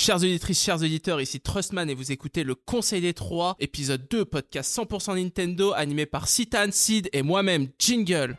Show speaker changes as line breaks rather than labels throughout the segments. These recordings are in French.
Chers auditrices, chers auditeurs, ici Trustman et vous écoutez le Conseil des Trois, épisode 2, podcast 100% Nintendo, animé par Citan, Sid et moi-même, Jingle.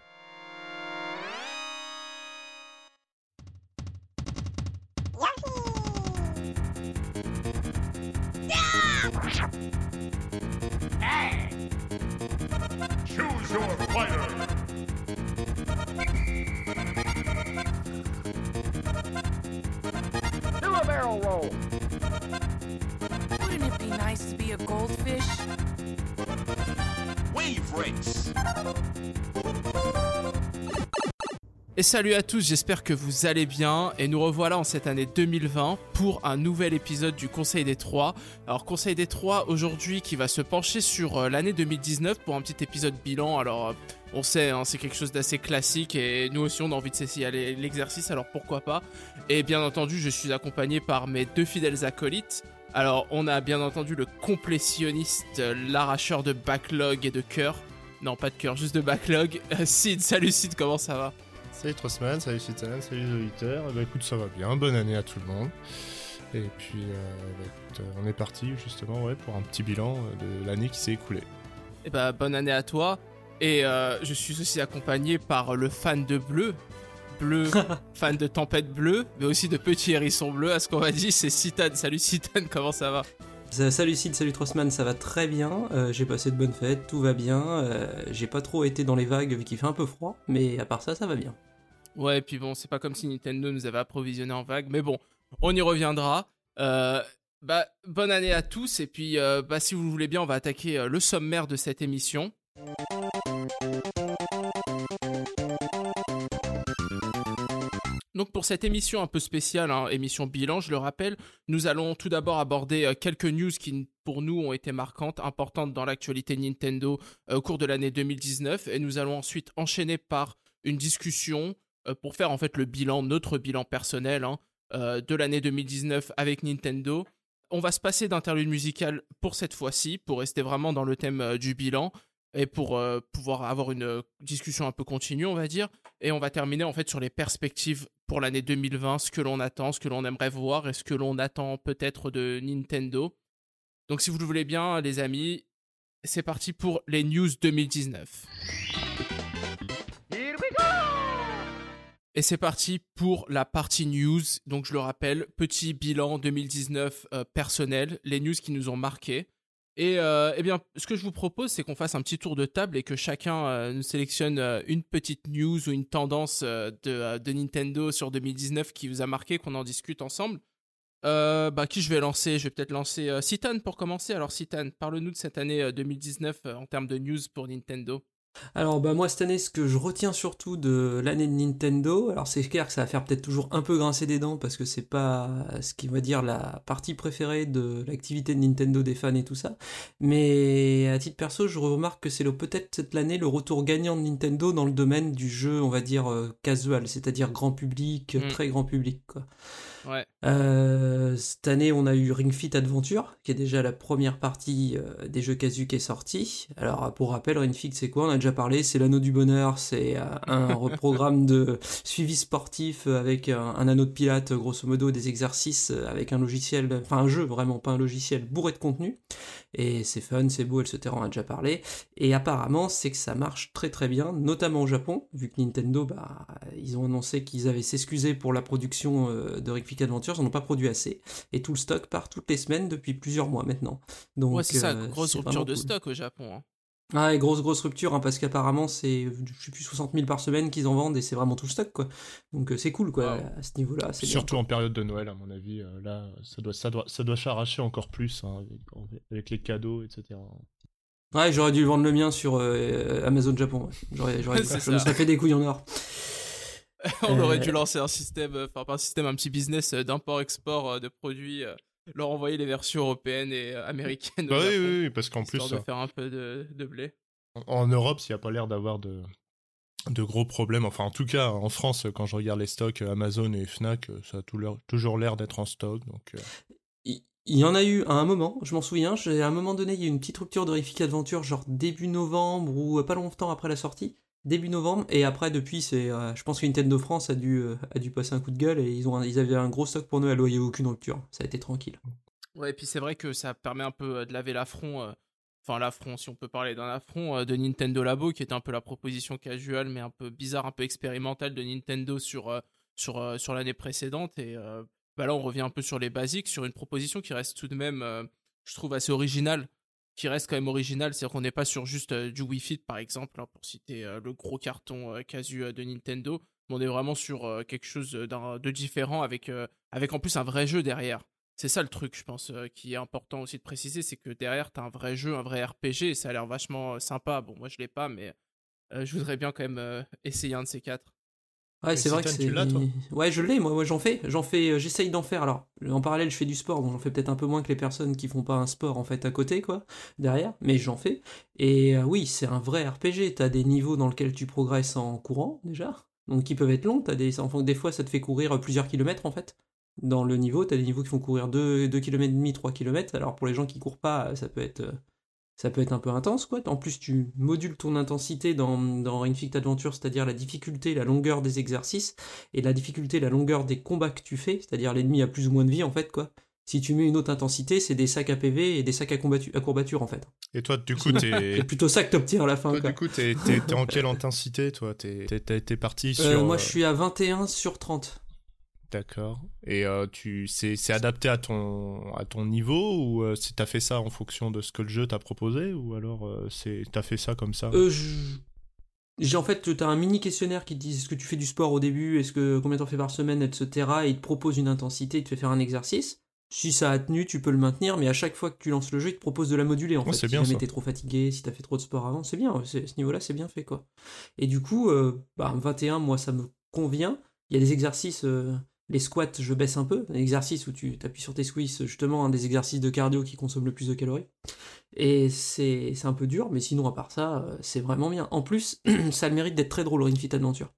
Salut à tous, j'espère que vous allez bien et nous revoilà en cette année 2020 pour un nouvel épisode du Conseil des Trois. Alors Conseil des Trois aujourd'hui qui va se pencher sur euh, l'année 2019 pour un petit épisode bilan. Alors euh, on sait, hein, c'est quelque chose d'assez classique et nous aussi on a envie de s'essayer l'exercice, alors pourquoi pas. Et bien entendu je suis accompagné par mes deux fidèles acolytes. Alors on a bien entendu le complétionniste, euh, l'arracheur de backlog et de cœur. Non pas de cœur, juste de backlog. Sid, salut Sid, comment ça va?
Salut Trostman, salut Citan, salut les auditeurs. Ben, écoute, ça va bien, bonne année à tout le monde. Et puis, euh, bah, écoute, euh, on est parti justement ouais, pour un petit bilan euh, de l'année qui s'est écoulée.
Eh ben, bonne année à toi. Et euh, je suis aussi accompagné par le fan de bleu. Bleu, fan de tempête bleue, mais aussi de petit hérisson bleu. À ce qu'on m'a dit, c'est Citan. Salut Citan, comment ça va?
Salut Sid, salut Trossman, ça va très bien. Euh, j'ai passé de bonnes fêtes, tout va bien. Euh, j'ai pas trop été dans les vagues vu qu'il fait un peu froid, mais à part ça, ça va bien.
Ouais, et puis bon, c'est pas comme si Nintendo nous avait approvisionné en vague, mais bon, on y reviendra. Euh, bah, bonne année à tous, et puis euh, bah, si vous le voulez bien, on va attaquer euh, le sommaire de cette émission. Donc pour cette émission un peu spéciale, hein, émission bilan, je le rappelle, nous allons tout d'abord aborder quelques news qui pour nous ont été marquantes, importantes dans l'actualité Nintendo au cours de l'année 2019, et nous allons ensuite enchaîner par une discussion pour faire en fait le bilan, notre bilan personnel hein, euh, de l'année 2019 avec Nintendo. On va se passer d'interlude musical pour cette fois-ci, pour rester vraiment dans le thème euh, du bilan et pour euh, pouvoir avoir une euh, discussion un peu continue, on va dire. Et on va terminer en fait sur les perspectives pour l'année 2020, ce que l'on attend, ce que l'on aimerait voir et ce que l'on attend peut-être de Nintendo. Donc si vous le voulez bien, les amis, c'est parti pour les news 2019. Et c'est parti pour la partie news. Donc je le rappelle, petit bilan 2019 euh, personnel, les news qui nous ont marqués. Et euh, eh bien, ce que je vous propose, c'est qu'on fasse un petit tour de table et que chacun euh, nous sélectionne euh, une petite news ou une tendance de, de Nintendo sur 2019 qui vous a marqué, qu'on en discute ensemble. Bah, qui je vais lancer? Je vais peut-être lancer Citan pour commencer. Alors Citan, parle-nous de cette année euh, 2019 euh, en termes de news pour Nintendo.
Alors bah moi cette année, ce que je retiens surtout de l'année de Nintendo, alors c'est clair que ça va faire peut-être toujours un peu grincer des dents parce que c'est pas ce qui va dire la partie préférée de l'activité de Nintendo des fans et tout ça, mais à titre perso, je remarque que c'est le- peut-être cette année le retour gagnant de Nintendo dans le domaine du jeu, on va dire euh, casual, c'est-à-dire grand public,
Mm.
très grand public quoi.
Ouais.
Euh, cette année, on a eu Ring Fit Adventure, qui est déjà la première partie euh, des jeux casu qui est sortie. Alors, pour rappel, Ring Fit, c'est quoi? On a déjà parlé, c'est l'anneau du bonheur, c'est euh, un programme de suivi sportif avec un, un anneau de pilate, grosso modo, des exercices avec un logiciel, enfin un jeu vraiment, pas un logiciel, bourré de contenu. Et c'est fun, c'est beau, etc. On a déjà parlé. Et apparemment, c'est que ça marche très très bien, notamment au Japon, vu que Nintendo, bah, ils ont annoncé qu'ils avaient s'excuser pour la production de Ring Fit Adventures, ils n'en ont pas produit assez. Et tout le stock part toutes les semaines depuis plusieurs mois maintenant. Donc,
ouais, c'est ça,
euh,
grosse rupture de
cool.
stock au Japon. hein.
Ah, et grosse grosse rupture, hein, parce qu'apparemment c'est, je sais plus, 60 000 par semaine qu'ils en vendent et c'est vraiment tout le stock, quoi. Donc euh, c'est cool, quoi,
Wow.
à ce niveau-là. bien,
Surtout en période de Noël, à mon avis, euh, là, ça doit, ça doit, ça doit s'arracher encore plus hein, avec, avec les cadeaux, etc.
Ouais, j'aurais dû vendre le mien sur euh, Amazon Japon. ouais. J'aurais, j'aurais
ça.
serais fait des couilles en or.
On
Euh,
aurait dû lancer un système, euh, enfin pas un système, un petit business euh, d'import-export euh, de produits, euh, leur envoyer les versions européennes et euh, américaines.
Bah oui,
Japon,
oui, oui, parce qu'en plus,
histoire de
euh,
faire un peu de, de blé.
en- en Europe, s'il n'y a pas l'air d'avoir de, de gros problèmes, enfin en tout cas en France, quand je regarde les stocks euh, Amazon et Fnac, euh, ça a tout toujours l'air d'être en stock. Donc, euh,
Il il y en a eu à un moment, je m'en souviens, j'ai- à un moment donné, il y a eu une petite rupture de Rific Adventure, genre début novembre ou euh, pas longtemps après la sortie. Début novembre, et après, depuis, c'est, euh, je pense que Nintendo France a dû, euh, a dû passer un coup de gueule et ils, ont, ils avaient un gros stock pour Noël, il n'y a aucune rupture. Ça a été tranquille.
Ouais, et puis c'est vrai que ça permet un peu euh, de laver l'affront, enfin l'affront, si on peut parler d'un affront, de Nintendo Labo, qui était un peu la proposition casual, mais un peu bizarre, un peu expérimentale de Nintendo sur, sur, sur l'année précédente. Et bah là, on revient un peu sur les basiques, sur une proposition qui reste tout de même, je trouve, assez originale, qui reste quand même originale, c'est-à-dire qu'on n'est pas sur juste euh, du Wii Fit, par exemple, hein, pour citer euh, le gros carton euh, casu de Nintendo, mais on est vraiment sur quelque chose de différent, avec, avec en plus un vrai jeu derrière. C'est ça le truc, je pense, qui est important aussi de préciser, c'est que derrière, t'as un vrai jeu, un vrai RPG, et ça a l'air vachement sympa. Bon, moi, je l'ai pas, mais je voudrais bien quand même essayer un de ces quatre.
Ouais, c'est vrai que
tu l'as, toi?
Ouais, je l'ai, moi, j'en fais. J'en fais, euh, j'essaye d'en faire. Alors, en parallèle, je fais du sport, donc j'en fais peut-être un peu moins que les personnes qui font pas un sport en fait à côté, quoi, derrière, mais j'en fais. Et euh, oui, c'est un vrai RPG. T'as des niveaux dans lesquels tu progresses en courant, déjà, donc qui peuvent être longs. T'as des, enfin, des fois, ça te fait courir plusieurs kilomètres en fait. Dans le niveau, t'as des niveaux qui font courir 2, 2 km et demi, 3 km. Alors pour les gens qui courent pas, ça peut être. Ça peut être un peu intense, quoi. En plus, tu modules ton intensité dans, dans Fit Adventure, c'est-à-dire la difficulté, la longueur des exercices, et la difficulté, la longueur des combats que tu fais, c'est-à-dire l'ennemi a plus ou moins de vie, en fait, quoi. Si tu mets une autre intensité, c'est des sacs à PV et des sacs à, combatu- à courbature, en fait.
Et toi, du coup, t'es.
C'est plutôt ça que t'obtiens à la fin,
Toi,
quoi.
du coup, t'es en quelle intensité, toi? T'es parti sur.
Euh, moi,
euh,
je suis à 21 sur 30.
D'accord. Et euh, tu, c'est, c'est adapté à ton, à ton niveau ou euh, t'as fait ça en fonction de ce que le jeu t'a proposé ou alors euh, c'est, t'as fait ça comme ça?
Euh, je- J'ai en fait, t'as un mini questionnaire qui te dit est-ce que tu fais du sport au début, est-ce que combien t'en fais par semaine, etc. Et il te propose une intensité, il te fait faire un exercice. Si ça a tenu, tu peux le maintenir, mais à chaque fois que tu lances le jeu, il te propose de la moduler en
Oh,
fait.
c'est
si
bien,
jamais
ça.
t'es trop fatigué, si t'as fait trop de sport avant, c'est bien. c'est- Ce niveau-là, c'est bien fait quoi. Et du coup, euh, bah, 21, moi, ça me convient. Il y a des exercices. euh, les squats, je baisse un peu. Un exercice où tu t'appuies sur tes squeezes, justement, un des exercices de cardio qui consomment le plus de calories. Et c'est un peu dur, mais sinon, à part ça, euh, c'est vraiment bien. En plus, ça a le mérite d'être très drôle, Ring Fit Adventure.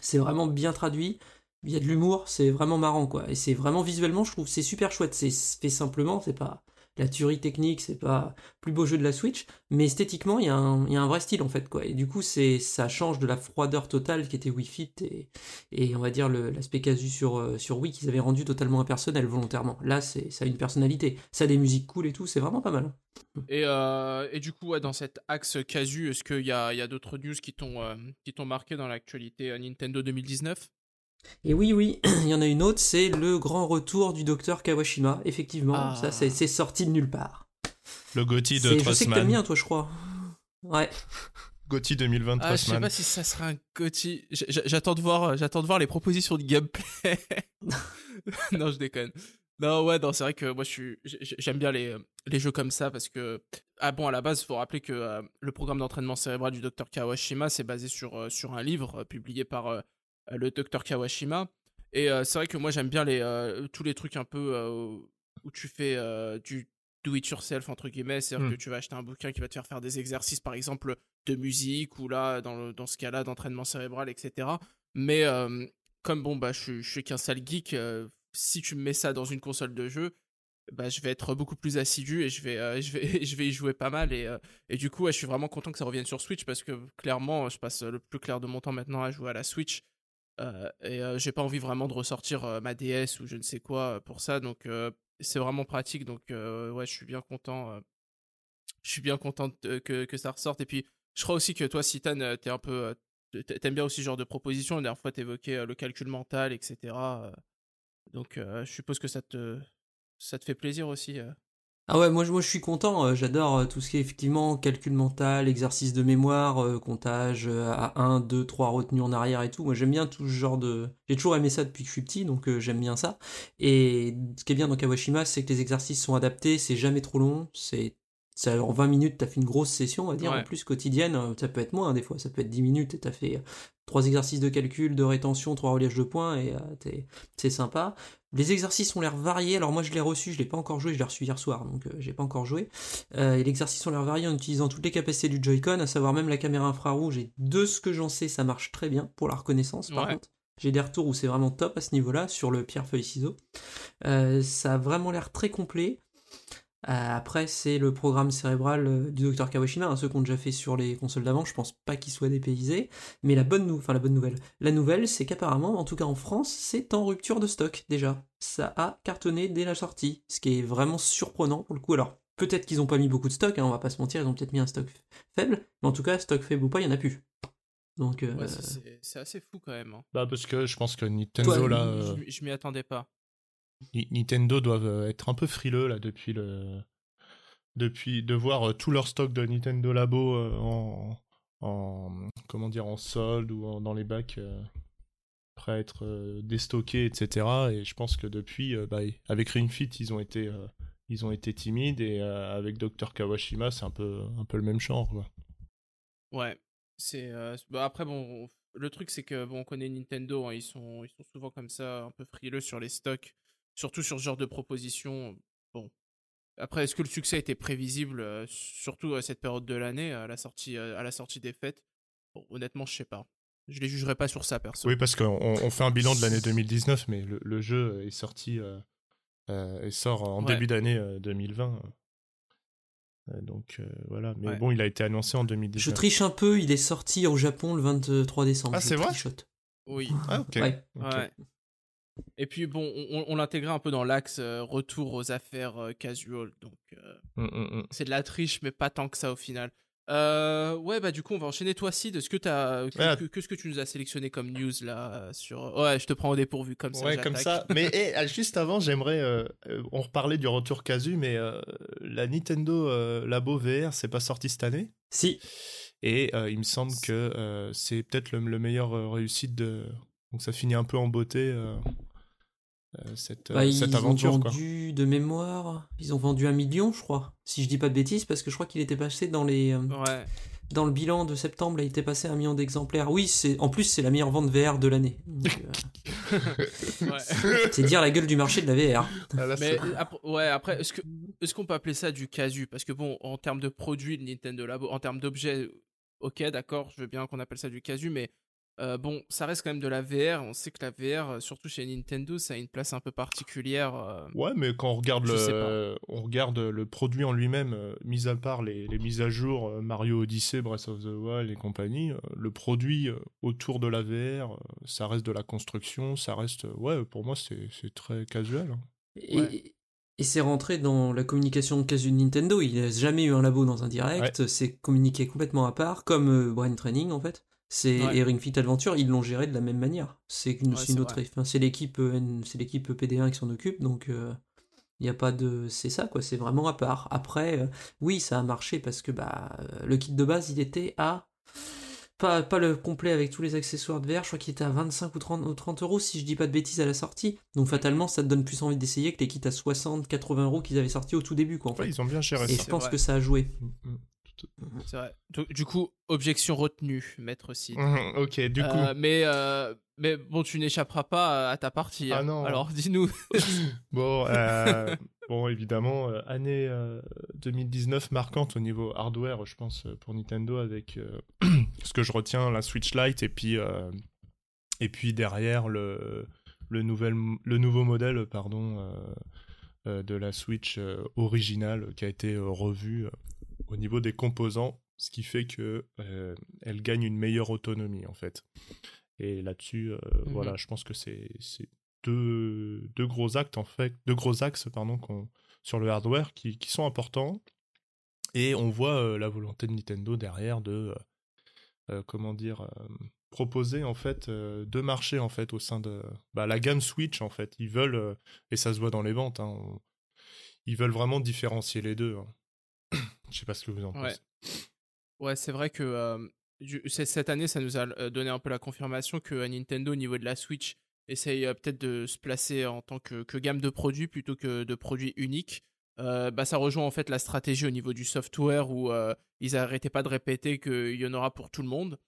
C'est vraiment bien traduit, il y a de l'humour, c'est vraiment marrant, quoi. Et c'est vraiment visuellement, je trouve, c'est super chouette. C'est fait simplement, c'est pas la tuerie technique, c'est pas le plus beau jeu de la Switch, mais esthétiquement, il y, a un- il y a un vrai style, en fait, quoi. Et du coup, c'est ça change de la froideur totale qui était Wii Fit et, et on va dire l'aspect casu sur, euh, sur Wii qu'ils avaient rendu totalement impersonnel volontairement. Là, c'est ça a une personnalité, ça a des musiques cool et tout, c'est vraiment pas mal.
Et, euh, et du coup, dans cet axe casu, est-ce qu'il y a, y a d'autres news qui t'ont euh, qui t'ont marqué dans l'actualité Nintendo 2019
Et oui, oui, il y en a une autre, c'est le grand retour du docteur Kawashima. Effectivement,
Ah.
ça, c'est sorti de nulle part.
Le GOTY de
C'est- Je sais que t'aimes
Trustman.
bien, toi, je crois. Ouais.
GOTY 2020
Ah, je sais
Trustman.
pas si ça sera un j- J'attends de voir, j'attends de voir les propositions de gameplay. non, je déconne. Non, ouais, non, c'est vrai que moi, je suis, j'aime bien les, les jeux comme ça parce que, ah bon, à la base, il faut rappeler que euh, le programme d'entraînement cérébral du Dr Kawashima, c'est basé sur, euh, sur un livre euh, publié par euh, le Dr Kawashima. Et euh, c'est vrai que moi, j'aime bien les, euh, tous les trucs un peu euh, où tu fais euh, du do it yourself, entre guillemets. C'est-à-dire
Hmm.
que tu vas acheter un bouquin qui va te faire faire des exercices, par exemple, de musique ou là, dans, le- dans ce cas-là, d'entraînement cérébral, etc. Mais euh, comme bon, bah, je, je suis qu'un sale geek, euh, si tu me mets ça dans une console de jeu, bah, je vais être beaucoup plus assidu et je vais, euh, je vais, je vais y jouer pas mal. Et, euh, et du coup, ouais, je suis vraiment content que ça revienne sur Switch parce que clairement, je passe le plus clair de mon temps maintenant à jouer à la Switch. Euh, et euh, j'ai pas envie vraiment de ressortir euh, ma DS ou je ne sais quoi pour ça. Donc, c'est vraiment pratique. Donc, ouais, je suis bien content. je suis bien content que, que ça ressorte. Et puis, je crois aussi que toi, Citan, t'es un peu. t'a- T'aimes bien aussi ce genre de proposition. La dernière fois, t'évoquais le calcul mental, etc. Donc, je suppose que ça te, ça te fait plaisir aussi.
Ah ouais, moi, je- moi je suis content, euh, j'adore euh, tout ce qui est effectivement calcul mental, exercice de mémoire, euh, comptage à 1, 2, 3 retenues en arrière et tout. Moi j'aime bien tout ce genre de... J'ai toujours aimé ça depuis que je suis petit, donc j'aime bien ça. Et ce qui est bien dans Kawashima, c'est que les exercices sont adaptés, c'est jamais trop long, c'est... Ça, en 20 minutes, t'as fait une grosse session, on va dire,
Ouais.
en plus quotidienne, euh, ça peut être moins des fois, ça peut être 10 minutes et t'as fait euh, trois exercices de calcul, de rétention, trois reliages de points et euh, c'est sympa. Les exercices ont l'air variés. Alors moi je l'ai reçu, je l'ai pas encore joué, je l'ai reçu hier soir, donc euh, j'ai pas encore joué. Euh, et les exercices ont l'air variés en utilisant toutes les capacités du Joy-Con, à savoir même la caméra infrarouge. Et de ce que j'en sais, ça marche très bien pour la reconnaissance. Par
Ouais.
contre, j'ai des retours où c'est vraiment top à ce niveau-là sur le pierre feuille ciseau. Euh, ça a vraiment l'air très complet. Euh, après, c'est le programme cérébral euh, du docteur Kawashima, hein, ceux qu'on déjà fait sur les consoles d'avant, je pense pas qu'ils soient dépaysés. Mais la bonne, nou- enfin, la bonne nouvelle, la nouvelle, c'est qu'apparemment, en tout cas en France, c'est en rupture de stock déjà. Ça a cartonné dès la sortie, ce qui est vraiment surprenant pour le coup. Alors, peut-être qu'ils ont pas mis beaucoup de stock, hein, on va pas se mentir, ils ont peut-être mis un stock faible, mais en tout cas, stock faible ou pas, il y en a plus. Donc, euh,
Ouais, c'est- assez fou quand même. hein.
Bah parce que je pense que Nintendo
Toi,
là, euh,
Je m'y attendais pas.
Ni- Nintendo doivent euh, être un peu frileux là depuis le depuis de voir euh, tout leur stock de Nintendo Labo euh, en en comment dire en solde ou dans les bacs euh, prêts à être euh, déstockés etc et je pense que depuis bah, avec Ring Fit ils ont été ils ont été timides et avec Dr Kawashima c'est un peu un peu le même genre quoi.
Ouais. C'est. bah, après, bon, on- le truc, c'est que, bon, on connaît Nintendo, hein, ils, sont, ils sont souvent comme ça, un peu frileux sur les stocks, surtout sur ce genre de propositions. Bon. Après, est-ce que le succès était prévisible, surtout à cette période de l'année, à la sortie, à la sortie des fêtes? Bon, honnêtement, je sais pas. Je les jugerai pas sur ça, perso.
Oui, parce qu'on on fait un bilan de l'année 2019, mais le, le jeu est sorti euh, euh, et sort en
Ouais.
début d'année euh, 2020. Euh, donc euh, voilà, mais
Ouais.
bon, il a été annoncé en 2019.
je triche un peu, il est sorti au Japon le 23 décembre.
Ah, c'est vrai?
trichote.
Oui.
Ah, ok.
Ouais.
Ok.
Et puis bon, on, on l'intégrait un peu dans l'axe euh, retour aux affaires euh, casual, donc euh,
Mm, mm, mm.
c'est de la triche, mais pas tant que ça au final. Euh, ouais, bah du coup, on va enchaîner. Toi, Sid, est-ce que t'as, que,
Ouais.
que- qu'est-ce que tu nous as sélectionné comme news là sur Ouais, je te prends au dépourvu comme ça.
Ouais, comme ça. Mais eh, ah, juste avant, j'aimerais. on reparlait du retour casu, mais euh, la Nintendo euh, Labo VR, c'est pas sorti cette année?
Si,
Et euh, il me semble que euh, c'est peut-être le, le meilleur euh, réussite de. Donc ça finit un peu en beauté euh, euh, cette, euh,
bah,
cette
ils ont
aventure. Quoi.
vendu de mémoire, ils ont vendu un million, je crois. Si je dis pas de bêtises, parce que je crois qu'il était passé dans les, euh,
Ouais.
dans le bilan de septembre, là, il était passé un million d'exemplaires. Oui, c'est, en plus, c'est la meilleure vente VR de l'année. Euh, c'est dire la gueule du marché de la VR.
Ah, là,
Mais après, ouais, après, est-ce qu'on peut appeler ça du casu? Parce que bon, en termes de produits, le Nintendo Labo, en termes d'objets, ok, d'accord, je veux bien qu'on appelle ça du casu, mais euh, bon, ça reste quand même de la VR. On sait que la VR, euh, surtout chez Nintendo, ça a une place un peu particulière. euh,
Ouais, mais quand on regarde
Je
le, on regarde le produit en lui-même, euh, mis à part les, les mises à jour euh, Mario Odyssey, Breath of the Wild et compagnie, euh, le produit autour de la VR, euh, ça reste de la construction, ça reste, ouais, pour moi c'est très casual. hein.
Et,
Ouais.
et c'est rentré dans la communication quasi de Nintendo. Il n'a jamais eu un labo dans un direct. C'est communiqué complètement à part, comme Brain Training en fait. C'est
Ouais.
et Ring Fit Adventure, ils l'ont géré de la même manière. C'est une,
Ouais,
autre, enfin, c'est l'équipe, euh, c'est l'équipe PD1 qui s'en occupe, donc il n'y a pas de, c'est ça quoi. C'est vraiment à part. Après, euh, oui, ça a marché parce que bah euh, le kit de base, il était à pas, pas le complet avec tous les accessoires de VR, je crois qu'il était à 25 ou 30, ou 30 euros si je dis pas de bêtises à la sortie. Donc fatalement, ça te donne plus envie d'essayer que les kits à 60, 80 euros qu'ils avaient sortis au tout début quoi. En
Ouais,
fait.
ils ont bien géré
Et
ça.
je pense
vrai.
que ça a joué.
Mm, mm.
C'est vrai. Donc, du coup, objection retenue, maître Sid.
Mhm, ok, du coup,
Euh, mais, euh, mais bon, tu n'échapperas pas à ta partie.
Ah
hein.
non.
Alors, dis-nous.
bon, euh, bon, évidemment, euh, année euh, 2019 marquante au niveau hardware, je pense, pour Nintendo, avec euh, ce que je retiens, la Switch Lite, et puis, euh, et puis derrière le, le, nouvel, le nouveau modèle, pardon, de la Switch euh, originale qui a été euh, revue euh, au niveau des composants, ce qui fait que euh, elle gagne une meilleure autonomie en fait. Et là-dessus, euh,
Mhm.
voilà, je pense que c'est deux, deux gros actes en fait, deux gros axes pardon sur le hardware qui, qui sont importants. Et on voit euh, la volonté de Nintendo derrière de comment dire proposer en fait euh, deux marchés en fait au sein de bah, la gamme Switch en fait. Ils veulent euh, et ça se voit dans les ventes. hein, on- ils veulent vraiment différencier les deux. hein. Je sais pas ce que vous en pensez.
Ouais, c'est vrai que euh, du- cette année, ça nous a donné un peu la confirmation que euh, Nintendo, au niveau de la Switch, essaye euh, peut-être de se placer en tant que, que gamme de produits plutôt que de produits uniques. Euh, bah, ça rejoint en fait la stratégie au niveau du software où ils arrêtaient pas de répéter qu'il y en aura pour tout le monde.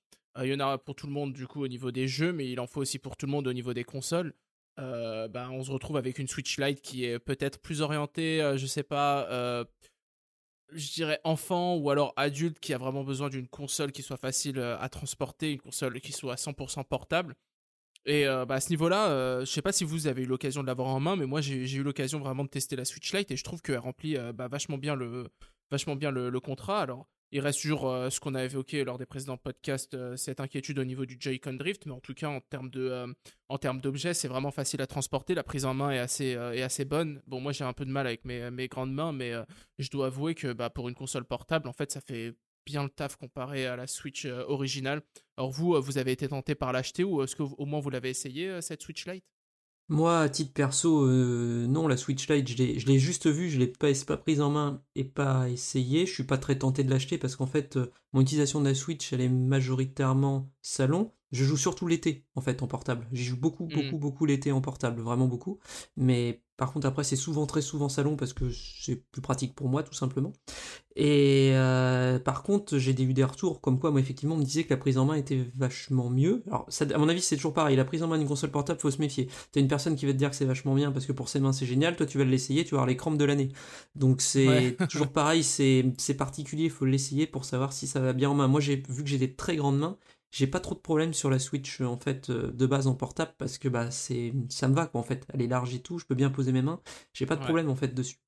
Il y en aura pour tout le monde du coup au niveau des jeux, mais il en faut aussi pour tout le monde au niveau des consoles. Bah, on se retrouve avec une Switch Lite qui est peut-être plus orientée, je sais pas, je dirais enfant ou alors adulte qui a vraiment besoin d'une console qui soit facile euh, à transporter, une console qui soit à 100% portable. Et euh, bah, à ce niveau-là, euh, je sais pas si vous avez eu l'occasion de l'avoir en main, mais moi j'ai j'ai eu l'occasion vraiment de tester la Switch Lite et je trouve qu'elle remplit euh, bah, vachement bien le vachement bien le, le contrat. Alors il reste toujours euh, ce qu'on a évoqué lors des précédents podcasts, euh, cette inquiétude au niveau du Joy-Con Drift, mais en tout cas en termes de euh, c'est vraiment facile à transporter. La prise en main est assez euh, est assez bonne. Bon, moi j'ai un peu de mal avec mes, mes grandes mains, mais je dois avouer que bah, pour une console portable, en fait, ça fait bien le taf comparé à la Switch originale. Alors vous, vous avez été tenté par l'acheter ou est-ce que vous- au moins vous l'avez essayé cette Switch Lite?
Moi, à titre perso, euh, non, la Switch Lite, je l'ai juste vue, je l'ai pas, pas prise en main et pas essayé. Je suis pas très tenté de l'acheter parce qu'en fait, euh, mon utilisation de la Switch, elle est majoritairement salon. Je joue surtout l'été, en fait, en portable. J'y joue beaucoup,
Mhm.
beaucoup, beaucoup l'été en portable, vraiment beaucoup. Mais par contre, après, c'est souvent, très souvent salon parce que c'est plus pratique pour moi, tout simplement. Et euh, par contre, j'ai eu des retours comme quoi, moi, effectivement, on me disait que la prise en main était vachement mieux. Alors, ça, à mon avis, c'est toujours pareil. La prise en main d'une console portable, faut se méfier. T'as une personne qui va te dire que c'est vachement bien parce que pour ses mains, c'est génial. Toi, tu vas l'essayer, tu vas avoir les crampes de l'année. Donc, c'est
Ouais.
toujours pareil. C'est c'est particulier. Il faut l'essayer pour savoir si ça va bien en main. Moi, j'ai vu que j'ai des très grandes mains. J'ai pas trop de problèmes sur la Switch en fait euh, de base en portable parce que bah c'est ça me va quoi en fait. Elle est large et tout, je peux bien poser mes mains. J'ai pas de
Ouais.
problème en fait dessus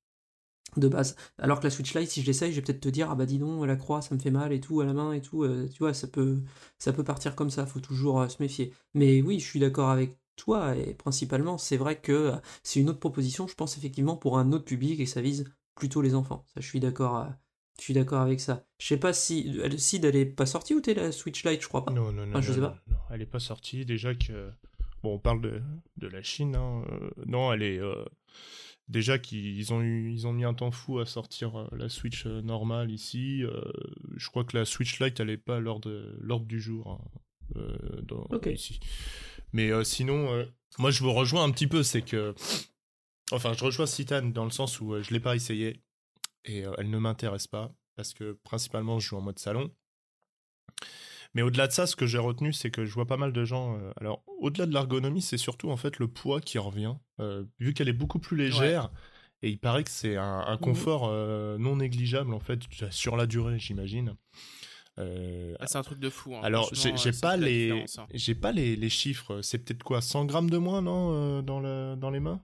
de base. Alors que la Switch Lite, si je l'essaye, je vais peut-être te dire ah bah dis donc la croix ça me fait mal et tout à la main et tout. euh, tu vois ça peut ça peut partir comme ça. Faut toujours euh, se méfier. Mais oui, je suis d'accord avec toi et principalement c'est vrai que euh, c'est une autre proposition. Je pense effectivement pour un autre public et ça vise plutôt les enfants. Ça je suis d'accord. Je suis d'accord avec ça. Je sais pas si elle, Sid elle est pas sortie ou t'es la Switch Lite, je crois pas.
Non, non, non.
Je
non,
sais pas.
non, elle est pas sortie. Déjà que. Bon, on parle de, de la Chine. hein, euh, non, elle est. euh, Déjà qu'ils ont, eu, ils ont mis un temps fou à sortir euh, la Switch normale ici. euh, je crois que la Switch Lite, elle est pas à l'ordre du jour hein, dans- ici. Mais sinon, moi je vous rejoins un petit peu. C'est que. Enfin, je rejoins Citan dans le sens où je l'ai pas essayé et euh, elle ne m'intéresse pas parce que principalement je joue en mode salon. Mais au-delà de ça, ce que j'ai retenu, c'est que je vois pas mal de gens. euh, alors, au-delà de l'ergonomie, c'est surtout en fait le poids qui revient, euh, vu qu'elle est beaucoup plus légère. Et il paraît que c'est un, un confort euh, non négligeable en fait sur la durée, j'imagine. Euh,
Ah, C'est un truc de fou. hein.
alors,
Franchement,
j'ai pas les,
hein.
j'ai pas les, les chiffres. C'est peut-être quoi, 100 grammes de moins, non, euh, dans le, dans les mains?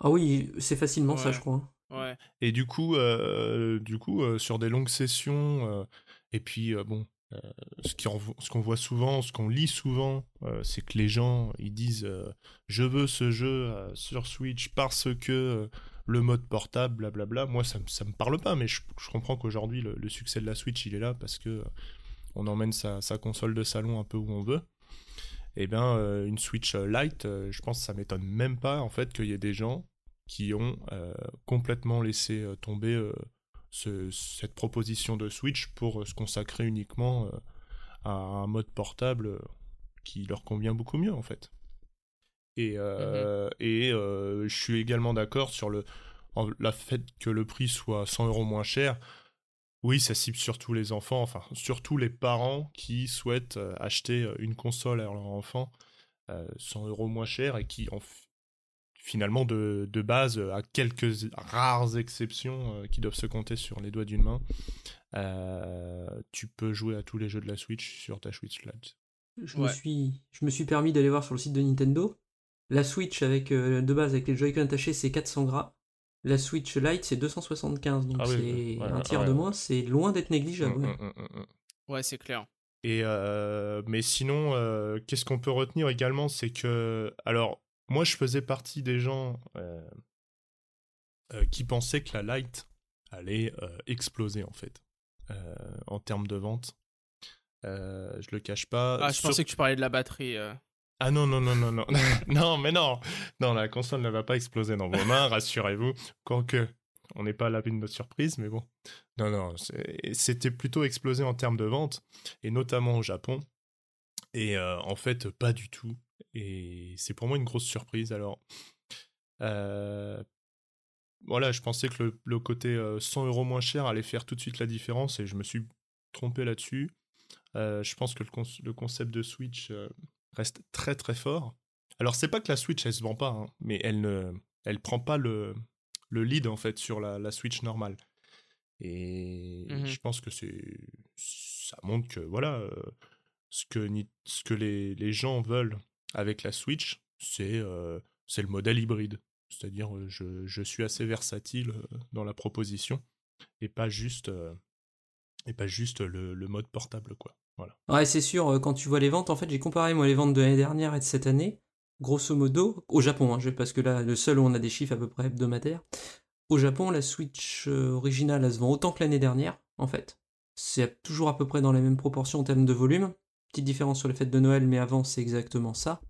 Ah oui, c'est facilement ça, je crois.
Ouais.
Et du coup, euh, du coup, euh, sur des longues sessions, euh, et puis bon, ce qu'on voit souvent, ce qu'on lit souvent, c'est que les gens ils disent je veux ce jeu sur Switch parce que le mode portable, blablabla. Moi, ça, ça me parle pas, mais je, comprends qu'aujourd'hui le, succès de la Switch il est là parce que on emmène sa, console de salon un peu où on veut. Et bien, euh, une Switch Lite, je pense que ça m'étonne même pas en fait qu'il y ait des gens qui ont euh, complètement laissé euh, tomber euh, ce- cette proposition de Switch pour se consacrer uniquement à un mode portable qui leur convient beaucoup mieux en fait. Et, euh, et euh, je suis également d'accord sur le en- la fait que le prix soit 100 euros moins cher. Oui, ça cible surtout les enfants, enfin surtout les parents qui souhaitent acheter une console à leur enfant euh, 100 euros moins cher et qui en finalement de, de base, euh, à quelques rares exceptions euh, qui doivent se compter sur les doigts d'une main, euh, tu peux jouer à tous les jeux de la Switch sur ta Switch Lite.
Je, me suis, je me suis permis d'aller voir sur le site de Nintendo. La Switch avec euh, de base avec les Joy-Con attachés c'est 400 gras. La Switch Lite c'est 275 donc
Ah oui,
c'est
ouais,
un tiers
ouais,
de moins. C'est loin d'être négligeable. ouais.
Mm, mm, mm.
Ouais, c'est clair.
Et euh, mais sinon, euh, qu'est-ce qu'on peut retenir également, c'est que alors moi je faisais partie des gens euh, euh, qui pensaient que la Lite allait euh, exploser en fait en termes de vente. Je le cache pas.
Ah, je
Sur-
pensais que tu parlais de la batterie.
Ah non, non, non, non, non. non, mais non. Non, la console ne va pas exploser dans vos mains, rassurez-vous. Quoique, on n'est pas à l'abri de notre surprise, mais bon. Non, non, c'était plutôt explosé en termes de vente, et notamment au Japon. Et euh, en fait, pas du tout. Et c'est pour moi une grosse surprise. Alors, euh, voilà, je pensais que le, le côté euh, 100 euros moins cher allait faire tout de suite la différence, et je me suis trompé là-dessus. Euh, je pense que le, con- le concept de Switch euh, reste très très fort. Alors c'est pas que la Switch elle se vend pas, hein, mais elle ne, elle prend pas le, le lead en fait sur la, la Switch normale. Et
Mhm.
je pense que c'est, ça montre que voilà, euh, ce que, ni- ce que les, les gens veulent avec la Switch, c'est euh, c'est le modèle hybride. C'est-à-dire, euh, je, je suis assez versatile euh, dans la proposition et pas juste, et pas juste le, mode portable, quoi. Voilà.
Ouais, c'est sûr, quand tu vois les ventes, en fait, j'ai comparé moi les ventes de l'année dernière et de cette année. Grosso modo, au Japon, hein, parce que là, le seul où on a des chiffres à peu près hebdomadaires. Au Japon, la Switch originale, elle se vend autant que l'année dernière, en fait. C'est toujours à peu près dans les mêmes proportions en termes de volume. Petite différence sur les fêtes de Noël, mais avant, c'est exactement ça.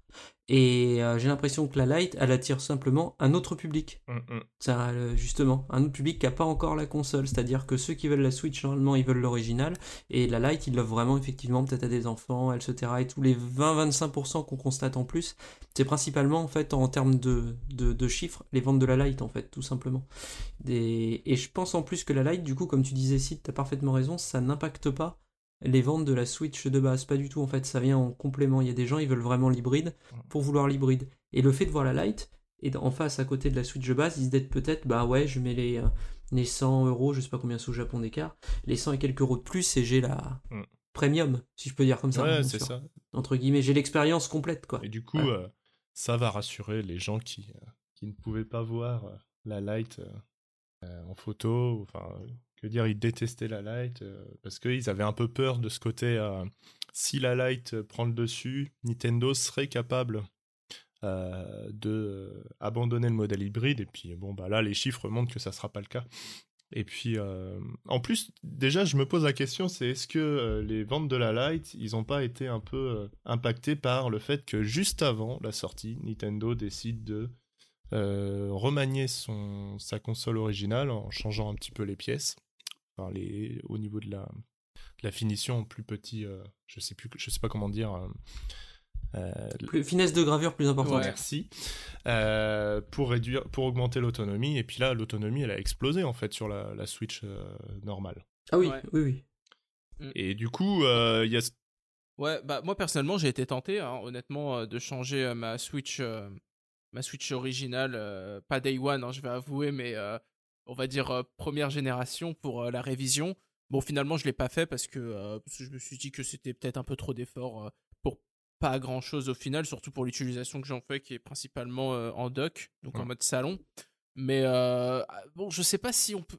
Et euh, j'ai l'impression que la Lite, elle attire simplement un autre public.
Hum.
Ça, euh, justement, un autre public qui n'a pas encore la console, c'est-à-dire que ceux qui veulent la Switch, normalement, ils veulent l'original, et la Lite, ils l'offrent vraiment, effectivement, peut-être à des enfants, etc. Et tous les 20-25% qu'on constate en plus, c'est principalement, en fait, en termes de, de, de chiffres, les ventes de la Lite, en fait, tout simplement. Des... Et je pense en plus que la Lite, du coup, comme tu disais, Sid, t'as parfaitement raison, ça n'impacte pas les ventes de la Switch de base, pas du tout, en fait, ça vient en complément. Il y a des gens, ils veulent vraiment l'hybride pour vouloir l'hybride. Et le fait de voir la Lite, et en face à côté de la Switch de base, ils se disent peut-être, bah ouais, je mets les, euh, les 100 euros, je sais pas combien c'est au Japon d'écart, les 100 et quelques euros de plus et j'ai la
Mm.
premium, si je peux dire comme ça.
ouais, c'est ça.
Entre guillemets, j'ai l'expérience complète, quoi.
Et du coup,
Ouais.
euh, ça va rassurer les gens qui, euh, qui ne pouvaient pas voir euh, la light euh, en photo. Enfin, que dire, ils détestaient la light euh, parce qu'ils avaient un peu peur de ce côté. euh, si la light prend le dessus, Nintendo serait capable euh, de euh, abandonner le modèle hybride. Et puis, bon, bah là, les chiffres montrent que ça sera pas le cas. Et puis, en plus, déjà, je me pose la question, c'est est-ce que les ventes de la Lite, ils n'ont pas été un peu impactés par le fait que juste avant la sortie, Nintendo décide de remanier son, sa console originale en changeant un petit peu les pièces, enfin, les, au niveau de la, de la finition plus petit, euh, je sais plus, je sais pas comment dire. euh, euh,
Plus, finesse de gravure plus importante.
Ouais.
Merci. Euh, pour réduire, pour augmenter l'autonomie. Et puis là, l'autonomie, elle a explosé en fait sur la, la Switch euh, normale.
Ah oui,
Ouais.
oui, oui.
Et du coup, euh, il y a.
Ouais, bah moi personnellement j'ai été tenté, hein, honnêtement, euh, de changer euh, ma Switch, euh, ma Switch originale, euh, pas Day One, hein, je vais avouer, mais euh, on va dire euh, première génération pour euh, la révision. Bon, finalement je l'ai pas fait parce que, euh, parce que je me suis dit que c'était peut-être un peu trop d'efforts pour pas grand chose au final, surtout pour l'utilisation que j'en fais qui est principalement en dock, donc en mode salon. Mais euh, bon, je sais pas si on peut,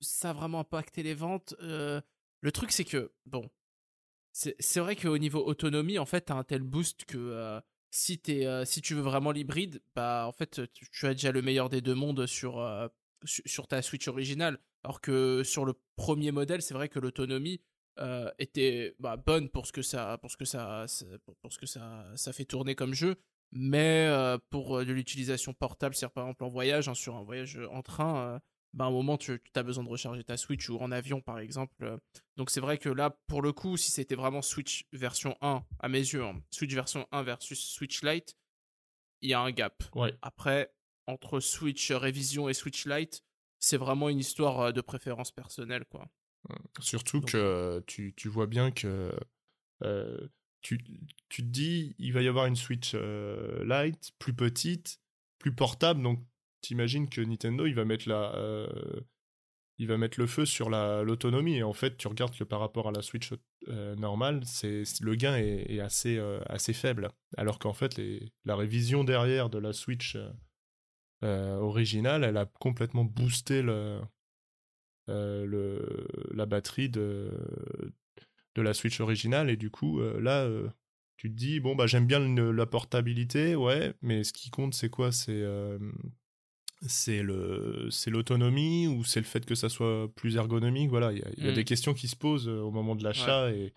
ça a vraiment impacté les ventes. le truc c'est que bon, c'est vrai qu'au niveau autonomie, en fait, t'as un tel boost que euh, si, t'es, euh, si tu veux vraiment l'hybride, bah en fait, tu, tu as déjà le meilleur des deux mondes sur, euh, su- sur ta Switch originale. Alors que sur le premier modèle, c'est vrai que l'autonomie euh, était bah, bonne pour ce que ça, pour ce que ça, pour, ce que ça, ça fait tourner comme jeu. Mais euh, pour euh, de l'utilisation portable, c'est-à-dire par exemple en voyage, hein, sur un voyage en train, euh, bah, à un moment tu, as besoin de recharger ta Switch ou en avion par exemple. donc c'est vrai que là, pour le coup, si c'était vraiment Switch version 1, à mes yeux, hein, Switch version 1 versus Switch Lite, il y a un gap.
Ouais.
Après, entre Switch Révision et Switch Lite, c'est vraiment une histoire euh, de préférence personnelle, quoi.
Surtout
Donc-
que tu, tu vois bien que euh, tu, tu te dis, il va y avoir une Switch euh, Lite, plus petite, plus portable, donc t'imagines que Nintendo, il va mettre la, euh, il va mettre le feu sur la- l'autonomie, et en fait, tu regardes que par rapport à la Switch euh, normale, c'est le gain est, est assez, euh, assez faible, alors qu'en fait, les, la révision derrière de la Switch euh, originale, elle a complètement boosté le, euh, le, la batterie de, de la Switch originale. Et du coup euh, là tu te dis bon bah j'aime bien le- la portabilité ouais mais ce qui compte c'est quoi? C'est c'est le c'est l'autonomie ou c'est le fait que ça soit plus ergonomique? Voilà il y a, il y a
Mm.
des questions qui se posent au moment de l'achat et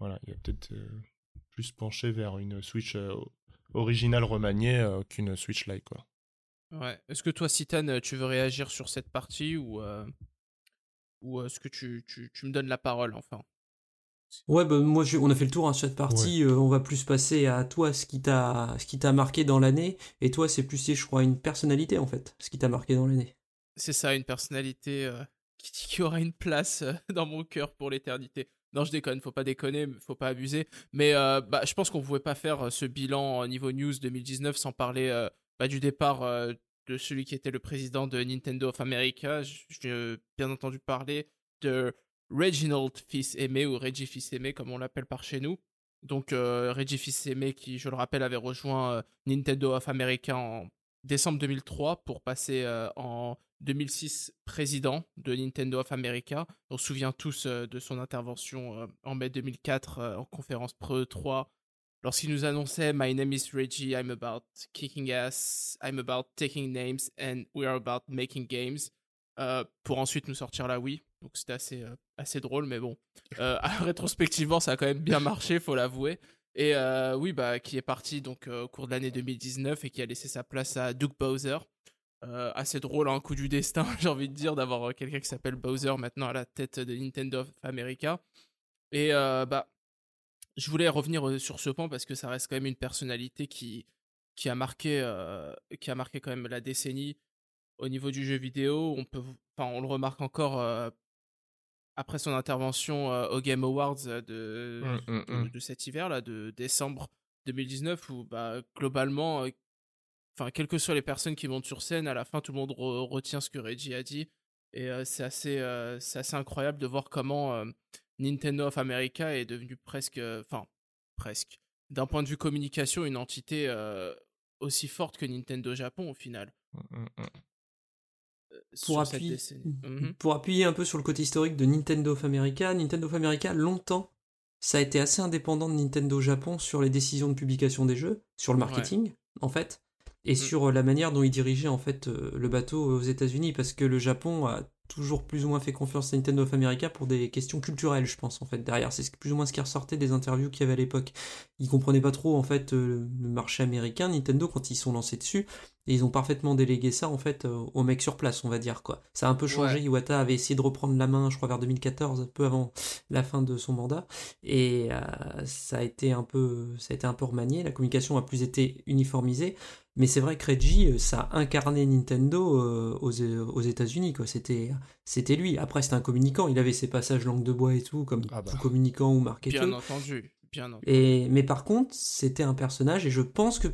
voilà il y a peut-être plus penché vers une Switch originale remaniée qu'une Switch Lite quoi
Ouais. Est-ce que toi, Citan, euh, tu veux réagir sur cette partie ou, euh, ou est-ce que tu, tu, tu me donnes la parole, enfin?
Ouais, bah, moi, je- on a fait le tour hein, sur cette partie. euh, on va plus passer à toi, ce qui t'a, ce qui t'a marqué dans l'année. Et toi, c'est plus, je crois, une personnalité en fait, ce qui t'a marqué dans l'année.
C'est ça, une personnalité euh, qui, qui aura une place euh, dans mon cœur pour l'éternité. Non, je déconne, faut pas déconner, faut pas abuser. Mais euh, bah, je pense qu'on pouvait pas faire euh, ce bilan au niveau news 2019 sans parler euh, bah, du départ euh, de celui qui était le président de Nintendo of America. J'ai bien entendu parler de Reginald Fils-Aimé ou Reggie Fils-Aimé comme on l'appelle par chez nous. Donc euh, Reggie Fils-Aimé, qui, je le rappelle, avait rejoint euh, Nintendo of America en décembre 2003 pour passer euh, en 2006 président de Nintendo of America. On se souvient tous euh, de son intervention euh, en mai 2004 euh, en conférence Pre 3 lorsqu'il nous annonçait My name is Reggie, I'm about kicking ass, I'm about taking names and we are about making games. Euh, pour ensuite nous sortir la Wii. Donc c'était assez, euh, assez drôle, mais bon. Euh, rétrospectivement, ça a quand même bien marché, faut l'avouer. Et euh, oui, bah, qui est parti donc au cours de l'année 2019 et qui a laissé sa place à Doug Bowser. Assez drôle, un coup du destin, j'ai envie de dire, d'avoir quelqu'un qui s'appelle Bowser maintenant à la tête de Nintendo of America. Et bah, je voulais revenir sur ce point parce que ça reste quand même une personnalité qui, qui, a, marqué, euh, qui a marqué quand même la décennie au niveau du jeu vidéo. On, peut, enfin, on le remarque encore euh, après son intervention euh, au Game Awards euh, de,
Mm, mm,
de, de cet hiver, là, de décembre 2019, où bah, globalement, enfin, quelles que soient les personnes qui montent sur scène, à la fin, tout le monde re- retient ce que Reggie a dit. Et c'est assez, assez incroyable de voir comment Nintendo of America est devenu presque, euh, enfin, presque, d'un point de vue communication, une entité euh, aussi forte que Nintendo Japon au final.
Mm, mm, mm.
euh,
pour
sur cette
appuyer,
décennie.
Pour appuyer un peu sur le côté historique de Nintendo of America, Nintendo of America, longtemps, ça a été assez indépendant de Nintendo Japon sur les décisions de publication des jeux, sur le marketing, en fait, et sur la manière dont ils dirigeaient, en fait, le bateau aux États-Unis, parce que le Japon a toujours plus ou moins fait confiance à Nintendo of America pour des questions culturelles, je pense, en fait, derrière. C'est ce- plus ou moins ce qui ressortait des interviews qu'il y avait à l'époque. Ils comprenaient pas trop, en fait, euh, le marché américain, Nintendo, quand ils sont lancés dessus, et ils ont parfaitement délégué ça, en fait, euh, aux mecs sur place, on va dire, quoi. Ça a un peu changé,
Ouais.
Iwata avait essayé de reprendre la main, je crois, vers 2014, peu avant la fin de son mandat, et euh, ça a été un peu, ça a été un peu remanié, la communication a plus été uniformisée, mais c'est vrai que Reggie, euh, ça a incarné Nintendo euh, aux, aux États-Unis, quoi. C'était, c'était lui. Après, c'était un communicant, il avait ses passages langue de bois et tout, comme
Ah bah.
tout communicant ou marketeur.
Bien entendu, bien entendu.
Et, mais par contre, c'était un personnage, et je pense que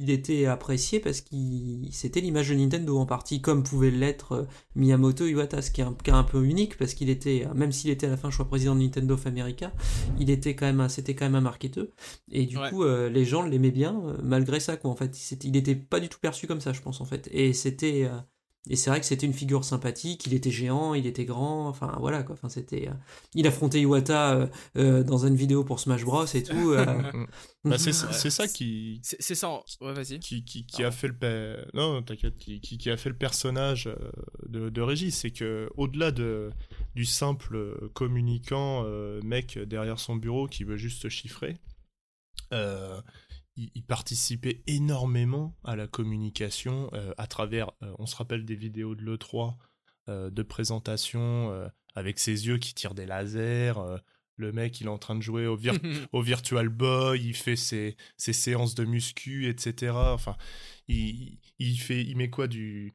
il était apprécié parce qu'il c'était l'image de Nintendo en partie, comme pouvait l'être euh, Miyamoto Iwata, ce qui est un cas un peu unique parce qu'il était, euh, même s'il était à la fin, je crois, président de Nintendo of America, il était quand même, c'était quand même un marketeur. Et du
Ouais.
coup, euh, les gens l'aimaient bien malgré ça, quoi. En fait, il était pas du tout perçu comme ça, je pense, en fait. Et c'était, euh, et c'est vrai que c'était une figure sympathique. Il était géant, il était grand. Enfin, voilà, quoi. Enfin, c'était, euh, il affrontait Iwata euh, euh, dans une vidéo pour Smash Bros et tout. euh,
Mm, mm. Bah, c'est ça qui,
C'est ça. Ouais, vas-y.
qui, qui, qui a fait le pe- non t'inquiète qui, qui, qui a fait le personnage de, de Régis c'est que au-delà de du simple communicant euh, mec derrière son bureau qui veut juste chiffrer euh, il, il participait énormément à la communication euh, à travers euh, on se rappelle des vidéos de l'E3 euh, de présentation avec ses yeux qui tirent des lasers le mec il est en train de jouer au, vir- au Virtual Boy, il fait ses, ses séances de muscu, etc. Enfin, il, il fait, il met quoi du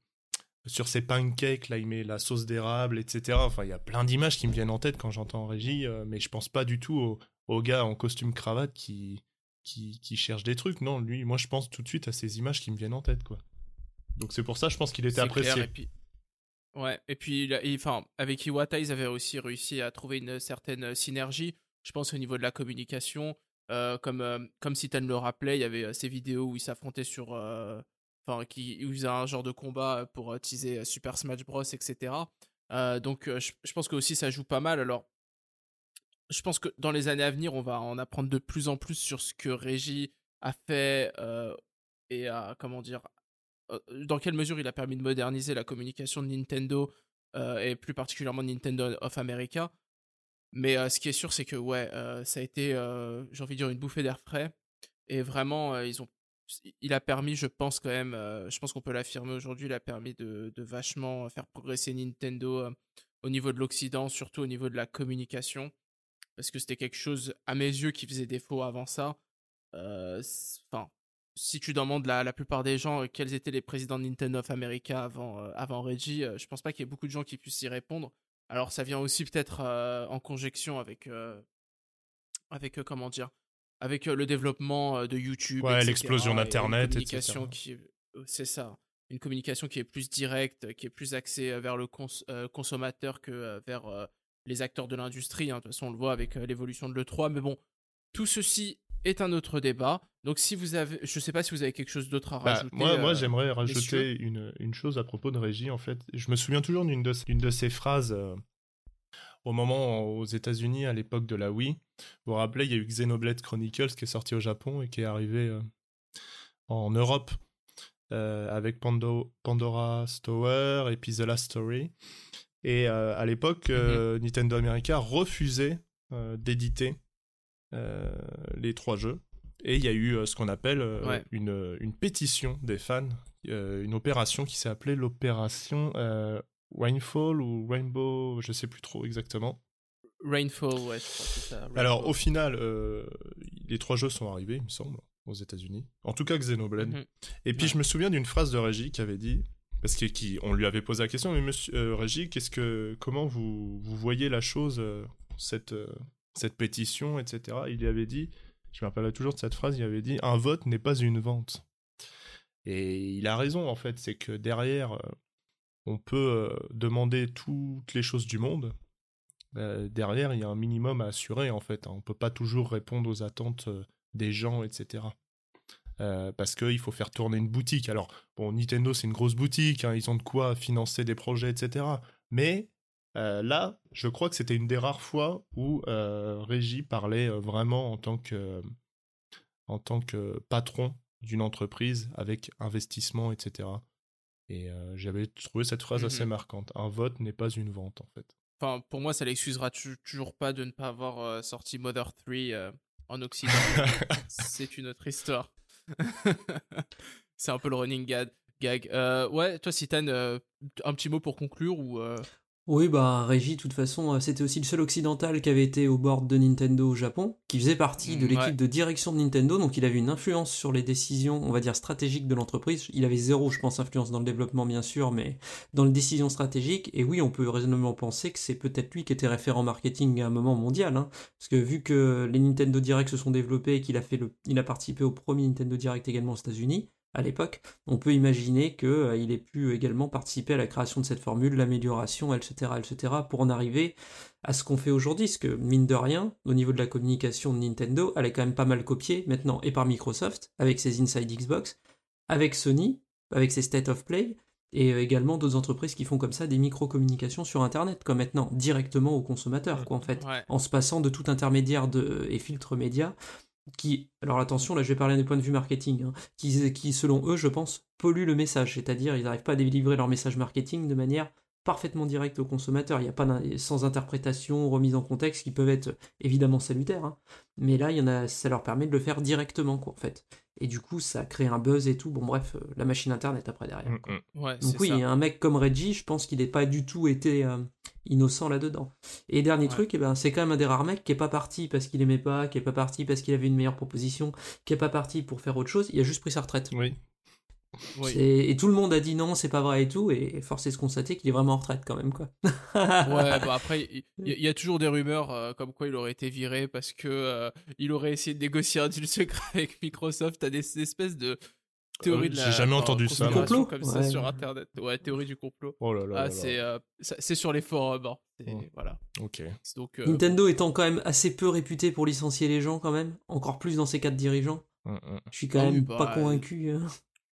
sur ses pancakes là, il met la sauce d'érable, etc. Enfin, il y a plein d'images qui me viennent en tête quand j'entends Régie, euh, mais je pense pas du tout au, au gars en costume cravate qui, qui qui cherche des trucs. Non, lui, moi je pense tout de suite à ces images qui me viennent en tête, quoi. Donc c'est pour ça, je pense qu'il était
clair,
apprécié.
et puis... Ouais, et puis, enfin, avec Iwata, ils avaient aussi réussi à trouver une certaine synergie, je pense, au niveau de la communication. Euh, comme, euh, comme Citan le rappelait, il y avait euh, ces vidéos où ils s'affrontaient sur. euh, Enfin, qui, où ils faisaient un genre de combat pour euh, teaser euh, Super Smash Bros, etc. Euh, donc, euh, je, je pense que aussi ça joue pas mal. Alors, je pense que dans les années à venir, on va en apprendre de plus en plus sur ce que Reggie a fait euh, et a, comment dire, euh, dans quelle mesure il a permis de moderniser la communication de Nintendo euh, et plus particulièrement Nintendo of America. Mais ce qui est sûr, c'est que ouais, ça a été, j'ai envie de dire, une bouffée d'air frais. Et vraiment, ils ont, il a permis, je pense quand même, je pense qu'on peut l'affirmer aujourd'hui, il a permis de, vachement faire progresser Nintendo au niveau de l'Occident, surtout au niveau de la communication. Parce que c'était quelque chose, à mes yeux, qui faisait défaut avant ça. Euh, Enfin, si tu demandes la, la plupart des gens euh, quels étaient les présidents de Nintendo of America avant, euh, avant Reggie, je pense pas qu'il y ait beaucoup de gens qui puissent y répondre. Alors ça vient aussi peut-être en conjonction avec, avec comment dire, avec le développement de YouTube.
Ouais, l'explosion d'Internet,
communication
etc.
qui est- c'est ça, une communication qui est plus directe, qui est plus axée vers le cons- euh, consommateur que vers euh, les acteurs de l'industrie. hein. De toute façon, on le voit avec euh, l'évolution de l'E3, mais bon, tout ceci est un autre débat. Donc si vous avez, je sais pas si vous avez quelque chose d'autre à
Bah,
rajouter.
moi, moi
euh,
j'aimerais rajouter une, une chose à propos de Régie, en fait. Je me souviens toujours d'une de, de ces phrases euh, au moment aux États-Unis, à l'époque de la Wii. Vous vous rappelez, il y a eu Xenoblade Chronicles qui est sorti au Japon et qui est arrivé euh, en Europe avec Pando- Pandora's Tower et puis The Last Story. Et euh, à l'époque, euh, Nintendo America refusait euh, d'éditer les trois jeux. Et il y a eu ce qu'on appelle
Ouais.
une, une pétition des fans, une opération qui s'est appelée l'opération Rainfall ou Rainbow, je sais plus trop exactement.
Rainfall, ouais, je crois que c'est ça.
Alors au final, les trois jeux sont arrivés, il me semble, aux États-Unis. En tout cas Xenoblade.
Mhm.
Et puis
Ouais.
je me souviens d'une phrase de Régie qui avait dit, parce lui avait posé la question, mais monsieur euh, que, comment vous, voyez la chose, euh, cette, euh, cette pétition, etc. Il y avait dit, je me rappelle toujours de cette phrase, il avait dit, un vote n'est pas une vente. Et il a raison en fait, c'est que derrière, euh, on peut demander toutes les choses du monde. Derrière, il y a un minimum à assurer en fait. hein. On peut pas toujours répondre aux attentes des gens, etc. Euh, parce qu'il faut faire tourner une boutique. Alors, bon, Nintendo, c'est une grosse boutique, hein, ils ont de quoi financer des projets, etc. Mais euh, là, je crois que c'était une des rares fois où euh, Régie parlait vraiment en tant que, en tant que patron d'une entreprise avec investissement, etc. Et j'avais trouvé cette phrase
Mhm.
assez marquante. Un vote n'est pas une vente, en fait.
Enfin, pour moi, ça l'excusera toujours pas de ne pas avoir sorti Mother 3 euh, en Occident. c'est une autre histoire. c'est un peu le running gag. Euh, ouais, toi, Citan, euh, un petit mot pour conclure ou euh,
Oui, bah, Régie, de toute façon, euh, c'était aussi le seul occidental qui avait été au board de Nintendo au Japon, qui faisait partie de
Mm,
l'équipe
ouais.
de direction de Nintendo, donc il avait une influence sur les décisions, on va dire, stratégiques de l'entreprise. Il avait zéro, je pense, influence dans le développement, bien sûr, mais dans les décisions stratégiques. Et oui, on peut raisonnablement penser que c'est peut-être lui qui était référent marketing à un moment mondial, hein, parce que vu que les Nintendo Direct se sont développés et qu'il a, fait le, il a participé au premier Nintendo Direct également aux États-Unis, à l'époque, on peut imaginer qu'il ait pu également participer à la création de cette formule, l'amélioration, etc., etc., pour en arriver à ce qu'on fait aujourd'hui. Parce que, mine de rien, au niveau de la communication de Nintendo, elle est quand même pas mal copiée maintenant, et par Microsoft, avec ses Inside Xbox, avec Sony, avec ses State of Play, et euh, également d'autres entreprises qui font comme ça des micro-communications sur Internet, comme maintenant, directement aux consommateurs, quoi, en fait
ouais.
en se passant de tout intermédiaire de, et filtre média qui, alors attention, là je vais parler d'un point de vue marketing, hein, qui, selon eux, je pense, polluent le message, c'est-à-dire ils n'arrivent pas à délivrer leur message marketing de manière parfaitement directe au consommateur. Il n'y a pas sans interprétation, remise en contexte, qui peuvent être évidemment salutaires, hein. mais là ça leur permet de le faire directement, quoi, en fait. Et du coup, ça crée un buzz et tout. Bon, bref, euh, la machine internet après derrière.
Mm,
quoi.
mm.
Ouais,
Donc oui,
ça.
un mec comme Reggie, je pense qu'il n'est pas du tout été euh, innocent là-dedans. Et dernier
Ouais.
truc, eh ben, c'est quand même un des rares mecs qui est pas parti parce qu'il aimait pas, qui est pas parti parce qu'il avait une meilleure proposition, qui est pas parti pour faire autre chose, il a juste pris sa retraite.
Oui.
Oui.
C'est- Et tout le monde a dit non, c'est pas vrai et tout, et force est de constater qu'il est vraiment en retraite quand même, quoi.
Ouais, bah après, il y, a toujours des rumeurs euh, comme quoi il aurait été viré parce que euh, il aurait essayé de négocier un deal secret avec Microsoft. T'as des, des espèces de théories
Euh,
de
j'ai jamais
enfin,
entendu ça,
moi.
comme
Complot
ça sur Internet. Ouais, théorie du complot.
Oh là là.
Ah,
là là.
c'est euh, c'est sur les forums. hein. Voilà.
Ok.
Donc, euh,
Nintendo étant quand même assez peu réputé pour licencier les gens quand même, encore plus dans ses quatre dirigeants.
Mm, mm.
Je suis quand
Ah
même
bah,
pas convaincu. hein.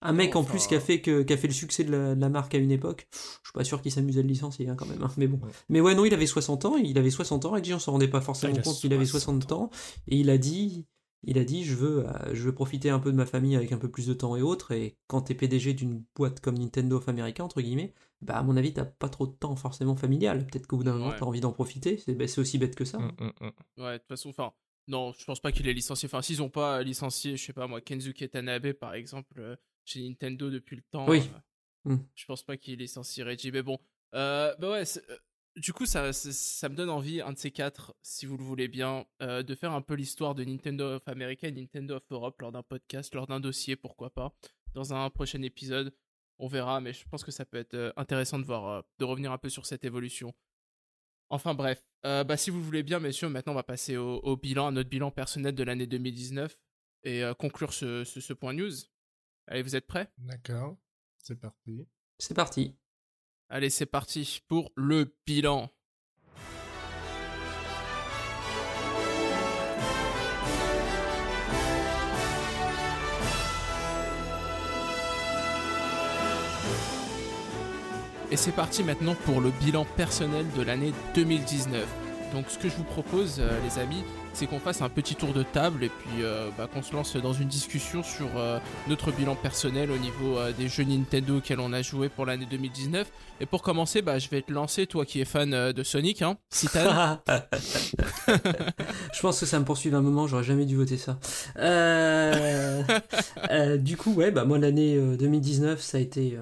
Un mec en plus qui a fait que qui a fait le succès de la, de la marque à une époque, je suis pas sûr qu'il s'amuse à le licencier hein, quand même. hein, Mais bon.
Ouais.
Mais ouais non, il avait 60 ans, il avait 60 ans, Reggie, on s'en rendait pas forcément compte qu'il avait
60
60 ans et il a dit il a dit je veux euh, je veux profiter un peu de ma famille avec un peu plus de temps et autres et quand t'es PDG d'une boîte comme Nintendo of America entre guillemets, bah à mon avis t'as pas trop de temps forcément familial. Peut-être qu'au bout d'un moment
Ouais.
t'as envie d'en profiter, c'est bah, aussi bête que ça.
Mm, mm, mm.
Ouais, de toute façon, enfin, non, je pense pas qu'il ait licencié. Enfin, s'ils ont pas licencié, je sais pas moi, Kenzuke Tanabe par exemple, euh, chez Nintendo depuis le temps.
Oui.
euh,
Mm.
Je pense pas qu'il licencie Reggie, mais bon. Euh, bah ouais, euh, du coup, ça, ça, ça me donne envie, un de ces quatre, si vous le voulez bien, euh, de faire un peu l'histoire de Nintendo of America et Nintendo of Europe lors d'un podcast, lors d'un dossier, pourquoi pas. Dans un prochain épisode, on verra, mais je pense que ça peut être intéressant de voir, de revenir un peu sur cette évolution. Enfin bref, Euh, bah, si vous le voulez bien, messieurs, maintenant on va passer au, au bilan, à notre bilan personnel de l'année 2019 et euh, conclure ce, ce, ce point news. Allez, vous êtes prêts?
D'accord, c'est parti.
C'est parti.
Allez, c'est parti pour le bilan. Et c'est parti maintenant pour le bilan personnel de l'année 2019. Donc ce que je vous propose, euh, les amis, c'est qu'on fasse un petit tour de table et puis euh, bah, qu'on se lance dans une discussion sur euh, notre bilan personnel au niveau des jeux Nintendo auxquels on a joué pour l'année 2019. Et pour commencer, bah, je vais te lancer, toi qui es fan de Sonic, hein,
je pense que ça me poursuit un moment, j'aurais jamais dû voter ça. Du coup, ouais, bah moi l'année euh, 2019, ça a été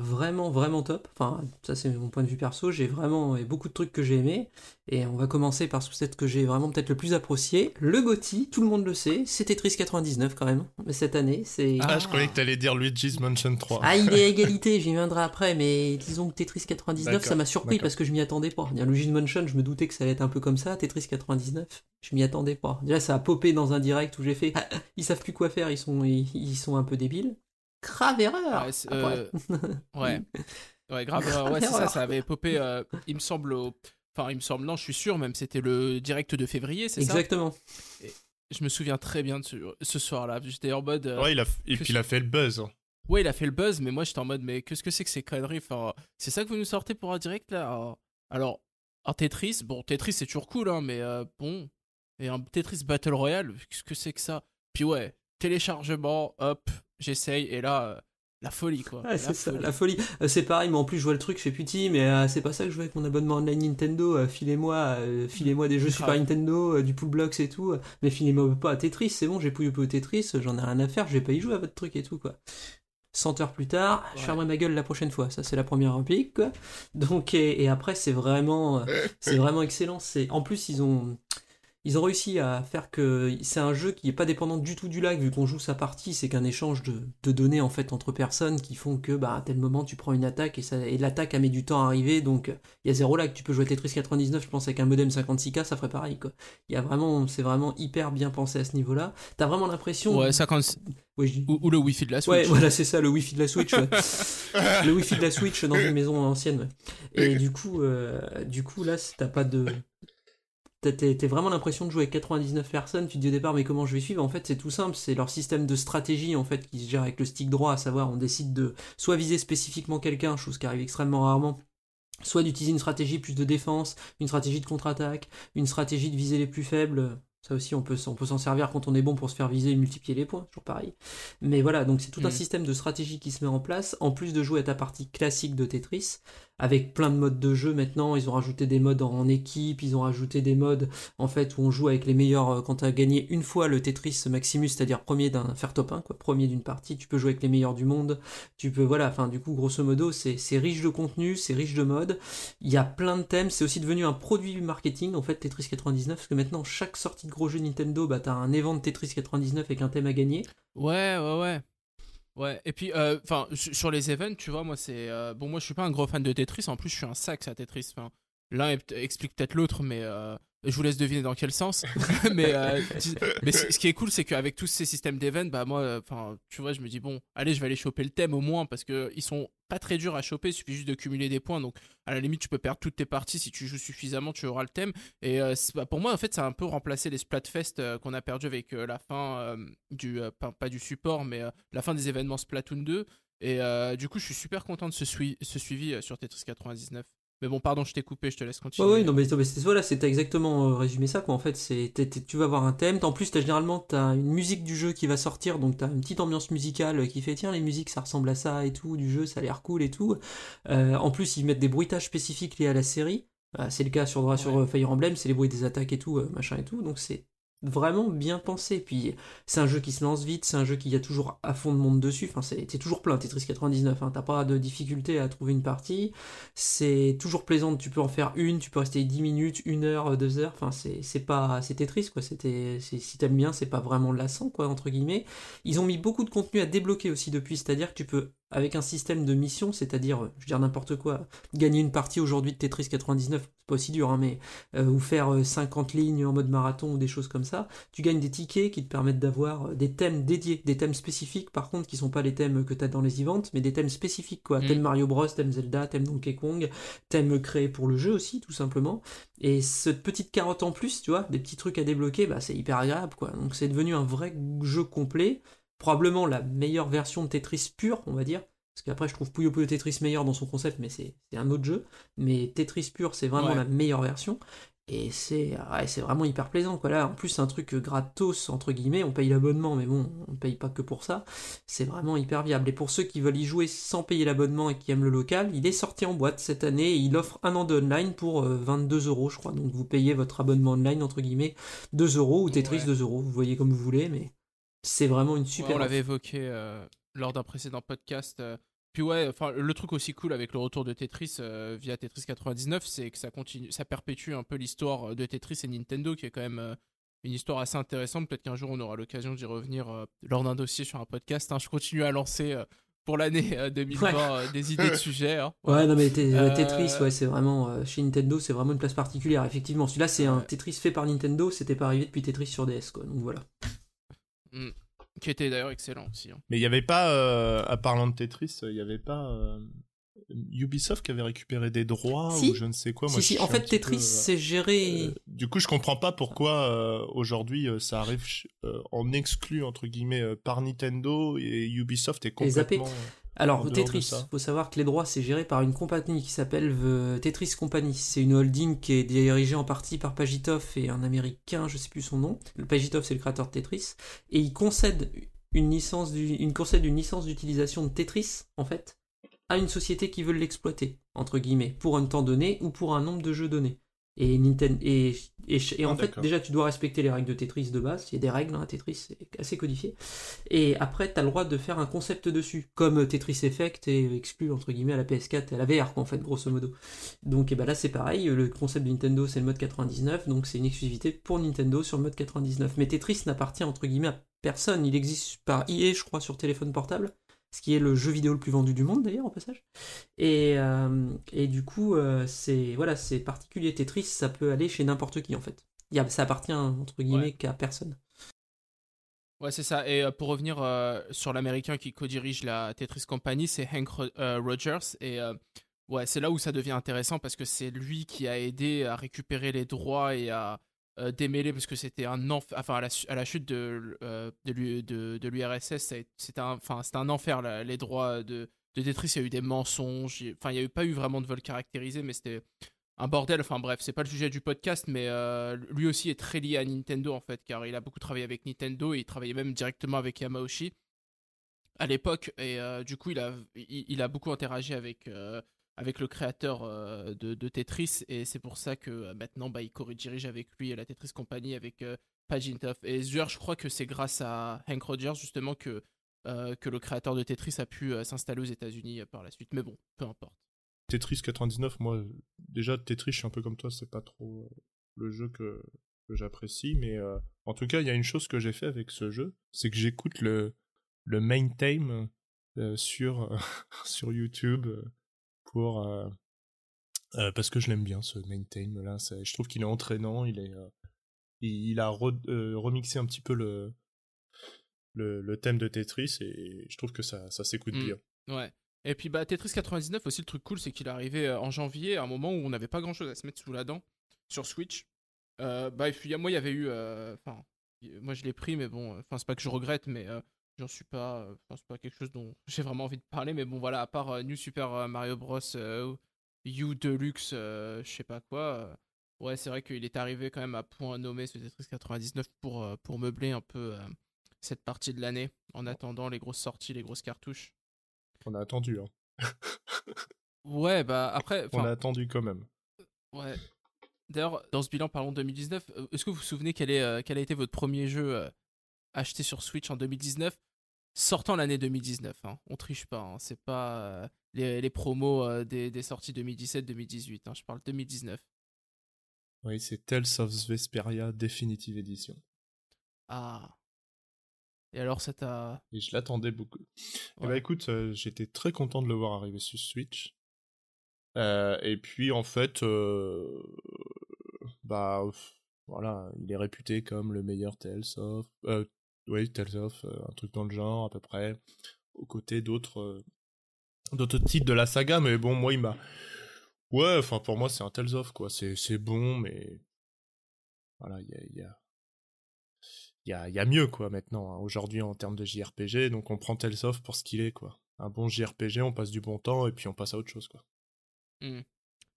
vraiment, vraiment top. Enfin, ça c'est mon point de vue perso, j'ai vraiment a beaucoup de trucs que j'ai aimé. Et on va commencer par ce que j'ai vraiment peut-être le plus apprécié. Le GOTY, tout le monde le sait, c'est Tetris 99 quand même. Mais cette année, c'est...
Ah, je croyais que t'allais dire Luigi's Mansion 3.
Ah, il est à égalité, j'y viendrai après, mais disons que Tetris 99, ça m'a surpris parce que je m'y attendais pas. Dire Luigi's Mansion, je me doutais que ça allait être un peu comme ça. Tetris 99, je m'y attendais pas. Déjà, ça a popé dans un direct où j'ai fait, Ah, ils savent plus quoi faire, ils sont, ils, ils sont un peu débiles. Grave erreur.
Ouais,
Après.
euh, ouais. Ouais, grave. euh, ouais, c'est ça, ça avait popé, euh, il me semble, au- enfin, il me semble, non, je suis sûr, même, c'était le direct de février, c'est ça?
Exactement.
Je me souviens très bien de ce, ce soir-là. J'étais en mode. euh,
Ouais, il a, et
que
puis il a fait le buzz. hein.
Ouais, il a fait le buzz, mais moi j'étais en mode, mais qu'est-ce que c'est que ces conneries? Enfin, C'est ça que vous nous sortez pour un direct là? Alors, Alors, un Tetris, bon, Tetris c'est toujours cool, hein, mais euh, bon. Et un Tetris Battle Royale, qu'est-ce que c'est que ça? Puis ouais, téléchargement, hop, j'essaye, et là, euh, la folie quoi.
C'est ça,
folie.
la folie. Euh, c'est pareil, mais en plus, je vois le truc, je fais putain, mais euh, c'est pas ça que je veux avec mon abonnement online Nintendo. euh, filez-moi, filez-moi des jeux
Grave.
Super Nintendo, du Pool Blocks et tout. mais filez-moi pas à Tetris, c'est bon, j'ai pouillé au Tetris, j'en ai rien à faire, je vais pas y jouer à votre truc et tout, quoi. 100 heures plus tard, je fermerai ma gueule la prochaine fois. Ça, c'est la première réplique, quoi. Donc, et, et après, c'est vraiment, c'est vraiment excellent. C'est, en plus, ils ont, ils ont réussi à faire que c'est un jeu qui est pas dépendant du tout du lag vu qu'on joue sa partie, c'est qu'un échange de, de données en fait entre personnes qui font que bah à tel moment tu prends une attaque et ça et l'attaque a mis du temps à arriver donc il y a zéro lag. Tu peux jouer à Tetris 99, je pense avec un modem 56K ça ferait pareil quoi. Il y a vraiment c'est vraiment hyper bien pensé à ce niveau-là. T'as vraiment l'impression
Ouais, 50...
Ouais, je dis-
ou, ou le Wi-Fi de la Switch.
Ouais, voilà, c'est ça, le Wi-Fi de la Switch. ouais. le Wi-Fi de la Switch dans une maison ancienne. ouais. Et du coup, euh, du coup là, t'as pas de. T'as- vraiment l'impression de jouer avec 99 personnes. Tu te dis au départ, mais comment je vais suivre? En fait, c'est tout simple. C'est leur système de stratégie en fait qui se gère avec le stick droit, à savoir, on décide de soit viser spécifiquement quelqu'un, chose qui arrive extrêmement rarement. Soit d'utiliser une stratégie plus de défense, une stratégie de contre-attaque, une stratégie de viser les plus faibles. Ça aussi, on peut, on peut s'en servir quand on est bon pour se faire viser et multiplier les points, toujours pareil. Mais voilà, donc c'est tout un
Mhm.
système de stratégie qui se met en place, en plus de jouer à ta partie classique de Tetris, avec plein de modes de jeu maintenant. Ils ont rajouté des modes en équipe, ils ont rajouté des modes en fait où on joue avec les meilleurs. euh, Quand tu as gagné une fois le Tetris Maximus, c'est-à-dire premier d'un faire top 1, quoi, premier d'une partie, tu peux jouer avec les meilleurs du monde. Tu peux, voilà, enfin, du coup, grosso modo, c'est c'est riche de contenu, c'est riche de modes. Il y a plein de thèmes, c'est aussi devenu un produit marketing en fait Tetris 99 parce que maintenant chaque sortie de gros jeu Nintendo, bah t'as un event Tetris 99 avec un thème à gagner.
Ouais, ouais, ouais. Ouais, et puis, euh, enfin, su- sur les events, tu vois, moi, c'est. euh, bon, moi, je suis pas un gros fan de Tetris, en plus, je suis un sac à Tetris. L'un explique peut-être l'autre, mais euh, je vous laisse deviner dans quel sens. mais euh, mais ce qui est cool, c'est qu'avec tous ces systèmes d'events, bah, moi, enfin, tu vois, je me dis, bon, allez, je vais aller choper le thème au moins, parce que ils sont pas très durs à choper, il suffit juste de cumuler des points. Donc, à la limite, tu peux perdre toutes tes parties. Si tu joues suffisamment, tu auras le thème. Et euh, bah, pour moi, en fait, ça a un peu remplacé les Splatfest euh, qu'on a perdu avec euh, la fin euh, du. euh, pas, pas du support, mais euh, la fin des événements Splatoon 2. Et euh, du coup, je suis super content de ce, sui- ce suivi euh, sur Tetris 99. Mais bon, pardon, je t'ai coupé, je te laisse continuer.
Ouais, non, mais, c'est voilà, c'est exactement euh, résumé ça, quoi. En fait, c'est tu vas avoir un thème. En plus, t'as généralement t'as une musique du jeu qui va sortir, donc t'as une petite ambiance musicale qui fait tiens, les musiques, ça ressemble à ça et tout, du jeu, ça a l'air cool et tout. Euh, en plus, ils mettent des bruitages spécifiques liés à la série. Euh, c'est le cas sur, sur
Ouais.
euh, Fire Emblem, c'est les bruits des attaques et tout, euh, machin et tout. Donc c'est vraiment bien pensé. Puis c'est un jeu qui se lance vite, c'est un jeu qui a toujours à fond de monde dessus. Enfin, c'est toujours plein, Tetris 99. Hein. T'as pas de difficulté à trouver une partie. C'est toujours plaisant, tu peux en faire une, tu peux rester 10 minutes, 1 heure, 2 heures. Enfin, c'est pas. C'est Tetris, quoi. C'était. Si t'aimes bien, c'est pas vraiment lassant, quoi, entre guillemets. Ils ont mis beaucoup de contenu à débloquer aussi depuis, c'est-à-dire que tu peux, avec un système de mission, c'est-à-dire, euh, je veux dire n'importe quoi, gagner une partie aujourd'hui de Tetris 99, c'est pas aussi dur, hein, mais. euh, ou faire euh, 50 lignes en mode marathon ou des choses comme ça, tu gagnes des tickets qui te permettent d'avoir euh, des thèmes dédiés, des thèmes spécifiques, par contre, qui sont pas les thèmes que t'as dans les events, mais des thèmes spécifiques, quoi.
Mm.
Thème Mario Bros, thème Zelda, thème Donkey Kong, thème créé pour le jeu aussi, tout simplement. Et cette petite carotte en plus, tu vois, des petits trucs à débloquer, bah c'est hyper agréable, quoi. Donc c'est devenu un vrai jeu complet, probablement la meilleure version de Tetris pure, on va dire. Parce qu'après, je trouve Puyo Puyo Tetris meilleur dans son concept, mais c'est un autre jeu. Mais Tetris pur, c'est vraiment
Ouais.
la meilleure version. Et c'est ouais, vraiment hyper plaisant. Quoi. Là, en plus, c'est un truc gratos, entre guillemets. On paye l'abonnement, mais bon, on paye pas que pour ça. C'est vraiment hyper viable. Et pour ceux qui veulent y jouer sans payer l'abonnement et qui aiment le local, il est sorti en boîte cette année et il offre un an de online pour euh, 22 euros, je crois. Donc vous payez votre abonnement online, entre guillemets, 2 euros ou Tetris
Ouais.
2 euros. Vous voyez comme vous voulez, mais c'est vraiment une
Ouais,
super.
on l'avait évoqué euh, lors d'un précédent podcast. euh. Puis ouais, enfin le truc aussi cool avec le retour de Tetris euh, via Tetris 99, c'est que ça continue, ça perpétue un peu l'histoire de Tetris et Nintendo, qui est quand même euh, une histoire assez intéressante. Peut-être qu'un jour on aura l'occasion d'y revenir euh, lors d'un dossier sur un podcast. hein. Je continue à lancer euh, pour l'année euh, 2020
Ouais.
euh, des idées de sujets. hein.
Ouais, non, mais Te-
Euh,
Tetris, ouais, c'est vraiment. euh, chez Nintendo, c'est vraiment une place particulière, effectivement. Celui-là, c'est un. Tetris fait par Nintendo, c'était pas arrivé depuis Tetris sur DS, quoi. Donc voilà.
Mm. Qui était d'ailleurs excellent aussi. hein.
Mais il n'y avait pas, euh, à parlant de Tetris, il n'y avait pas euh, Ubisoft qui avait récupéré des droits
Si.
ou je ne sais quoi. Moi,
si, si, en fait, Tetris,
euh,
c'est géré.
euh, du coup, je comprends pas pourquoi euh, aujourd'hui euh, ça arrive euh, en exclu entre guillemets euh, par Nintendo et Ubisoft est complètement.
Alors, Tetris, faut savoir que les droits, c'est géré par une compagnie qui s'appelle euh, Tetris Company. C'est une holding qui est dirigée en partie par Pagitov et un américain, je sais plus son nom. Le Pagitov, c'est le créateur de Tetris. Et il concède une licence du- une concède une licence d'utilisation de Tetris, en fait, à une société qui veut l'exploiter, entre guillemets, pour un temps donné ou pour un nombre de jeux donné. Et, Nintendo, et, et, et en
Ah,
fait, déjà, tu dois respecter les règles de Tetris de base. Il y a des règles, hein, Tetris, c'est assez codifié. Et après, tu as le droit de faire un concept dessus, comme Tetris Effect est exclu, entre guillemets, à la PS4 et à la VR, quoi, en fait, grosso modo. Donc, et ben là, c'est pareil. Le concept de Nintendo, c'est le mode 99, donc c'est une exclusivité pour Nintendo sur le mode 99. Mais Tetris n'appartient, entre guillemets, à personne. Il existe par EA, je crois, sur téléphone portable ce qui est le jeu vidéo le plus vendu du monde d'ailleurs au passage. Et, euh, et du coup, euh, c'est voilà, c'est particulier Tetris, ça peut aller chez n'importe qui en fait. Y a, ça appartient entre guillemets
Ouais.
qu'à personne.
Ouais, c'est ça. Et euh, pour revenir euh, sur l'américain qui co-dirige la Tetris Company, c'est Hank Ro- Rogers. Et ouais, c'est là où ça devient intéressant parce que c'est lui qui a aidé à récupérer les droits et à euh, démêler parce que c'était un enfer. Enfin, à la, à la chute de, euh, de, l'U- de, de l'URSS, c'était un, enfin, un enfer. les droits de, de Tetris, il y a eu des mensonges. Enfin, il n'y a eu pas eu vraiment de vol caractérisé, mais c'était un bordel. Enfin bref, c'est pas le sujet du podcast, mais euh, lui aussi est très lié à Nintendo en fait, car il a beaucoup travaillé avec Nintendo et il travaillait même directement avec Yamauchi à l'époque. Et euh, du coup, il a, il, a beaucoup interagi avec, avec le créateur euh, de, Tetris et c'est pour ça que euh, maintenant, bah, il co-dirige avec lui la Tetris Company avec euh. Et d'ailleurs, je crois que c'est grâce à Hank Rogers justement que, euh, que le créateur de Tetris a pu s'installer aux États-Unis par la suite. Mais bon, peu importe.
Tetris 99, moi, déjà Tetris, je suis un peu comme toi, c'est pas trop le jeu que, que j'apprécie, mais en tout cas, il y a une chose que j'ai fait avec ce jeu, c'est que j'écoute le, le main theme sur, sur YouTube euh, euh, parce que je l'aime bien ce main theme là, je trouve qu'il est entraînant, il est. euh, il, a re- remixé un petit peu le, le, le thème de Tetris et je trouve que ça, ça s'écoute
Mm.
bien.
Ouais. Et puis bah Tetris 99 aussi le truc cool c'est qu'il est arrivé en janvier à un moment où on n'avait pas grand chose à se mettre sous la dent sur Switch. Euh, bah et puis moi il y avait eu enfin moi je l'ai pris mais bon enfin c'est pas que je regrette mais euh, j'en suis pas euh, enfin c'est pas quelque chose dont j'ai vraiment envie de parler mais bon voilà à part euh, New Super euh, Mario Bros euh, U Deluxe je sais pas quoi ouais c'est vrai qu'il est arrivé quand même à point nommé ce Tetris 99 pour pour meubler un peu cette partie de l'année en attendant les grosses sorties les grosses cartouches.
On a attendu, hein.
Ouais, bah après,
On a attendu quand même.
ouais. D'ailleurs, dans ce bilan, parlons 2019. euh, Est-ce que vous vous souvenez quel, est, quel a été votre premier jeu acheté sur Switch en 2019 Sortant l'année 2019, hein. on triche pas, hein. c'est pas euh, les, les promos euh, des, des sorties 2017-2018, hein. je parle 2019.
Oui, c'est Tales of Vesperia Definitive Edition.
Ah. Et alors, ça t'a.
Et je l'attendais beaucoup. Eh ben
Ouais.
écoute, euh, j'étais très content de le voir arriver sur Switch. Euh, et puis en fait, euh, bah voilà, il est réputé comme le meilleur Tales of, euh, oui Tales of, euh, un truc dans le genre à peu près, aux côtés d'autres euh, d'autres titres de la saga. Mais bon, moi il m'a, ouais, enfin pour moi c'est un Tales of quoi. C'est bon, mais voilà, il y a, y a il y a, il y a mieux quoi maintenant hein, aujourd'hui en termes de JRPG donc on prend Tales of pour ce qu'il est quoi un bon JRPG, on passe du bon temps et puis on passe à autre chose. quoi.
Hmm.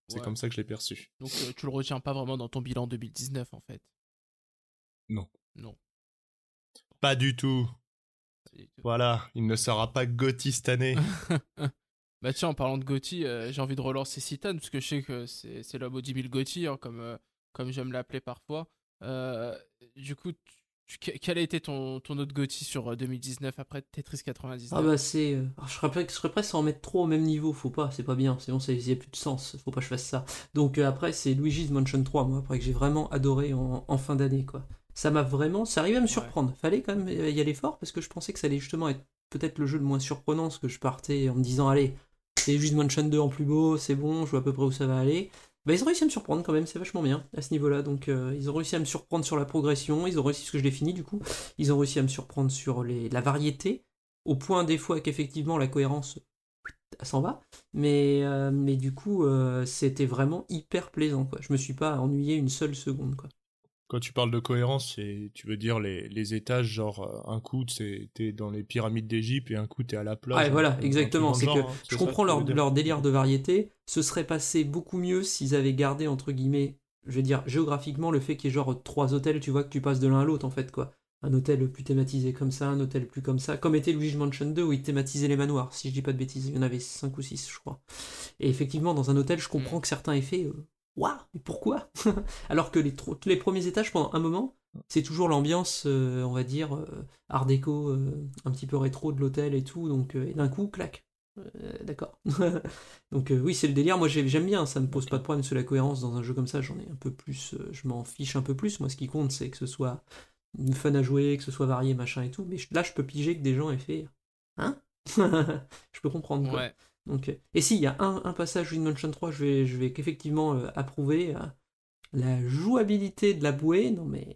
C'est
Ouais.
comme ça que je l'ai perçu.
Donc euh, tu le retiens pas vraiment dans ton bilan 2019 en fait?
Non.
Non.
Pas du tout. Voilà, il ne sera pas Gotti cette année.
Bah tiens, en parlant de Gotti, euh, j'ai envie de relancer Citan, parce que je sais que c'est c'est l'homme aux 10 000 Gotti, hein, comme, euh, comme j'aime l'appeler parfois. Euh, du coup, tu- quel a été ton, ton autre Gotti sur euh, 2019 après Tetris 99
Ah bah c'est. euh, je, serais prêt, je serais presque à en mettre trop au même niveau, faut pas, c'est pas bien, sinon ça y a plus de sens, faut pas que je fasse ça. Donc euh, après c'est Luigi's Mansion 3, moi, après que j'ai vraiment adoré en, en fin d'année, quoi. Ça m'a vraiment. Ça arrivait à me surprendre, fallait quand même y aller fort, parce que je pensais que ça allait justement être peut-être le jeu le moins surprenant, parce que je partais en me disant, allez, c'est Luigi's Mansion 2 en plus beau, c'est bon, je vois à peu près où ça va aller. Bah, ils ont réussi à me surprendre quand même, c'est vachement bien à ce niveau-là. Donc, euh, ils ont réussi à me surprendre sur la progression, ils ont réussi, parce que je l'ai fini du coup, ils ont réussi à me surprendre sur les, la variété, au point des fois qu'effectivement la cohérence s'en va. Mais, euh, mais du coup, euh, c'était vraiment hyper plaisant. Quoi. Je me suis pas ennuyé une seule seconde. Quoi.
Quand tu parles de cohérence, c'est- tu veux dire les, les étages, genre euh, un coup t'es dans les pyramides d'Égypte et un coup t'es à la plage.
Ouais,
un-
voilà, exactement. C'est que
hein,
je comprends
que
leur,
veux dire
leur délire de variété. Ce serait passé beaucoup mieux s'ils avaient gardé, entre guillemets, je veux dire, géographiquement, le fait qu'il y ait genre trois hôtels, tu vois, que tu passes de l'un à l'autre, en fait, quoi. Un hôtel plus thématisé comme ça, un hôtel plus comme ça, comme était Luigi Mansion 2 où ils thématisaient les manoirs, si je dis pas de bêtises. Il y en avait 5 ou 6, je crois. Et effectivement, dans un hôtel, je comprends que certains euh, Waouh, mais pourquoi Alors que les, les premiers étages, pendant un moment, c'est toujours l'ambiance, euh, on va dire, euh, art déco, euh, un petit peu rétro de l'hôtel et tout. Donc, et d'un coup, clac. D'accord. donc oui, c'est le délire. Moi, j'ai- j'aime bien. Ça me pose pas de problème sur la cohérence dans un jeu comme ça. J'en ai un peu plus. je m'en fiche un peu plus. Moi, ce qui compte, c'est que ce soit fun à jouer, que ce soit varié, machin et tout. Mais je- là, je peux piger que des gens aient fait. Hein? Je peux comprendre. Quoi.
Ouais.
Donc, euh, et si, il y a un, un passage Win Mansion 3, je vais, je vais qu'effectivement euh, approuver euh, la jouabilité de la bouée. Non, mais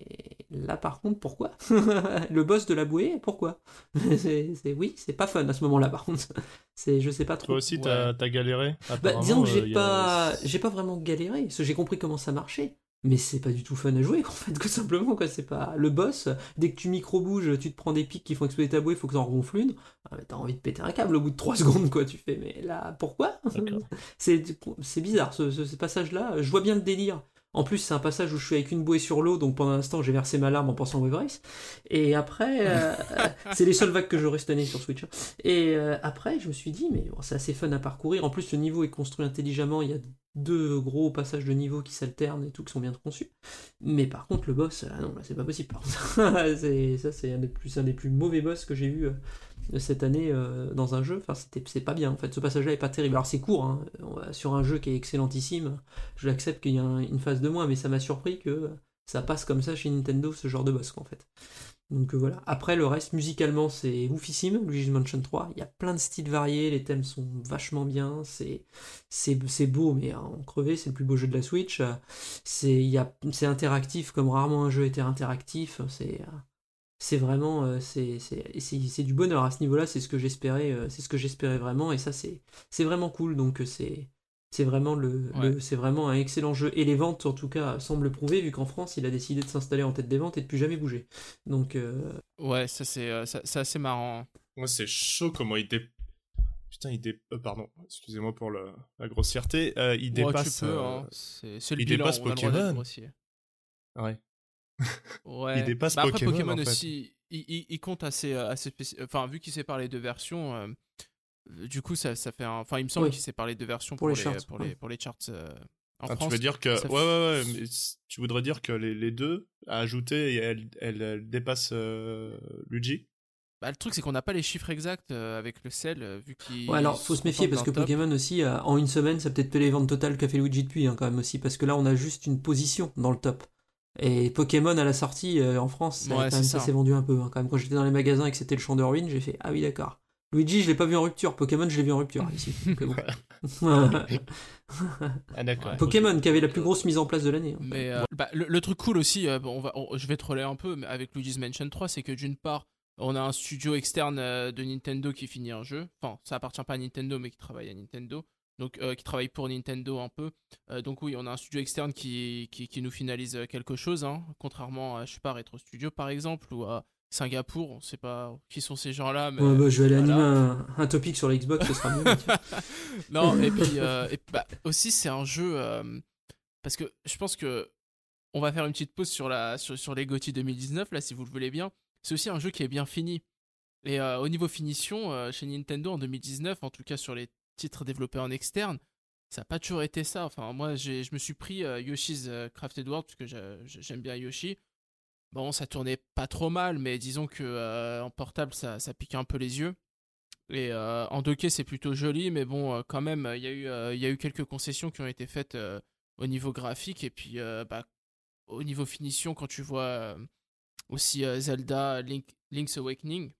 là, par contre, pourquoi? Le boss de la bouée, pourquoi? C'est, Oui, c'est pas fun à ce moment-là, par contre. C'est, je sais pas trop.
Toi aussi, t'as t'as galéré
Bah, disons que
euh,
j'ai
a-
pas, j'ai pas vraiment galéré, parce que j'ai compris comment ça marchait. Mais c'est pas du tout fun à jouer, en fait, tout simplement, quoi. C'est pas le boss. Dès que tu micro-bouges, tu te prends des pics qui font exploser ta bouée, il faut que t'en ronfles une. Ah, mais t'as envie de péter un câble au bout de 3 secondes, quoi. Tu fais, mais là, pourquoi? C'est c'est bizarre, ce, ce- ce passage-là. Je vois bien le délire. En plus, c'est un passage où je suis avec une bouée sur l'eau, donc pendant l'instant, j'ai versé ma larme en pensant au Wave Race. Et après, euh, c'est les seules vagues que j'aurais cette année sur Switch. hein. Et euh, après, je me suis dit, mais bon, c'est assez fun à parcourir. En plus, le niveau est construit intelligemment. Il y a deux gros passages de niveau qui s'alternent et tout, qui sont bien conçus. Mais par contre, le boss, ah non, là, c'est pas possible. Par contre. C'est- ça, c'est un des plus, un des plus mauvais boss que j'ai vu euh, cette année euh, dans un jeu. C'est pas bien. En fait, ce passage-là est pas terrible. Alors, c'est court, hein. Sur un jeu qui est excellentissime. Je l'accepte qu'il y a un- une phase de moins, mais ça m'a surpris que ça passe comme ça chez Nintendo, ce genre de boss, en fait. Donc euh, voilà. Après, le reste, musicalement, c'est oufissime. Luigi's Mansion 3, il y a plein de styles variés, les thèmes sont vachement bien, c'est beau, mais en crever, c'est le plus beau jeu de la Switch. C'est y c'est interactif comme rarement un jeu était interactif. C'est euh, c'est vraiment euh, c'est c'est- c'est c'est du bonheur à ce niveau-là. C'est ce que j'espérais, euh, c'est ce que j'espérais vraiment, et ça c'est c'est vraiment cool. Donc euh, c'est c'est vraiment le,
Ouais.
le- c'est vraiment un excellent jeu et les ventes en tout cas semblent le prouver vu qu'en France il a décidé de s'installer en tête des ventes et de plus jamais bouger. Donc euh,
Ouais, ça c'est ça- c'est assez marrant.
Moi, c'est chaud comment il dé... Putain, il dé... euh, pardon, excusez-moi pour le... la grossièreté. euh, il
Ouais,
dépasse... euh,
hein. c'est c'est le
il
bilan,
dépasse Pokémon. Ouais.
Ouais.
Il dépasse
Bah après,
Pokémon,
Pokémon,
en fait.
aussi, il, il- il compte assez, euh, assez spéci- Enfin, vu qu'il sépare les deux versions, euh, du coup, ça, ça fait un. Enfin, il me semble
Oui.
qu'il sépare les deux versions
Pour
pour,
les
les,
charts,
pour,
ouais.
les, pour les charts euh, en
Ah,
France.
tu veux dire que ouais ouais ouais mais tu voudrais dire que les, les deux à ajouter elle elle, elle dépasse euh, Luigi?
Bah, le truc, c'est qu'on n'a pas les chiffres exacts euh, avec le sel, vu qu'il.
Ouais, alors faut se méfier parce que Pokémon aussi, euh, en une semaine, ça peut-être pas les ventes totales qu'a fait Luigi depuis, hein, quand même aussi, parce que là on a juste une position dans le top. Et Pokémon à la sortie euh, en France, ça,
Ouais,
quand
c'est
même,
ça.
ça s'est vendu un peu. hein, quand même, quand j'étais dans les magasins et que c'était le champ de ruines, j'ai fait ah oui d'accord. Luigi, je l'ai pas vu en rupture. Pokémon, je l'ai vu en rupture ici. Bon.
ah d'accord.
Pokémon qui avait la plus grosse mise en place de l'année.
Mais euh, bah, le, le truc cool aussi, euh, bon, on va, on- je vais troller un peu mais avec Luigi's Mansion 3, c'est que d'une part, on a un studio externe euh, de Nintendo qui finit un jeu. Enfin, ça appartient pas à Nintendo, mais qui travaille à Nintendo. Donc, euh, qui travaille pour Nintendo un peu. Euh, donc oui, on a un studio externe qui, qui, qui nous finalise euh, quelque chose, hein, contrairement à, je sais pas, Retro Studio par exemple, ou à Singapour, on sait pas qui sont ces gens-là, mais
Ouais, bah, je vais aller
voilà.
animer un, un topic sur la Xbox, ce sera mieux.
Non, et puis, euh, et bah, aussi, c'est un jeu. parce que je pense que. On va faire une petite pause sur, la, sur, sur les GOTY 2019, là, si vous le voulez bien. C'est aussi un jeu qui est bien fini. Et euh, au niveau finition, euh, chez Nintendo en 2019, en tout cas sur les titres développés en externe, ça n'a pas toujours été ça. Enfin, moi, je me suis pris euh, Yoshi's euh, Crafted World, parce que j'a- j'aime bien Yoshi. Bon, ça tournait pas trop mal, mais disons que euh, en portable, ça, pique un peu les yeux. Et euh, en 2K, c'est plutôt joli, mais bon, quand même, il y, a eu, quelques concessions qui ont été faites au niveau graphique. Et puis, bah, au niveau finition, quand tu vois aussi Zelda Link, Link's Awakening,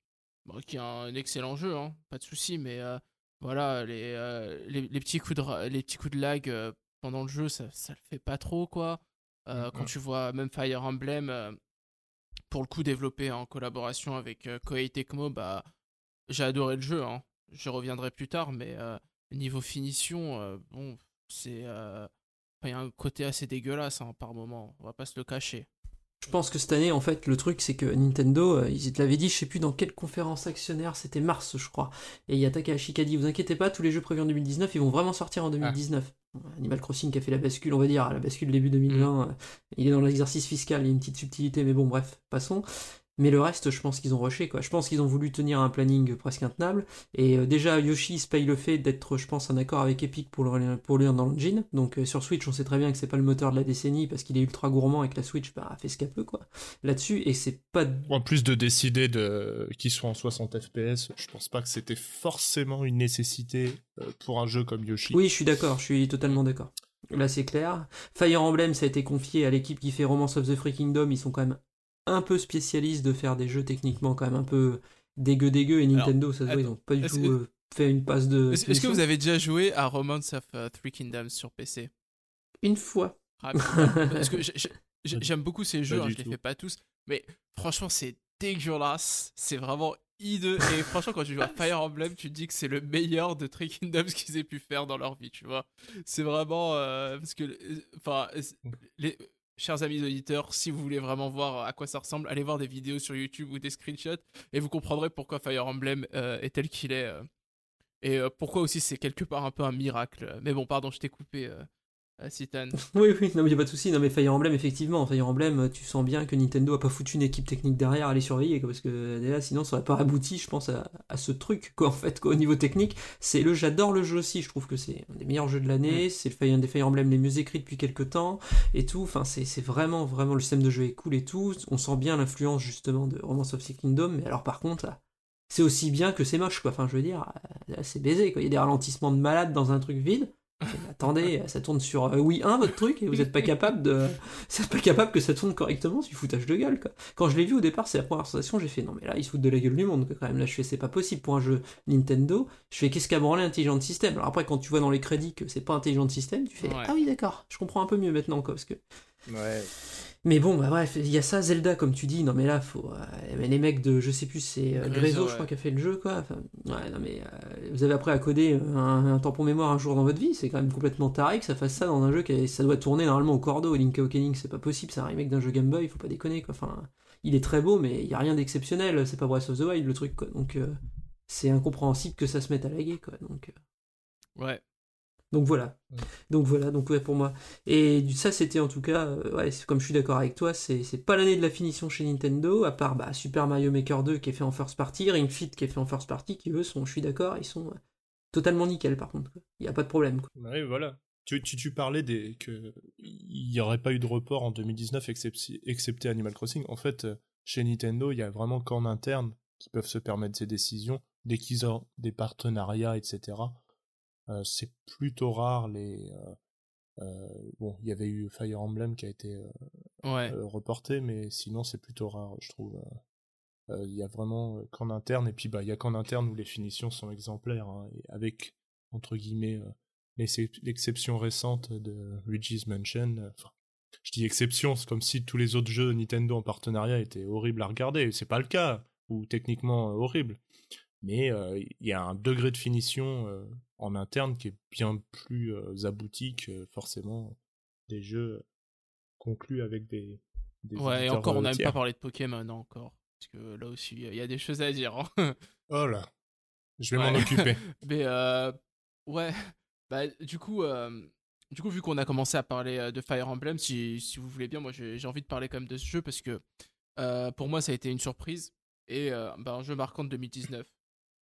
qui est un excellent jeu, hein, pas de souci, mais voilà, les, euh, les, les petits coups de, les petits coups de lag euh, pendant le jeu, ça, ça le fait pas trop, quoi. Euh,
Mhm.
Quand tu vois même Fire Emblem, pour le coup développé en collaboration avec Koei Tecmo, bah, j'ai adoré le jeu, hein. je reviendrai plus tard, mais niveau finition, bon, c'est. Il y a un côté assez dégueulasse hein, par moment, on va pas se le cacher.
Je pense que cette année, en fait, le truc, c'est que Nintendo, euh, ils te l'avaient dit, je sais plus dans quelle conférence actionnaire, c'était mars, je crois. Et il y a Takahashi qui a dit, vous inquiétez pas, tous les jeux prévus en 2019, ils vont vraiment sortir en 2019. Animal Crossing qui a fait la bascule, on va dire, la bascule début 2020, euh, il est dans l'exercice fiscal, il y a une petite subtilité, mais bon, bref, passons. Mais le reste, je pense qu'ils ont rushé, quoi. Je pense qu'ils ont voulu tenir un planning presque intenable. Et euh, déjà, Yoshi se paye le fait d'être, je pense, en accord avec Epic pour le, pour le lire dans l'engine. Donc euh, sur Switch, on sait très bien que c'est pas le moteur de la décennie parce qu'il est ultra gourmand et que la Switch bah, fait ce qu'elle peut, quoi. Là-dessus, et c'est pas.
En plus de décider de qu'ils soient en 60 FPS, je pense pas que c'était forcément une nécessité euh, pour un jeu comme Yoshi.
Oui, je suis d'accord, je suis totalement d'accord. Là, c'est clair. Fire Emblem, ça a été confié à l'équipe qui fait Romance of the Free Kingdom. Ils sont quand même un peu spécialistes de faire des jeux techniquement quand même un peu dégueu dégueu. Et Nintendo, ça se voit, ils ont pas du tout
que-
euh, fait une passe de.
Est-ce que vous avez déjà joué à Romance of uh, Three Kingdoms sur PC
Une fois.
Rapidement. Parce que j'aime beaucoup ces jeux, hein, je les fais pas tous, mais franchement c'est dégueulasse, c'est vraiment hideux. Et franchement quand tu joues à Fire Emblem, tu te dis que c'est le meilleur de Three Kingdoms qu'ils aient pu faire dans leur vie, tu vois. C'est vraiment euh, parce que, euh, enfin, euh, les chers amis auditeurs, si vous voulez vraiment voir à quoi ça ressemble, allez voir des vidéos sur YouTube ou des screenshots et vous comprendrez pourquoi Fire Emblem euh, est tel qu'il est. euh, et euh, pourquoi aussi c'est quelque part un peu un miracle. Mais bon, pardon, je t'ai coupé, Citan.
Oui, oui, non, mais y a pas de souci. Non, mais Fire Emblem, effectivement, Fire Emblem, tu sens bien que Nintendo a pas foutu une équipe technique derrière à les surveiller, quoi, parce que déjà, sinon, ça aurait pas abouti, je pense, à, à ce truc, quoi, en fait, quoi, au niveau technique. C'est le, j'adore le jeu aussi, je trouve que c'est un des meilleurs jeux de l'année, c'est un des Fire Emblem les mieux écrits depuis quelques temps, et tout. Enfin, c'est, vraiment, vraiment, le système de jeu est cool et tout. On sent bien l'influence, justement, de Romance of the Kingdom, mais alors, par contre, c'est aussi bien que c'est moche, quoi. Enfin, je veux dire, euh, c'est baisé, quoi. Il y a des ralentissements de malade dans un truc vide. Attendez, ça tourne sur euh, Wii 1 votre truc et vous n'êtes pas capable de, vous êtes pas capable que ça tourne correctement, c'est du foutage de gueule quoi. Quand je l'ai vu au départ, c'est la première sensation, j'ai fait non mais là ils se foutent de la gueule du monde quand même. Là je fais c'est pas possible pour un jeu Nintendo. Je fais qu'est-ce qu'a branlé Intelligent System? Alors après quand tu vois dans les crédits que c'est pas Intelligent System, tu fais
Ouais.
ah oui d'accord, je comprends un peu mieux maintenant quoi parce que
Ouais.
Mais bon, bah bref, il y a ça, Zelda, comme tu dis. Non, mais là, faut. euh, les mecs de, je sais plus, c'est euh,
ouais.
je crois, qui a fait le jeu, quoi. Enfin, ouais, non, mais euh, vous avez appris à coder un, un tampon mémoire un jour dans votre vie. C'est quand même complètement taré que ça fasse ça dans un jeu qui ça doit tourner normalement au cordeau. Link Awakening, c'est pas possible. C'est un remake d'un jeu Game Boy, faut pas déconner, quoi. Enfin, il est très beau, mais il y a rien d'exceptionnel. C'est pas Breath of the Wild, le truc, quoi. Donc, euh, c'est incompréhensible que ça se mette à laguer, quoi. Donc. euh,
Ouais.
Donc voilà.
Mm.
Donc voilà, donc ouais pour moi. Et ça c'était en tout cas, euh, ouais, comme je suis d'accord avec toi, c'est pas l'année de la finition chez Nintendo, à part bah, Super Mario Maker 2 qui est fait en first party, Ring Fit qui est fait en first party, qui eux sont, je suis d'accord, ils sont euh, totalement nickel par contre. Il n'y a pas de problème. Quoi.
Voilà. Tu, tu, tu parlais des, que il n'y aurait pas eu de report en 2019 excepti- excepté Animal Crossing. En fait, euh, chez Nintendo, il y a vraiment qu'en interne qui peuvent se permettre ces décisions. Dès qu'ils ont des partenariats, etc., c'est plutôt rare les... euh, euh, bon, il y avait eu Fire Emblem qui a été euh,
Ouais.
euh, reporté, mais sinon c'est plutôt rare, je trouve. Euh, euh, Il y a vraiment euh, qu'en interne, et puis bah il y a qu'en interne où les finitions sont exemplaires, hein, et avec entre guillemets euh, l'excep- l'exception récente de Luigi's Mansion. euh, Enfin, je dis exception, c'est comme si tous les autres jeux Nintendo en partenariat étaient horribles à regarder. C'est pas le cas, ou techniquement euh, horribles. Mais euh, il y a un degré de finition euh, en interne qui est bien plus euh, abouti que forcément des jeux conclus avec des, des
Ouais, et encore, on
euh,
n'a même pas parlé de Pokémon encore. Parce que là aussi, il y a des choses à dire. hein.
Oh là. Je vais
Ouais.
m'en occuper.
Mais euh, ouais, bah, du coup, euh, du coup, vu qu'on a commencé à parler de Fire Emblem, si, si vous voulez bien, moi j'ai envie de parler quand même de ce jeu parce que euh, pour moi ça a été une surprise et bah, un jeu marquant de 2019.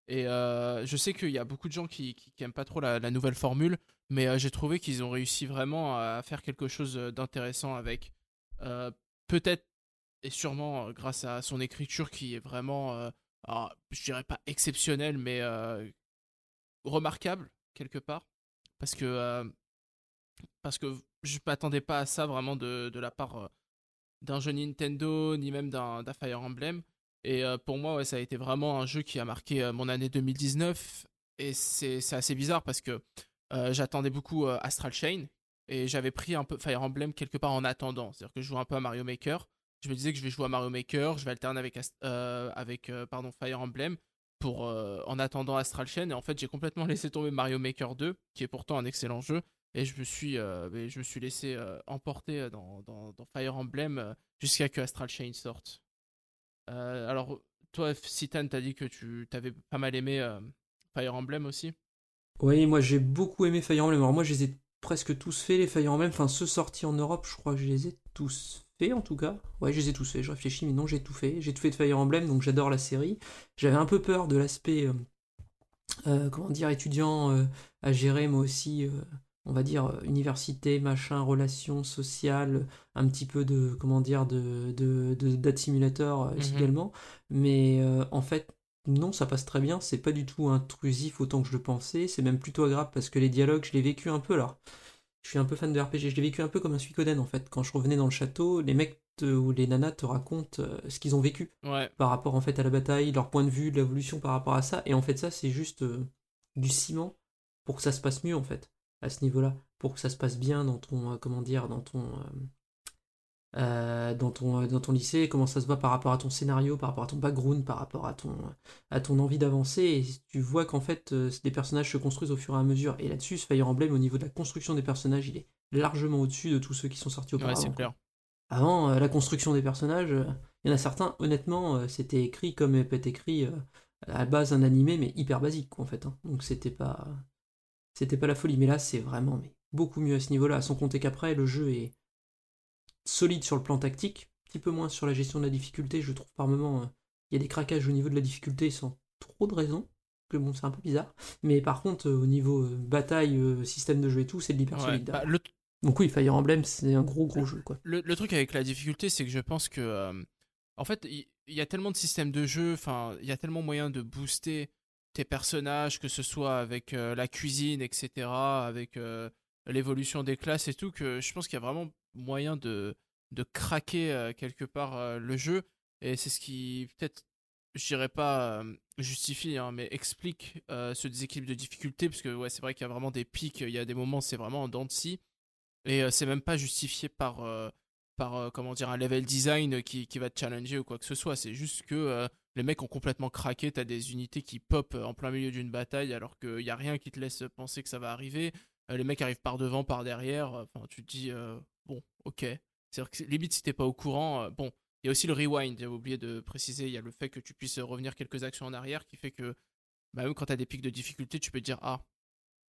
Et euh, je sais qu'il y a beaucoup de gens qui, qui, qui aiment pas trop la, nouvelle formule, mais euh, j'ai trouvé qu'ils ont réussi vraiment à faire quelque chose d'intéressant avec. Euh, Peut-être et sûrement euh, grâce à son écriture qui est vraiment, euh, alors, je dirais pas exceptionnelle, mais euh, remarquable quelque part parce que euh, parce que je m'attendais pas à ça vraiment de, de la part euh, d'un jeu Nintendo ni même d'un Fire Emblem et euh, pour moi ouais, ça a été vraiment un jeu qui a marqué euh, mon année 2019 et c'est assez bizarre parce que euh, j'attendais beaucoup Astral Chain et j'avais pris un peu Fire Emblem quelque part en attendant. C'est à dire que je jouais un peu à Mario Maker. Je me disais que je vais jouer à Mario Maker je vais alterner avec avec Fire Emblem pour en attendant Astral Chain. Et en fait j'ai complètement laissé tomber Mario Maker 2 qui est pourtant un excellent jeu. Et je me suis je me suis laissé emporter dans, Fire Emblem jusqu'à que Astral Chain sorte. Euh, alors toi Citan t'as dit que tu t'avais pas mal aimé euh, Fire Emblem aussi.
Oui, moi j'ai beaucoup aimé Fire Emblem. Alors moi je les ai presque tous faits les Fire Emblem. Enfin ceux sortis en Europe, je crois que je les ai tous faits en tout cas. Ouais, je les ai tous faits. Je réfléchis, mais non, j'ai tout fait. J'ai tout fait de Fire Emblem, donc j'adore la série. J'avais un peu peur de l'aspect, euh, comment dire, étudiant à gérer, moi aussi. On va dire euh, université, machin, relations sociales, un petit peu de, comment dire, de, de, de date simulator euh,
Mhm.
également. Mais euh, en fait, non, ça passe très bien. C'est pas du tout intrusif autant que je le pensais. C'est même plutôt agréable parce que les dialogues, je l'ai vécu un peu. Alors, je suis un peu fan de RPG. Je l'ai vécu un peu comme un Suikoden en fait. Quand je revenais dans le château, les mecs te- ou les nanas te racontent ce qu'ils ont vécu
Ouais.
par rapport en fait à la bataille, leur point de vue, l'évolution par rapport à ça. Et en fait, ça, c'est juste euh, du ciment pour que ça se passe mieux en fait à ce niveau-là, pour que ça se passe bien dans ton, euh, comment dire, dans ton, euh, euh, dans ton, dans ton lycée, comment ça se voit par rapport à ton scénario, par rapport à ton background, par rapport à ton, à ton envie d'avancer. Et tu vois qu'en fait, des personnages se construisent au fur et à mesure. Et là-dessus, ce Fire Emblem, au niveau de la construction des personnages, il est largement au-dessus de tous ceux qui sont sortis
Ouais,
auparavant.
clair.
Avant, la construction des personnages, il y en a certains, honnêtement, c'était écrit comme peut être écrit à la base un animé, mais hyper basique, quoi, en fait. hein. Donc c'était pas, c'était pas la folie. Mais là, c'est vraiment mais, beaucoup mieux à ce niveau-là. Sans compter qu'après, le jeu est solide sur le plan tactique, un petit peu moins sur la gestion de la difficulté. Je trouve par moments, euh, il y a des craquages au niveau de la difficulté sans trop de raison. Que bon, c'est un peu bizarre. Mais par contre, euh, au niveau euh, bataille, système de jeu et tout, c'est de l'hyper
Ouais.
solide.
Bah, le,
Donc oui, Fire Emblem, c'est un gros gros jeu, quoi.
le, le truc avec la difficulté, c'est que je pense que, en fait, il il y, a tellement de systèmes de jeu, enfin, il y a tellement moyen de booster personnages, que ce soit avec euh, la cuisine, etc., avec euh, l'évolution des classes et tout, que je pense qu'il y a vraiment moyen de, de craquer euh, quelque part le jeu. Et c'est ce qui, peut-être, je dirais pas justifie, hein, mais explique ce déséquilibre de difficulté, parce que ouais, c'est vrai qu'il y a vraiment des pics, il y a des moments, c'est vraiment en dents de scie. Et c'est même pas justifié par, par comment dire, un level design qui, qui va te challenger ou quoi que ce soit. C'est juste que les mecs ont complètement craqué. T'as des unités qui pop en plein milieu d'une bataille alors qu'il n'y a rien qui te laisse penser que ça va arriver. Euh, les mecs arrivent par devant, par derrière. Enfin, tu te dis, euh, bon, ok. C'est-à-dire que limite, si t'es pas au courant, euh, bon. Il y a aussi le rewind, j'avais oublié de préciser. Il y a le fait que tu puisses revenir quelques actions en arrière qui fait que, bah, même quand t'as des pics de difficulté, tu peux te dire, ah,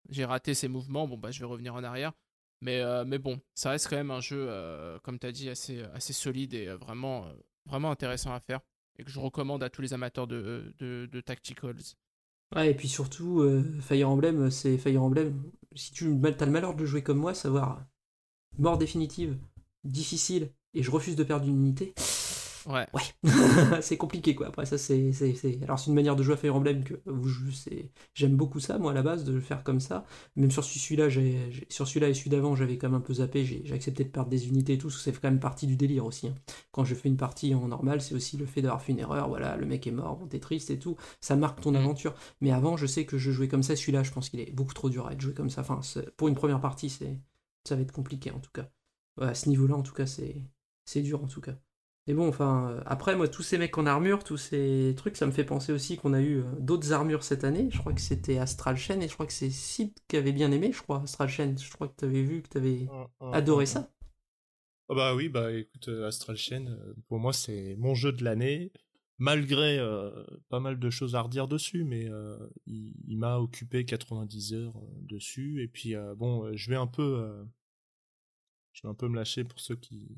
j'ai raté ces mouvements, bon, bah, je vais revenir en arrière. Mais, euh, mais bon, ça reste quand même un jeu, euh, comme tu as dit, assez, solide et euh, euh, vraiment intéressant à faire. Que je recommande à tous les amateurs de, de, Tacticals.
Ouais, et puis surtout, euh, Fire Emblem, c'est Fire Emblem. Si tu as le malheur de jouer comme moi, savoir mort définitive, difficile, et je refuse de perdre une unité,
Ouais.
ouais, c'est compliqué quoi. Après, ça, c'est. Alors, c'est une manière de jouer à Fire Emblem que vous jouez, c'est- j'aime beaucoup ça, moi, à la base, de le faire comme ça. Même sur celui-là, j'ai- sur celui-là et celui d'avant, j'avais quand même un peu zappé, j'ai accepté de perdre des unités et tout, c'est quand même partie du délire aussi. hein. Quand je fais une partie en normal, c'est aussi le fait d'avoir fait une erreur, voilà, le mec est mort, bon, t'es triste et tout, ça marque ton
Mhm.
aventure. Mais avant, je sais que je jouais comme ça, celui-là, je pense qu'il est beaucoup trop dur à être joué comme ça. Enfin, pour une première partie, c'est ça va être compliqué en tout cas. Ouais, à ce niveau-là, en tout cas, c'est c'est dur en tout cas. Mais bon, enfin, euh, après, moi, tous ces mecs en armure, tous ces trucs, ça me fait penser aussi qu'on a eu euh, d'autres armures cette année. Je crois que c'était Astral Chain et je crois que c'est Sid qui avait bien aimé, je crois, Astral Chain. Je crois que t'avais vu, que t'avais adoré ça.
Ah bah oui, bah écoute, euh, Astral Chain, pour moi c'est mon jeu de l'année. malgré euh, pas mal de choses à redire dessus, mais euh, il, il m'a occupé 90 heures dessus. Et puis euh, bon, je vais un peu, je vais un peu me lâcher pour ceux qui,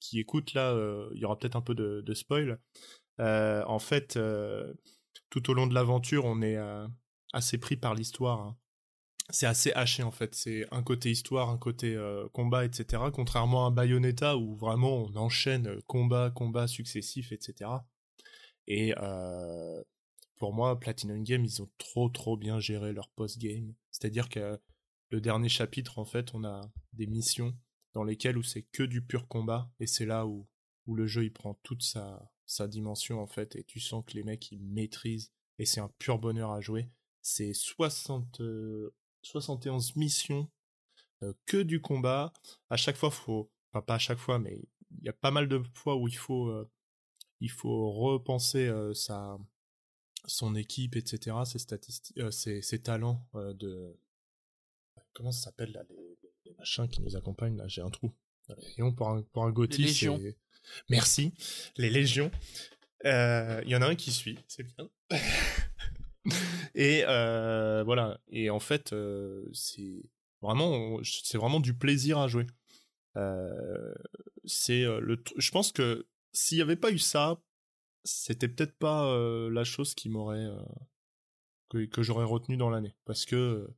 qui, écoutent là. euh, il y aura peut-être un peu de, de spoil. Euh, en fait, euh, tout au long de l'aventure, on est assez pris par l'histoire. hein. C'est assez haché en fait. C'est un côté histoire, un côté combat, etc. Contrairement à Bayonetta où vraiment on enchaîne combat, combat successifs, etc. Et pour moi, Platinum Game, ils ont trop trop bien géré leur post-game. C'est-à-dire que le dernier chapitre, en fait, on a des missions dans lesquelles où c'est que du pur combat, et c'est là où, où le jeu il prend toute sa, sa dimension en fait, et tu sens que les mecs ils maîtrisent, et c'est un pur bonheur à jouer. C'est 60, euh, 71 missions, euh, que du combat. À chaque fois, faut, enfin pas à chaque fois, mais il y a pas mal de fois où il faut euh, il faut repenser euh, sa son équipe, etc., ses statistiques, euh, ses, talents euh, de comment ça s'appelle là les machins qui nous accompagnent là, j'ai un trou. Et on pour un pour un
Les légions.
Merci, les légions. Euh, Il y en a un qui suit, c'est bien. Et euh, voilà. Et en fait, euh, c'est vraiment, c'est vraiment du plaisir à jouer. C'est le, je pense que s'il n'y avait pas eu ça, c'était peut-être pas la chose qui m'aurait que, que j'aurais retenu dans l'année, parce que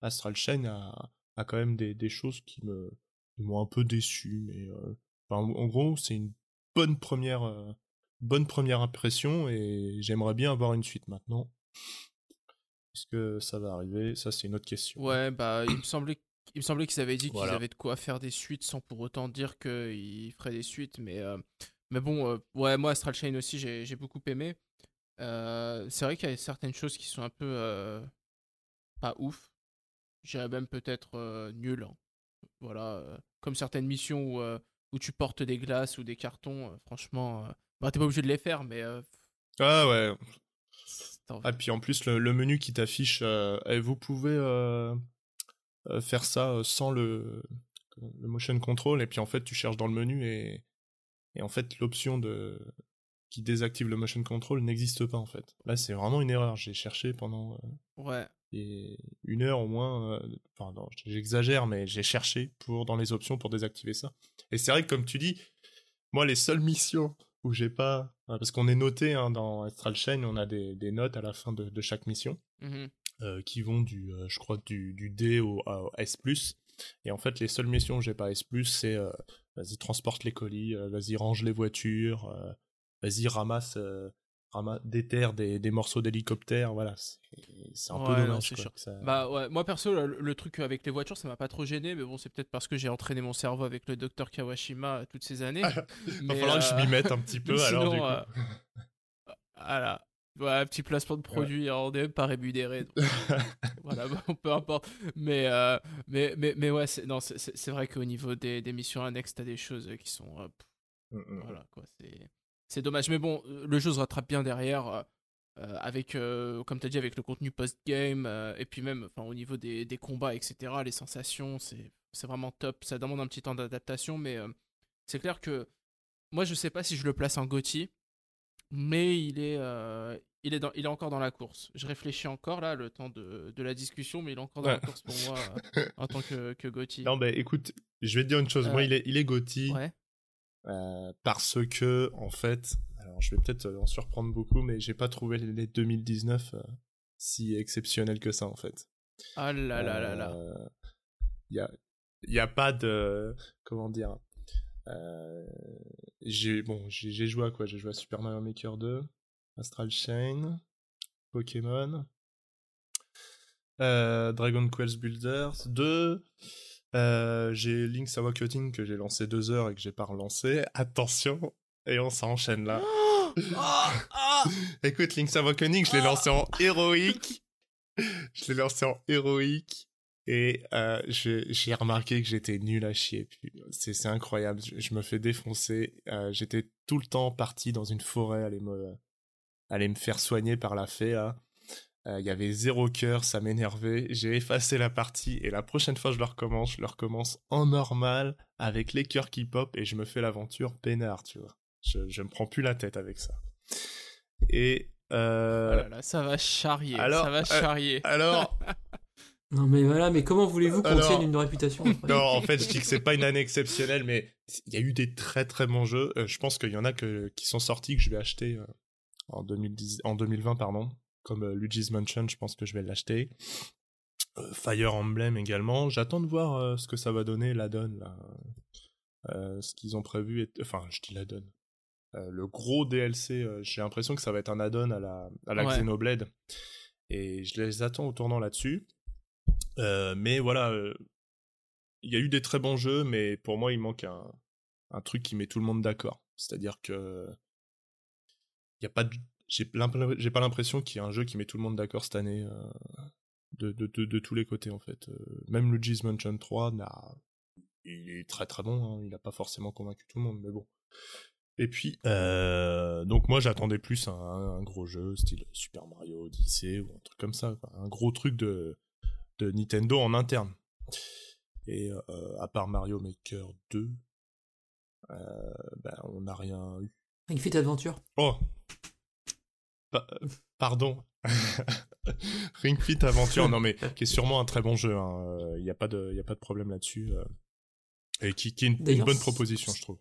Astral Chain a, a quand même des, des choses qui me m'ont un peu déçu, mais euh, enfin, en, en gros, c'est une bonne première euh, bonne première impression et j'aimerais bien avoir une suite maintenant. Est-ce que ça va arriver? Ça, c'est une autre question.
Ouais, bah, il me semblait, il me semblait qu'ils avaient dit qu'ils avaient de quoi faire des suites sans pour autant dire qu'ils feraient des suites, mais, euh, mais bon, euh, ouais, moi, Astral Chain aussi, j'ai j'ai beaucoup aimé. Euh, c'est vrai qu'il y a certaines choses qui sont un peu pas ouf. J'irais même peut-être euh, nul. hein. Voilà, euh, comme certaines missions où, euh, où tu portes des glaces ou des cartons, franchement, bah, t'es pas obligé de les faire, mais
Ah ouais. Ah puis en plus le, le menu qui t'affiche, euh, vous pouvez euh, euh, faire ça sans le, le motion control et puis en fait tu cherches dans le menu et, et en fait l'option de qui désactive le motion control n'existe pas en fait. Là c'est vraiment une erreur. J'ai cherché pendant
ouais.
et une heure au moins. euh, Enfin non, j'exagère mais j'ai cherché pour dans les options pour désactiver ça. Et c'est vrai que comme tu dis, moi les seules missions où j'ai pas euh, parce qu'on est noté hein, dans Astral Chain, on a des, des notes à la fin de, de chaque mission
Mhm.
euh, qui vont du, euh, je crois, du, du D au, au S+. Et en fait, les seules missions où j'ai pas S+, c'est vas-y transporte les colis, vas-y range les voitures, vas-y ramasse, euh, ramasse déterre des, des morceaux d'hélicoptère, voilà. C'est un peu
Ouais,
dommage. quoi, ça-
Bah ouais, moi perso, le, le truc avec les voitures, ça m'a pas trop gêné, mais bon, c'est peut-être parce que j'ai entraîné mon cerveau avec le docteur Kawashima euh, toutes ces années.
Il va falloir que je
euh,
m'y mette un petit peu alors du
sinon,
coup.
euh, voilà. Ouais, un petit placement de produit, hein, on n'est même pas rémunéré. donc, voilà, bon, peu importe. Mais, euh, mais, mais, mais ouais, c'est, non, c'est, vrai qu'au niveau des, des missions annexes, t'as des choses qui sont. euh,
Mm, mm.
voilà, quoi, c'est, c'est dommage. Mais bon, euh, le jeu se rattrape bien derrière. euh, euh, avec, euh, comme tu as dit, avec le contenu post-game, euh, et puis même au niveau des, des combats, etc., les sensations, c'est, vraiment top. Ça demande un petit temps d'adaptation, mais c'est clair que moi, je sais pas si je le place en GOTY, mais il est, il, est dans, il est encore dans la course. Je réfléchis encore là, le temps de, de la discussion, mais il est encore dans la course pour moi en tant que, que GOTY.
Non, bah écoute, je vais te dire une chose. Moi, il est, il est Gotti
Ouais.
Euh, parce que, en fait, alors je vais peut-être euh, en surprendre beaucoup, mais j'ai pas trouvé les les 2019 euh, si exceptionnels que ça, en fait.
Ah là là là là.
Il y a, il y a pas de, comment dire. J'ai bon, j'ai joué à quoi? J'ai joué à Super Mario Maker 2, Astral Chain, Pokémon, Dragon Quest Builders 2. Euh, j'ai Link's Awakening que j'ai lancé deux heures et que j'ai pas relancé. Attention, et on s'enchaîne là.
Ah, ah
Écoute, Link's Awakening, je l'ai lancé en héroïque. Je l'ai lancé en héroïque. Et euh, j'ai remarqué que j'étais nul à chier. C'est c'est incroyable. Je, je me fais défoncer. Euh, j'étais tout le temps parti dans une forêt, aller me, aller me faire soigner par la fée. là. Euh, Il y avait zéro cœur, ça m'énervait. J'ai effacé la partie et la prochaine fois je le recommence, je le recommence en normal avec les cœurs qui pop et je me fais l'aventure peinard, tu vois. Je, je me prends plus la tête avec ça. Et euh,
Oh là là, ça va charrier.
alors,
ça va
euh,
charrier.
alors,
Non mais voilà, mais comment voulez-vous qu'on
Alors-
tienne une réputation
non, en fait, je dis que c'est pas une année exceptionnelle, mais il y a eu des très très bons jeux. Euh, je pense qu'il y en a que, qui sont sortis que je vais acheter euh, en 2010, en 2020, pardon. Comme euh, Luigi's Mansion, je pense que je vais l'acheter. Euh, Fire Emblem également. J'attends de voir euh, ce que ça va donner, la donne, là. Ce qu'ils ont prévu. est- Enfin, je dis la donne. Euh, le gros DLC, euh, j'ai l'impression que ça va être un add-on à la, à la
Ouais.
Xenoblade. Et je les attends au tournant là-dessus. Euh, mais voilà, il y a eu des très bons jeux, mais pour moi, il manque un, un truc qui met tout le monde d'accord. C'est-à-dire que il y a pas de, j'ai pas l'impression qu'il y a un jeu qui met tout le monde d'accord cette année euh, de, de, de, de tous les côtés en fait. Euh, même Luigi's Mansion 3 n'a, il est très très bon. hein, il n'a pas forcément convaincu tout le monde, mais bon. Et puis, euh, donc moi j'attendais plus un, un gros jeu style Super Mario Odyssey ou un truc comme ça, quoi. un gros truc de, de Nintendo en interne. Et euh, à part Mario Maker 2, euh, ben, on n'a rien eu.
Ring Fit Adventure.
Oh Pa- euh, Pardon. Ring Fit Aventure, non mais qui est sûrement un très bon jeu. Il n'y a, pas de- y a pas de problème là-dessus. euh, et qui, qui est une, bonne proposition, je trouve,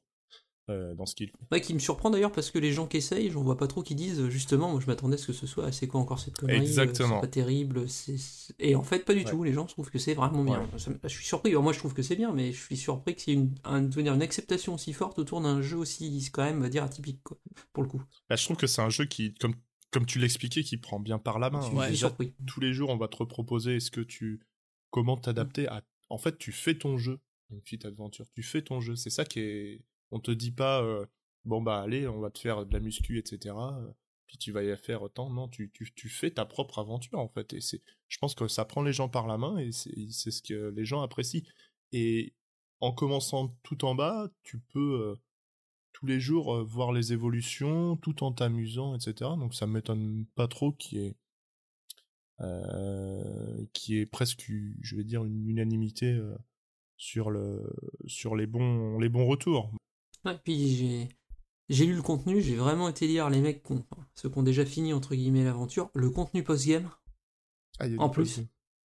euh, dans ce qu'il.
Ouais, qui me surprend d'ailleurs parce que les gens qui essayent, j'en vois pas trop qui disent justement, moi je m'attendais à ce que ce soit, c'est quoi encore cette connerie euh,
Exactement.
C'est pas terrible. Et en fait, pas du
Ouais.
tout. Les gens trouvent que c'est vraiment bien. Ça je suis surpris. Alors, moi je trouve que c'est bien, mais je suis surpris qu'il y ait une, un- devenir une acceptation aussi forte autour d'un jeu aussi, quand même, dire atypique, quoi, pour le coup.
Bah, je trouve que c'est un jeu qui, comme, comme tu l'expliquais, qui prend bien par la main. Tous les jours, on va te reproposer est-ce que tu comment t'adapter à en fait tu fais ton jeu. Une Fit Adventure tu fais ton jeu. C'est ça qui est on te dit pas euh, bon bah allez on va te faire de la muscu etc euh, puis tu vas y faire autant non tu, tu, tu fais ta propre aventure en fait. Et c'est je pense que ça prend les gens par la main et c'est c'est ce que les gens apprécient. Et en commençant tout en bas tu peux euh, tous les jours euh, voir les évolutions tout en t'amusant etc donc ça m'étonne pas trop qu'il y ait euh, qui est presque, je vais dire, une unanimité euh, sur le sur les bons les bons retours.
Ouais, puis j'ai. J'ai lu le contenu, j'ai vraiment été lire les mecs, qui ont- enfin, ceux qui ont déjà fini entre guillemets l'aventure, le contenu post-game,
Ah, il y a
En plus.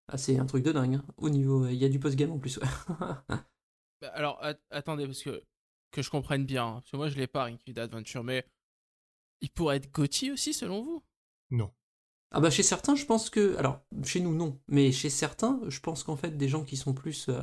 ah, c'est un truc de dingue. hein. Au niveau, il y a du post-game en plus. ouais.
Bah, Alors, at- attendez, parce que que je comprenne bien, hein, parce que moi je l'ai pas, Ring Fit Adventure, mais il pourrait être Gotti aussi, selon vous?
Non.
Ah bah chez certains, je pense que... Alors, chez nous, non. Mais chez certains, je pense qu'en fait, des gens qui sont plus euh,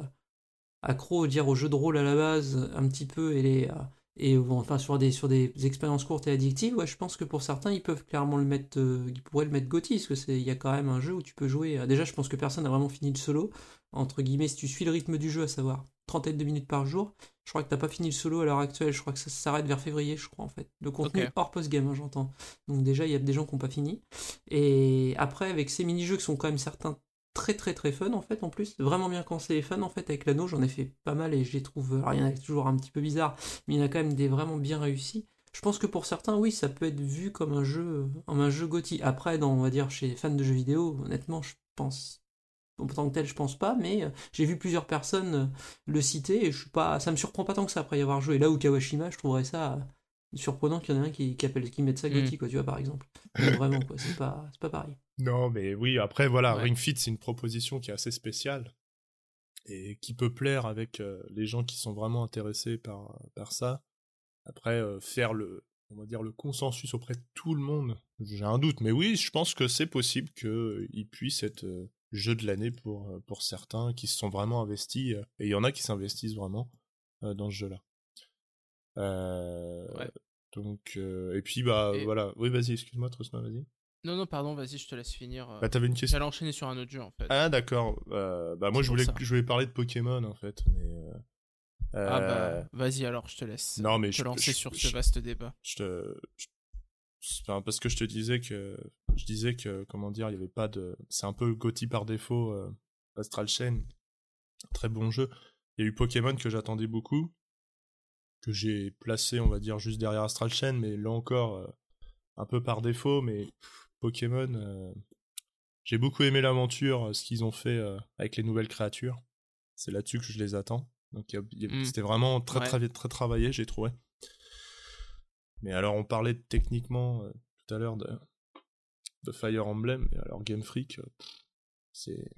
accros, dire, aux jeux de rôle à la base, un petit peu, et les... euh, et enfin sur des sur des expériences courtes et addictives, ouais, je pense que pour certains, ils peuvent clairement le mettre, euh, ils pourraient le mettre GOTY, parce que c'est, il y a quand même un jeu où tu peux jouer. euh, déjà, je pense que personne n'a vraiment fini le solo. Entre guillemets, si tu suis le rythme du jeu, à savoir trentaine de minutes par jour, je crois que t'as pas fini le solo à l'heure actuelle. Je crois que ça s'arrête vers février, je crois en fait. Le contenu hors post-game, hein, j'entends. Donc déjà, il y a des gens qui n'ont pas fini. Et après, avec ces mini-jeux qui sont quand même certains très très très fun en fait en plus vraiment bien pensé et fun en fait avec l'anneau j'en ai fait pas mal et je les trouve alors il y en a toujours un petit peu bizarre mais il y en a quand même des vraiment bien réussis je pense que pour certains oui ça peut être vu comme un jeu comme un jeu GOTY après dans on va dire chez les fans de jeux vidéo honnêtement je pense en tant que tel je pense pas mais euh, j'ai vu plusieurs personnes euh, le citer et je suis pas ça me surprend pas tant que ça après y avoir joué là où Kawashima je trouverais ça euh, surprenant qu'il y en ait un qui, qui appelle qui mette ça GOTY
Mm.
quoi tu vois par exemple Mais vraiment quoi c'est pas c'est pas pareil
Non, mais oui, après, voilà,
Ouais.
Ring Fit, c'est une proposition qui est assez spéciale et qui peut plaire avec euh, les gens qui sont vraiment intéressés par, par ça. Après, euh, faire le, on va dire, le consensus auprès de tout le monde, j'ai un doute. Mais oui, je pense que c'est possible qu'il puisse être euh, jeu de l'année pour, euh, pour certains qui se sont vraiment investis. euh, et il y en a qui s'investissent vraiment euh, dans ce jeu-là. Euh,
Ouais.
Donc, euh, et puis, bah,
Et-
voilà. Oui, vas-y, excuse-moi, Trosma, vas-y.
Non, non, pardon, vas-y, je te laisse finir.
Bah, t'avais une question.
J'allais enchaîner sur un autre jeu, en fait.
Ah d'accord. Euh, bah moi je voulais
ça.
je voulais parler de Pokémon en fait. Mais,
Ah bah, vas-y alors, je te laisse
non mais
te
je,
lancer
je-
sur
je-
ce vaste débat.
je te parce que je te disais que je disais que comment dire il y avait pas de c'est un peu Gotti par défaut euh, Astral Chain très bon jeu. Il y a eu Pokémon que j'attendais beaucoup que j'ai placé on va dire juste derrière Astral Chain mais là encore euh, un peu par défaut mais pff, Pokémon euh, j'ai beaucoup aimé l'aventure ce qu'ils ont fait avec les nouvelles créatures. C'est là-dessus que je les attends. Donc il y a- il y a-
Mm.
c'était vraiment très,
Ouais.
très très travaillé, j'ai trouvé. Mais alors on parlait de techniquement euh, tout à l'heure de, de Fire Emblem. Et alors Game Freak, euh, c'est.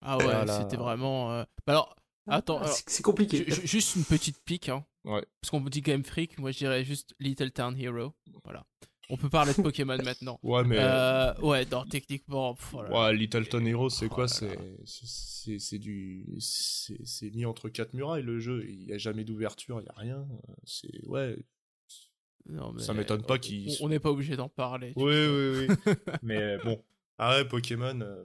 Ah ouais,
Voilà.
c'était vraiment. euh, bah alors, attends, alors,
c'est c'est compliqué.
ju- ju- juste une petite pique, hein.
Ouais.
Parce qu'on me dit Game Freak, moi je dirais juste Little Town Hero. Voilà. On peut parler de Pokémon maintenant.
Ouais, mais.
Euh, ouais, non, techniquement. pff, voilà.
Ouais, Littleton Hero, c'est
Oh
quoi C'est du c'est mis entre quatre murailles le jeu. Il y a jamais d'ouverture, il y a rien. Euh, C'est ouais.
Non, mais
Ça m'étonne pas qu'il-
On n'est pas obligé d'en parler.
Oui, oui, oui. mais bon, ah ouais, Pokémon. euh,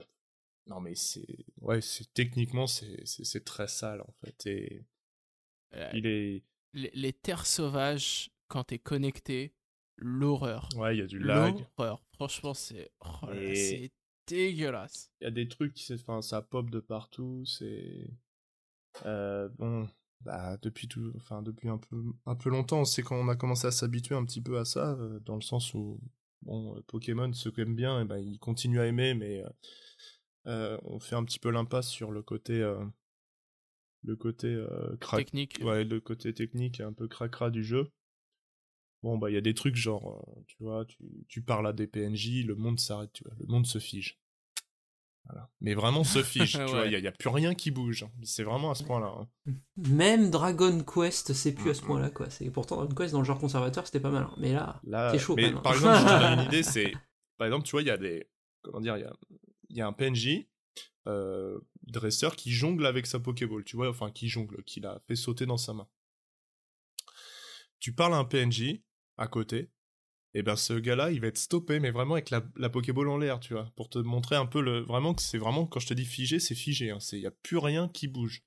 Non, mais c'est ouais, techniquement c'est très sale en fait. Et
Euh,
il est
les, les terres sauvages, quand t'es connecté, l'horreur.
ouais, il y a du lag.
L'horreur. Franchement, c'est oh
Et-
dégueulasse.
Il y a des trucs, qui se- enfin, ça pop de partout. C'est euh, bon. Bah, depuis tout, enfin depuis un peu, un peu longtemps, c'est quand on a commencé à s'habituer un petit peu à ça, euh, dans le sens où bon, euh, Pokémon, ceux qui aiment bien, eh ben, ils continuent à aimer, mais euh, on fait un petit peu l'impasse sur le côté, le côté euh,
Technique.
ouais, le côté technique un peu cracra du jeu. Bon, bah, il y a des trucs genre, euh, tu vois, tu, tu parles à des PNJ, le monde s'arrête, tu vois, le monde se fige. Voilà. Mais vraiment se fige, tu vois,
Ouais.
il n'y a, il y a plus rien qui bouge. hein. C'est vraiment à ce point-là. hein.
Même Dragon Quest, c'est plus à ce
Mm,
point-là, quoi. C'est pourtant Dragon Quest dans le genre conservateur, c'était pas mal. hein. Mais là,
Là,
C'est chaud,
mais
quand même, hein.
par exemple, je te donne une idée, c'est, par exemple, tu vois, il y a des, comment dire, il y a, il y a un PNJ, euh, dresseur qui jongle avec sa Pokéball, tu vois, enfin, qui jongle, qui l'a fait sauter dans sa main. Tu parles à un PNJ, à côté, et ben ce gars-là, il va être stoppé, mais vraiment avec la, la Pokéball en l'air, tu vois, pour te montrer un peu le, vraiment que c'est vraiment, quand je te dis figé, c'est figé, hein, c'est, il y a plus rien qui bouge.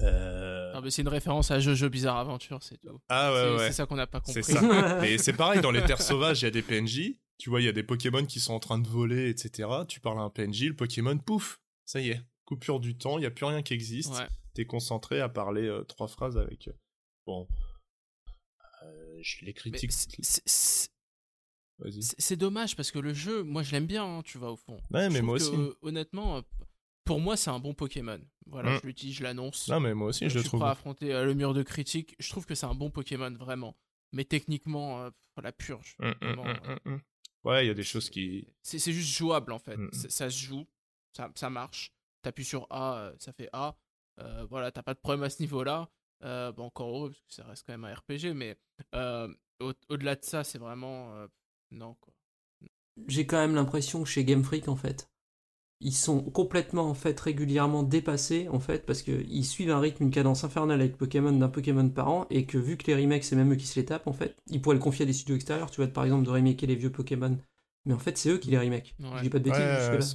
Euh...
C'est une référence à Jojo Bizarre Aventure, c'est tout.
Ah ouais,
c'est
ouais.
c'est ça qu'on n'a pas compris.
C'est ça. Mais c'est pareil, dans les terres sauvages, il y a des PNJ. Tu vois, il y a des Pokémon qui sont en train de voler, etc. Tu parles à un PNJ, le Pokémon, pouf, ça y est, coupure du temps, il n'y a plus rien qui existe.
Ouais.
T'es concentré à parler euh, trois phrases avec. euh, Bon. Euh, je les critique.
c'est- dommage parce que le jeu, moi je l'aime bien, hein, tu vois, au fond.
Ouais,
Je
mais
trouve
moi
que,
aussi.
euh, honnêtement, euh, pour moi, c'est un bon Pokémon. Voilà,
Mm.
je le dis, je l'annonce.
Non, mais moi aussi, je le
suis
trouve.
prêt à affronter euh, le mur de critique. Je trouve que c'est un bon Pokémon, vraiment. Mais techniquement, euh, la purge. Vraiment, euh,
hum, hum. Ouais, il y a des choses qui.
C'est c'est juste jouable en fait.
Mm.
Ça se joue, ça, ça marche. T'appuies sur A, ça fait A. Voilà, t'as pas de problème à ce niveau-là. Euh, bon, encore heureux, parce que ça reste quand même un RPG, mais euh, au- au-delà de ça, c'est vraiment. euh, non,
j'ai quand même l'impression que chez Game Freak, en fait, ils sont complètement, en fait, régulièrement dépassés, en fait, parce qu'ils suivent un rythme, une cadence infernale avec Pokémon d'un Pokémon par an, et que vu que les remakes, c'est même eux qui se les tapent, en fait, ils pourraient le confier à des studios extérieurs, tu vois, par exemple, de remaker les vieux Pokémon. Mais en fait, c'est eux qui les remake.
Ouais.
Je dis pas de bêtises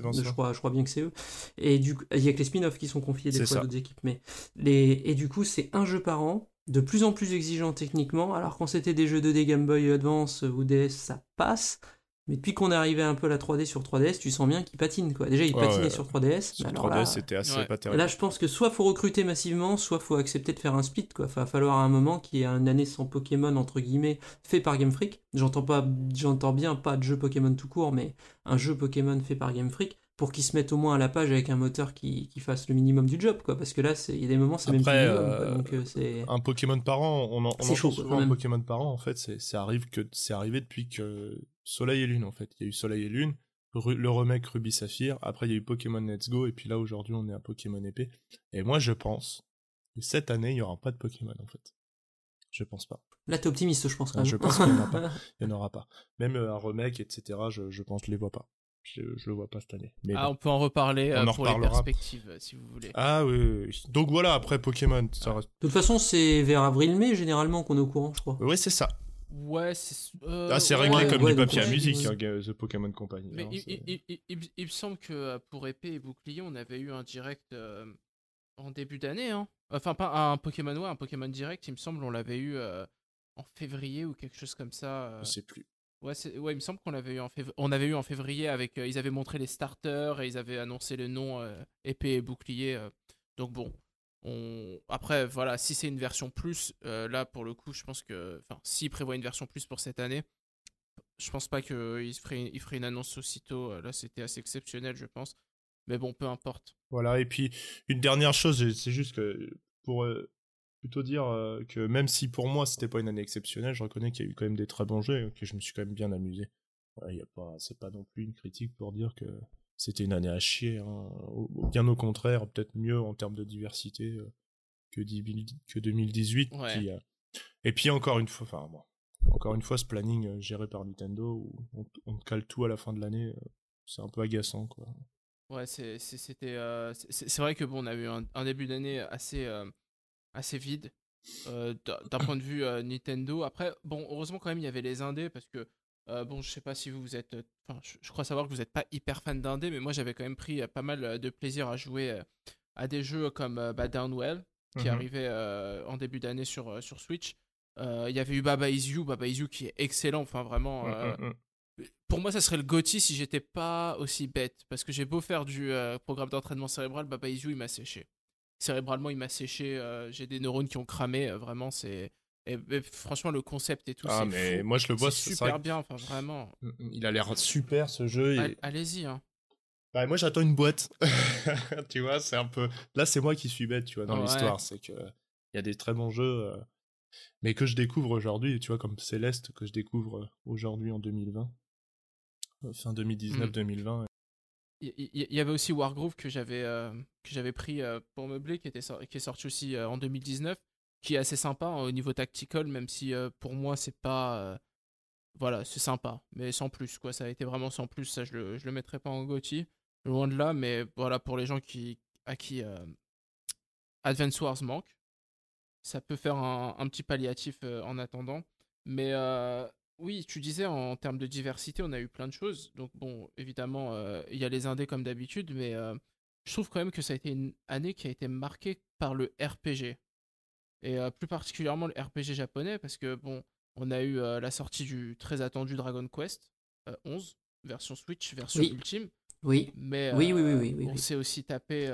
Ouais,
je, crois, je crois bien que c'est eux. Et du coup, il y a que les spin-offs qui sont confiés des fois d'autres équipes. Mais les... Et du coup, c'est un jeu par an, de plus en plus exigeant techniquement. Alors quand c'était des jeux 2D Game Boy Advance ou DS, ça passe. Mais depuis qu'on est arrivé un peu à la 3D sur 3DS, tu sens bien qu'il patine quoi. Déjà, il
Ouais,
patinait
ouais.
sur 3DS.
Sur
mais
3DS,
alors là-
c'était assez
Ouais.
pas
et
terrible.
Là, je pense que soit faut recruter massivement, soit faut accepter de faire un split. Quoi. va falloir à un moment qu'il y ait une année sans Pokémon entre guillemets fait par Game Freak. J'entends pas, j'entends bien pas de jeu Pokémon tout court, mais un jeu Pokémon fait par Game Freak pour qu'ils se mettent au moins à la page avec un moteur qui, qui fasse le minimum du job. Quoi. Parce que là, c'est- il y a des moments, c'est même plus minimum.
euh,
Donc euh,
un Pokémon par an, on, en, on
chaud,
souvent un. Pokémon par an, en fait, c'est arrive que c'est arrivé depuis que Soleil et Lune, en fait. Il y a eu Soleil et Lune, Ru- le remake Ruby Saphir, après il y a eu Pokémon Let's Go, et puis là aujourd'hui on est à Pokémon épée. Et moi je pense que cette année il y aura pas de Pokémon en fait. Je pense pas.
là, t'es optimiste, je pense. Quand
Ah,
même.
je pense qu'il y en en aura pas. Même euh, un remake, etc. Je, je pense que je les vois pas. Je, je le vois pas cette année. Mais
Ah,
bon.
on peut en reparler
On
euh,
en
pour les perspectives, euh, si vous voulez.
Ah oui, oui, oui. Donc voilà, après Pokémon, ça reste.
De toute façon, c'est vers avril-mai généralement qu'on est au courant, je crois.
Ouais, c'est ça.
Ouais, c'est. euh,
Ah, c'est réglé
ouais,
comme
ouais,
du papier à musique,
ouais.
hein, The Pokémon Company.
Mais
hein,
il,
c'est-
il- il- il- il me semble que pour épée et bouclier, on avait eu un direct euh, en début d'année. Hein. Enfin, pas un Pokémon, ouais, un Pokémon direct, il me semble, on l'avait eu euh, en février ou quelque chose comme ça. euh.
Je sais plus.
Ouais, ouais, il me semble qu'on l'avait eu en février. On avait eu en février avec. euh, ils avaient montré les starters et ils avaient annoncé le nom euh, épée et bouclier. euh. Donc bon. On... Après, voilà, si c'est une version plus, euh, là pour le coup, je pense que. Enfin, s'ils prévoient une version plus pour cette année, je pense pas qu'il ferait, il ferait une annonce aussitôt. Là, c'était assez exceptionnel, je pense. Mais bon, peu importe.
Voilà, et puis une dernière chose, c'est juste que pour, plutôt dire euh, que même si pour moi c'était pas une année exceptionnelle, je reconnais qu'il y a eu quand même des très bons jeux et que je me suis quand même bien amusé. Ouais, y a pas, c'est pas non plus une critique pour dire que c'était une année à chier. hein. Bien au contraire, peut-être mieux en termes de diversité euh, que, 10 que 2018.
Ouais.
qui, euh, Et puis encore une fois, enfin bon, encore une fois, ce planning euh, géré par Nintendo où on, on cale tout à la fin de l'année, c'est un peu agaçant quoi.
Ouais, c'est- c'est- c'était. c'est c'est vrai que bon, on a eu un, un début d'année assez, assez vide euh, d'un point de vue euh, Nintendo. Après, bon, heureusement quand même, il y avait les indés parce que euh, bon, je sais pas si vous, êtes. Enfin, je, je crois savoir que vous n'êtes pas hyper fan d'indés, mais moi j'avais quand même pris pas mal de plaisir à jouer à des jeux comme bah, Downwell qui
Mhm.
arrivait en début d'année sur, sur Switch. Il y avait eu Baba Is You, Baba Is You qui est excellent, enfin vraiment.
Mm,
pour moi, ça serait le GOTY si j'étais pas aussi bête. Parce que j'ai beau faire du euh, programme d'entraînement cérébral, Baba Is You, il m'a séché. Cérébralement, il m'a séché. euh, j'ai des neurones qui ont cramé. euh, vraiment, c'est. Et, et franchement, le concept et tout,
Ah
c'est
mais
fou.
moi je le vois,
c'est super
vrai
bien, enfin vraiment.
que- Mm, Il a l'air super ce jeu. et-
Allez-y, hein.
Bah, moi j'attends une boîte. tu vois, c'est un peu. Là c'est moi qui suis bête, tu vois, dans
Ouais.
l'histoire. C'est que il y a des très bons jeux, euh, mais que je découvre aujourd'hui, tu vois, comme Céleste que je découvre aujourd'hui en 2020, Euh, fin 2019-2020.
Il il- y, avait aussi Wargroove que j'avais euh, que j'avais pris euh, pour meubler, qui, était qui est sorti aussi euh, en 2019, qui est assez sympa hein, au niveau tactical, même si pour moi c'est pas. voilà, c'est sympa, mais sans plus, quoi. Ça a été vraiment sans plus, ça je le, je le mettrai pas en GOTY, loin de là, mais voilà, pour les gens qui, à qui Advance Wars manque, ça peut faire un, un petit palliatif en attendant. Mais oui, tu disais en termes de diversité, on a eu plein de choses. Donc bon, évidemment, euh, il y a les indés comme d'habitude, mais euh, je trouve quand même que ça a été une année qui a été marquée par le RPG. Et euh, plus particulièrement le RPG japonais, parce que bon, on a eu la sortie du très attendu Dragon Quest euh, 11, version Switch, version
Oui.
ultime.
Oui,
Mais
Oui, oui, oui, oui, oui,
on
oui.
s'est aussi tapé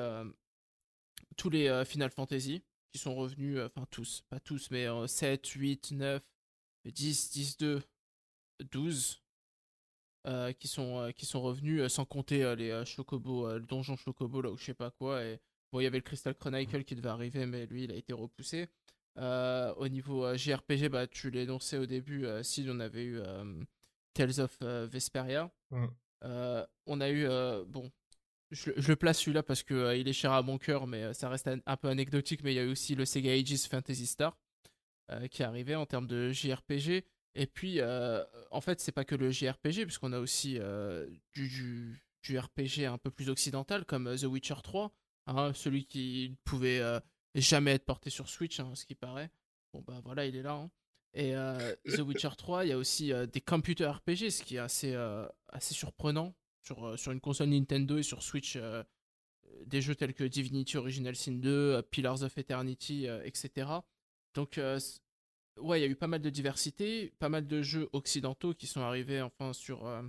tous les Final Fantasy qui sont revenus, enfin tous, pas tous, mais euh, 7, 8, 9, 10, 10, 2, 12, euh, qui, sont, euh, qui sont revenus, euh, sans compter euh, les Chocobo, le donjon Chocobo, là, ou je sais pas quoi. Et bon, il y avait le Crystal Chronicle qui devait arriver, mais lui, il a été repoussé. Au niveau JRPG, bah, tu l'énonçais au début, si on avait eu Tales of Vesperia.
Mm.
Euh, on a eu, bon, je, je le place celui-là parce que euh, il est cher à mon cœur, mais euh, ça reste un, un peu anecdotique. Mais il y a eu aussi le Sega Aegis Fantasy Star qui est arrivé en termes de JRPG. Et puis, euh, en fait, c'est pas que le JRPG, puisqu'on a aussi euh, du, du, du RPG un peu plus occidental, comme euh, The Witcher 3, hein, celui qui ne pouvait euh, jamais être porté sur Switch, hein, ce qui paraît. Bon, bah voilà, il est là. hein. Et euh, The Witcher 3, il y a aussi euh, des computer RPG, ce qui est assez, euh, assez surprenant sur, euh, sur une console Nintendo et sur Switch. euh, des jeux tels que Divinity Original Sin 2, euh, Pillars of Eternity, euh, etc. Donc, euh, ouais, il y a eu pas mal de diversité, pas mal de jeux occidentaux qui sont arrivés enfin sur, euh,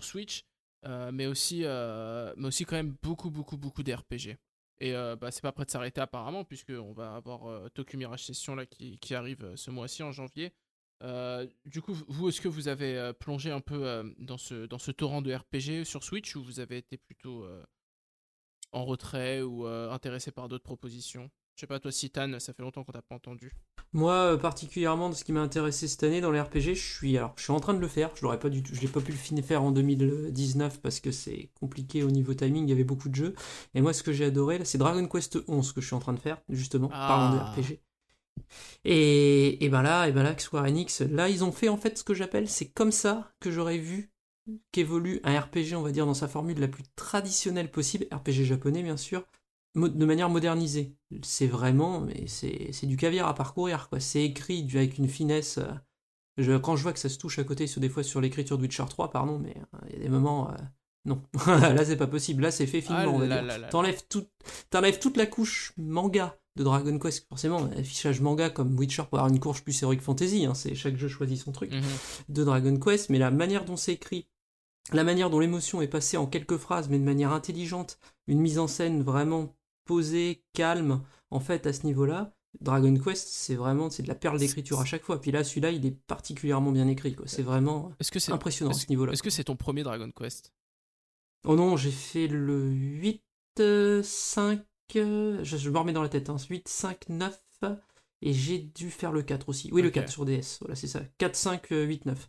Switch, euh, mais, aussi, mais quand même beaucoup, beaucoup, beaucoup d'RPG. Et bah, c'est pas prêt de s'arrêter apparemment, puisqu'on va avoir Tokyo Mirage Session là, qui, arrive ce mois-ci en janvier. Du coup, vous, est-ce que vous avez plongé un peu dans, ce, torrent de RPG sur Switch ou vous avez été plutôt en retrait ou intéressé par d'autres propositions? Je sais pas, toi, Citan, ça fait longtemps qu'on t'a pas entendu.
Moi, euh, particulièrement, de ce qui m'a intéressé cette année dans les RPG, je suis, alors, je suis en train de le faire. Je l'aurais pas du tout, je l'ai pas pu le finir faire en 2019 parce que c'est compliqué au niveau timing. Il y avait beaucoup de jeux. Et moi, ce que j'ai adoré, là, c'est Dragon Quest 11 que je suis en train de faire, justement,
Ah.
parlant de RPG. Et, et ben là, et ben là, Square Enix, là, ils ont fait en fait ce que j'appelle, c'est comme ça que j'aurais vu qu'évolue un RPG, on va dire, dans sa formule la plus traditionnelle possible, RPG japonais bien sûr, de manière modernisée. C'est vraiment, mais c'est du caviar à parcourir, quoi. C'est écrit du- avec une finesse. euh, je- quand je vois que ça se touche à côté, sur des fois sur l'écriture de Witcher 3, pardon, mais euh, il y a des moments. euh, non, là c'est pas possible. Là c'est fait finement,
Ah.
T'enlèves tout, t'enlèves toute la couche manga de Dragon Quest. Forcément, affichage manga comme Witcher pour avoir une couche plus Heroic Fantasy. hein, c'est chaque jeu choisit son truc
Mhm.
de Dragon Quest, mais la manière dont c'est écrit, la manière dont l'émotion est passée en quelques phrases, mais de manière intelligente, une mise en scène vraiment posée, calme, en fait, à ce niveau-là, Dragon Quest, c'est vraiment c'est de la perle d'écriture à chaque fois. Puis là, celui-là, il est particulièrement bien écrit. quoi. C'est vraiment
Est-ce que c'est
impressionnant à
est-ce-
ce niveau-là.
Est-ce que c'est ton premier Dragon Quest?
Oh non, j'ai fait le 8, euh, 5, euh, je, je me remets dans la tête, hein, 8, 5, 9, Et j'ai dû faire le 4 aussi. Oui, le
Ok.
4 sur DS. Voilà, c'est ça. 4, 5, euh, 8, 9.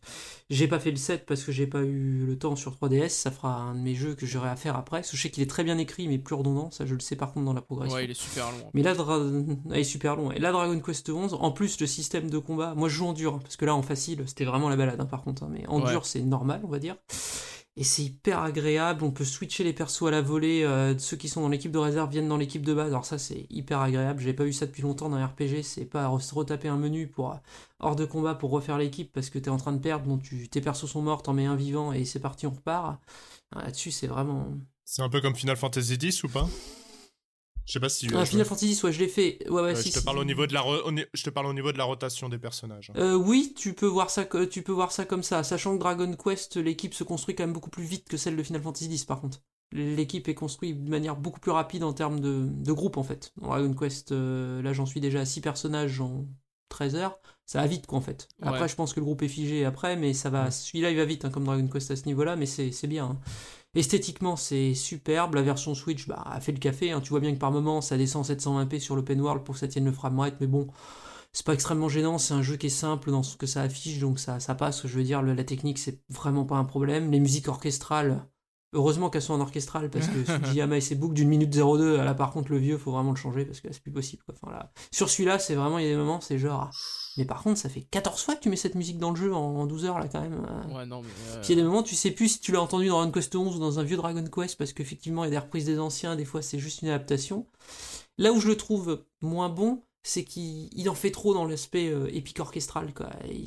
J'ai pas fait le 7 parce que j'ai pas eu le temps sur 3DS. Ça fera un de mes jeux que j'aurai à faire après. Parce que je sais qu'il est très bien écrit, mais plus redondant. Ça, je le sais par contre dans la progression.
Ouais, il est super long.
Mais là, Dra- ah, il est super long. Et là, Dragon Quest 11, en plus, le système de combat, moi je joue en dur, hein, parce que là, en facile, c'était vraiment la balade, hein, par contre. hein, mais en
Ouais.
dur, c'est normal, on va dire. Et c'est hyper agréable. On peut switcher les persos à la volée. euh, ceux qui sont dans l'équipe de réserve viennent dans l'équipe de base. Alors ça, c'est hyper agréable. J'ai pas eu ça depuis longtemps dans un RPG. C'est pas re- retaper un menu pour euh, hors de combat pour refaire l'équipe parce que t'es en train de perdre. Donc tu, tes persos sont morts, t'en mets un vivant et c'est parti, on repart. Ah, Là-dessus, c'est vraiment.
C'est un peu comme Final Fantasy X ou pas? Je sais pas si tu
Ah,
as
Final. Fantasy, soit je l'ai fait. Ouais, ouais,
Ouais,
si,
je te
si.
parle au niveau de la je te parle au niveau de la rotation des personnages.
Euh, oui, tu peux voir ça, tu peux voir ça comme ça, sachant que Dragon Quest, l'équipe se construit quand même beaucoup plus vite que celle de Final Fantasy X par contre. L'équipe est construite de manière beaucoup plus rapide en termes de, de groupe en fait. Dans Dragon Quest, euh, là j'en suis déjà à 6 personnages en 13 heures, ça va vite quoi en fait. Après
Ouais.
je pense que le groupe est figé après, mais ça va, celui-là il va vite hein, comme Dragon Quest à ce niveau-là, mais c'est c'est bien. hein. Esthétiquement, c'est superbe. La version Switch bah, a fait le café. hein. Tu vois bien que par moment, ça descend 720p sur l'open world pour que ça tienne le framerate. Mais bon, c'est pas extrêmement gênant. C'est un jeu qui est simple dans ce que ça affiche. Donc ça, ça passe. Je veux dire, la technique, c'est vraiment pas un problème. Les musiques orchestrales, heureusement qu'elles sont en orchestral parce que Sugiyama et ses boucles d'une minute 02, là par contre, le vieux, faut vraiment le changer parce que là, c'est plus possible. quoi. Enfin, là, sur celui-là, c'est vraiment, il y a des moments, c'est genre. Mais par contre, ça fait 14 fois que tu mets cette musique dans le jeu en, en 12 heures là quand même. euh.
Ouais, non, mais. euh,
Puis il y a des moments, tu sais plus si tu l'as entendu dans Dragon Quest 11 ou dans un vieux Dragon Quest, parce qu'effectivement, il y a des reprises des anciens, des fois c'est juste une adaptation. Là où je le trouve moins bon, c'est qu'il il en fait trop dans l'aspect euh, épique orchestral,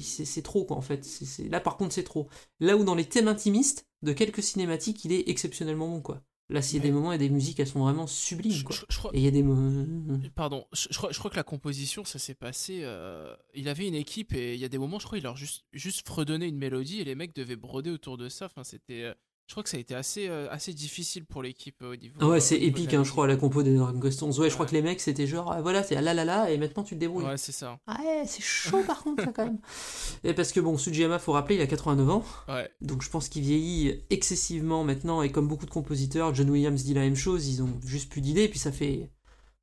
C'est trop, quoi, en fait. Là, par contre, c'est trop. Là où dans les thèmes intimistes de quelques cinématiques, il est exceptionnellement bon, quoi. Là, s'il y a des moments et des musiques, elles sont vraiment sublimes, quoi.
je- je crois.
Et il y a des moments...
Pardon, je, je crois, je crois que la composition, ça s'est passé. euh, il avait une équipe et il y a des moments, je crois, il leur juste, juste fredonnait une mélodie et les mecs devaient broder autour de ça. Enfin, c'était. Je crois que ça a été assez, euh, assez difficile pour l'équipe euh, au niveau.
Ah ouais,
euh,
c'est épique, hein, je crois, la compo des Dragon Quest 11. Ouais, je crois que les mecs, c'était genre, ah, voilà, c'est ah là là là, et maintenant tu te débrouilles.
Ouais, c'est ça.
Ah ouais, c'est chaud par contre, ça, quand même. Et parce que bon, Sugiyama, faut rappeler, il a 89 ans,
Ouais.
donc je pense qu'il vieillit excessivement maintenant, et comme beaucoup de compositeurs, John Williams dit la même chose, ils ont juste plus d'idées, puis ça fait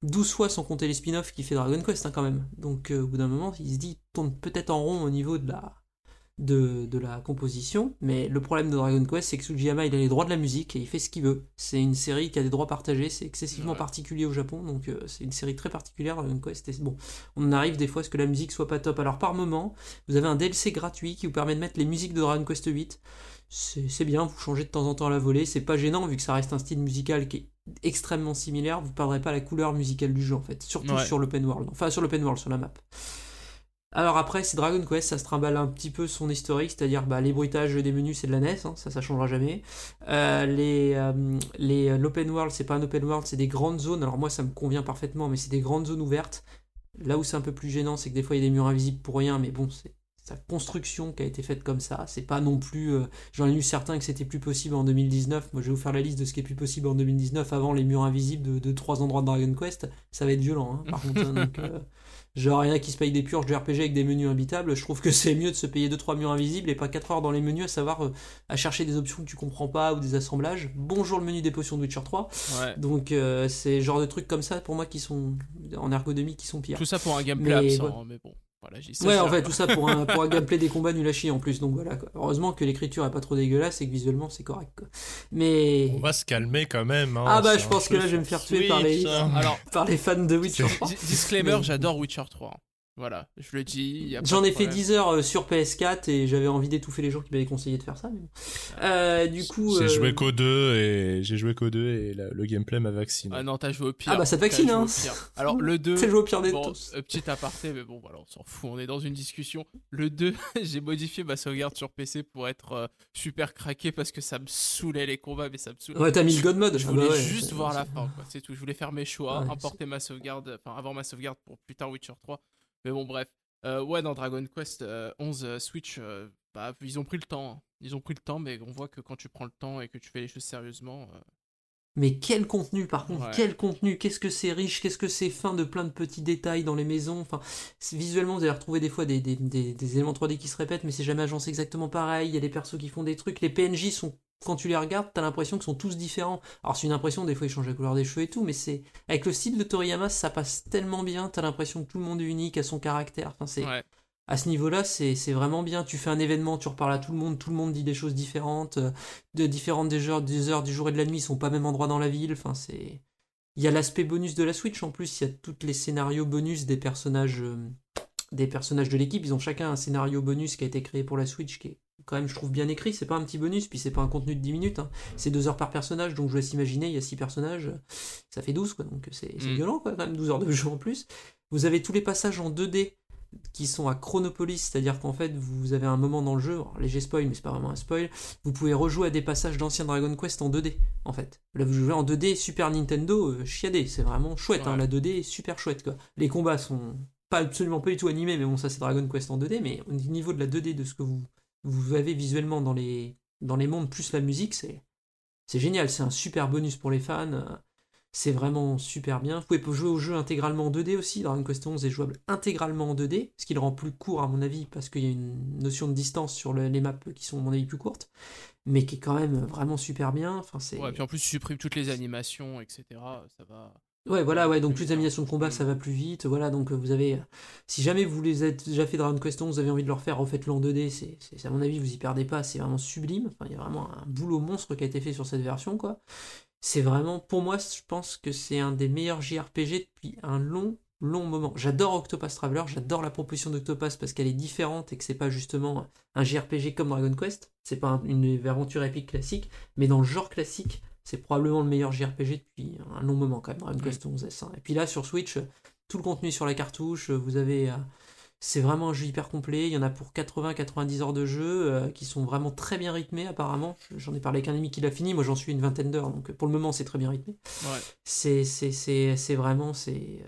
12 fois sans compter les spin-offs qui fait Dragon Quest, hein, quand même. Donc euh, au bout d'un moment, il se dit, tourne peut-être en rond au niveau de la, de, de la composition, mais le problème de Dragon Quest, c'est que Sugiyama, il a les droits de la musique, et il fait ce qu'il veut. C'est une série qui a des droits partagés, c'est excessivement
Ouais.
particulier au Japon, donc euh, c'est une série très particulière, Dragon Quest, et bon, on arrive des fois à ce que la musique soit pas top. Alors par moment, vous avez un DLC gratuit qui vous permet de mettre les musiques de Dragon Quest 8. C'est c'est bien, vous changez de temps en temps à la volée, c'est pas gênant vu que ça reste un style musical qui est extrêmement similaire, vous perdrez pas la couleur musicale du jeu en fait, surtout
Ouais.
sur l'open world, enfin sur l'open world, sur la map. Alors après, c'est Dragon Quest, ça se trimballe un petit peu son historique, c'est-à-dire bah, les bruitages des menus c'est de la NES, hein, ça ça changera jamais. Euh, les euh, les l'open world c'est pas un open world, c'est des grandes zones. Alors moi ça me convient parfaitement, mais c'est des grandes zones ouvertes. Là où c'est un peu plus gênant, c'est que des fois il y a des murs invisibles pour rien, mais bon c'est sa construction qui a été faite comme ça. C'est pas non plus. euh, J'en ai lu certains que c'était plus possible en 2019. Moi je vais vous faire la liste de ce qui est plus possible en 2019 avant les murs invisibles de, trois endroits de Dragon Quest. Ça va être violent, hein, par contre. hein, Genre, rien qui se paye des purges de RPG avec des menus habitables, je trouve que c'est mieux de se payer 2-3 murs invisibles et pas 4 heures dans les menus à savoir euh, à chercher des options que tu comprends pas ou des assemblages. Bonjour le menu des potions de Witcher 3.
Ouais.
Donc, euh, c'est genre de trucs comme ça pour moi qui sont en ergonomie qui sont pires.
Tout ça pour un gameplay
Mais
absent,
ouais.
hein, mais bon. Voilà, j'ai
Ouais, en fait, tout ça pour un, pour un gameplay des combats nul à chier en plus. Donc voilà, quoi. heureusement que l'écriture est pas trop dégueulasse et que visuellement c'est correct. Quoi. Mais.
On va se calmer quand même. hein,
Ah bah, je pense que là, je vais me faire tuer par les-
hein.
Alors,
Par les fans de Witcher 3.
di- disclaimer,
Mais-
j'adore Witcher 3. Voilà, je le dis.
J'en ai fait
problème.
10 heures euh, sur PS4 et j'avais envie d'étouffer les gens qui m'avaient conseillé de faire ça. Mais bon. Euh, du coup.
J'ai
euh,
joué qu'au 2 et j'ai joué qu'au 2 et la- le gameplay m'a vacciné.
Ah non, t'as joué au pire.
Ah bah, ça te vaccine, hein.
Alors, le 2.
C'est le au pire des
Bon,
tous.
euh, petit aparté, mais bon, voilà, on s'en fout, on est dans une discussion. Le 2, j'ai modifié ma sauvegarde sur PC pour être euh, super craqué parce que ça me saulait les combats, mais ça me saoulait.
Ouais, t'as mis le God Mode.
Je
Ah
voulais
bah ouais,
juste voir la fin, quoi. C'est tout. Je voulais faire mes choix,
Ouais,
importer ma sauvegarde, enfin avoir ma sauvegarde pour plus tard Witcher 3. Mais bon, bref. Euh, ouais, dans Dragon Quest euh, 11 euh, Switch, euh, bah, ils ont pris le temps. hein. Ils ont pris le temps, mais on voit que quand tu prends le temps et que tu fais les choses sérieusement,
Mais quel contenu par contre,
Ouais.
quel contenu, qu'est-ce que c'est riche, qu'est-ce que c'est fin de plein de petits détails dans les maisons. Enfin, visuellement vous allez retrouver des fois des, des, des- des éléments 3D qui se répètent, mais c'est jamais agencé exactement pareil. Il y a des persos qui font des trucs, les PNJ sont quand tu les regardes, t'as l'impression qu'ils sont tous différents. Alors c'est une impression, des fois ils changent la couleur des cheveux et tout, mais c'est avec le style de Toriyama, ça passe tellement bien. T'as l'impression que tout le monde est unique, à son caractère. Enfin c'est
Ouais.
à ce niveau-là, c'est vraiment bien. Tu fais un événement, tu reparles à tout le monde, tout le monde dit des choses différentes, euh, de différentes des heures, des heures du jour et de la nuit, ils sont pas au même endroit dans la ville. Enfin, c'est. Il y a l'aspect bonus de la Switch en plus, il y a tous les scénarios bonus des personnages, euh, des personnages de l'équipe. Ils ont chacun un scénario bonus qui a été créé pour la Switch qui est quand même, je trouve, bien écrit. C'est pas un petit bonus, puis c'est pas un contenu de 10 minutes. hein. C'est 2 heures par personnage, donc je laisse imaginer, il y a 6 personnages, ça fait 12, quoi. Donc c'est
Mm.
violent, quoi, quand même, 12 heures de jeu en plus. Vous avez tous les passages en 2D qui sont à Chronopolis, c'est-à-dire qu'en fait, vous avez un moment dans le jeu, alors, léger spoil, mais c'est pas vraiment un spoil, vous pouvez rejouer à des passages d'anciens Dragon Quest en 2D, en fait. Là, vous jouez en 2D Super Nintendo, euh, chiadé, c'est vraiment chouette, hein, la 2D est super chouette, quoi. Les combats sont pas absolument pas du tout animés, mais bon, ça c'est Dragon Quest en 2D, mais au niveau de la 2D, de ce que vous, vous avez visuellement dans les, dans les mondes, plus la musique, c'est génial, c'est un super bonus pour les fans. euh, C'est vraiment super bien. Vous pouvez jouer au jeu intégralement en 2D aussi. Dragon Quest 11 est jouable intégralement en 2D, ce qui le rend plus court à mon avis parce qu'il y a une notion de distance sur le- les maps qui sont à mon avis plus courtes, mais qui est quand même vraiment super bien. Enfin,
puis en plus, tu supprimes toutes les animations, etc. Ça va.
Ouais, voilà, ouais, donc
Plus
plus d'animation de combat, ça va plus vite. Voilà, donc euh, vous avez. euh, Si jamais vous les êtes déjà fait Dragon Quest 11, vous avez envie de le refaire, refaites-le en 2D. C'est, à mon avis, vous y perdez pas. C'est vraiment sublime. Enfin, il y a vraiment un boulot monstre qui a été fait sur cette version, quoi. C'est vraiment, pour moi, je pense que c'est un des meilleurs JRPG depuis un long, long moment. J'adore Octopath Traveler, j'adore la proposition d'Octopath parce qu'elle est différente et que c'est pas justement un JRPG comme Dragon Quest. C'est pas un- une aventure épique classique, mais dans le genre classique, c'est probablement le meilleur JRPG depuis un long moment quand même, Dragon Quest 11 S. hein. Et puis là, sur Switch, tout le contenu sur la cartouche, vous avez... euh, c'est vraiment un jeu hyper complet, il y en a pour 80-90 heures de jeu, euh, qui sont vraiment très bien rythmés apparemment. J'en ai parlé avec un ami qui l'a fini, moi j'en suis une vingtaine d'heures, donc pour le moment c'est très bien rythmé.
Ouais.
C'est vraiment... C'est
ouais.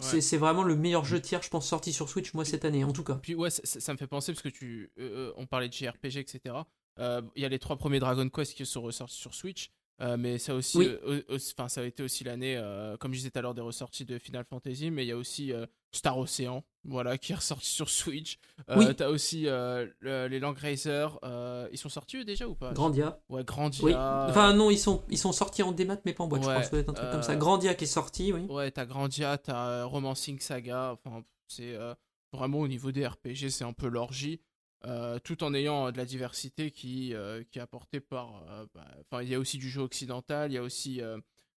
c'est- c'est vraiment le meilleur jeu tiers, je pense, sorti sur Switch, moi, cette année, en tout cas.
Puis ouais, ça, me fait penser parce que tu, euh, on parlait de JRPG, etc. Euh, Il y a les trois premiers Dragon Quest qui sont ressortis sur Switch, euh, mais ça aussi,
Oui.
euh, euh, ça a été aussi l'année, euh, comme je disais tout à l'heure, des ressorties de Final Fantasy, mais il y a aussi Star Ocean, voilà, qui est ressorti sur Switch.
Oui.
T'as aussi le- les Langrazer, euh, ils sont sortis eux déjà ou pas?
Grandia.
Ouais, Grandia.
Oui. Enfin, non, ils sont, ils sont sortis en démat, mais pas en boîte, je
Ouais.
Ça doit être un truc comme ça. Grandia qui est sorti, oui.
Ouais, t'as Grandia, t'as Romancing Saga, enfin, c'est vraiment au niveau des RPG, c'est un peu l'orgie, euh, tout en ayant euh, de la diversité qui, euh, qui est apportée par. bah, Enfin, il y a aussi du jeu occidental, il y a aussi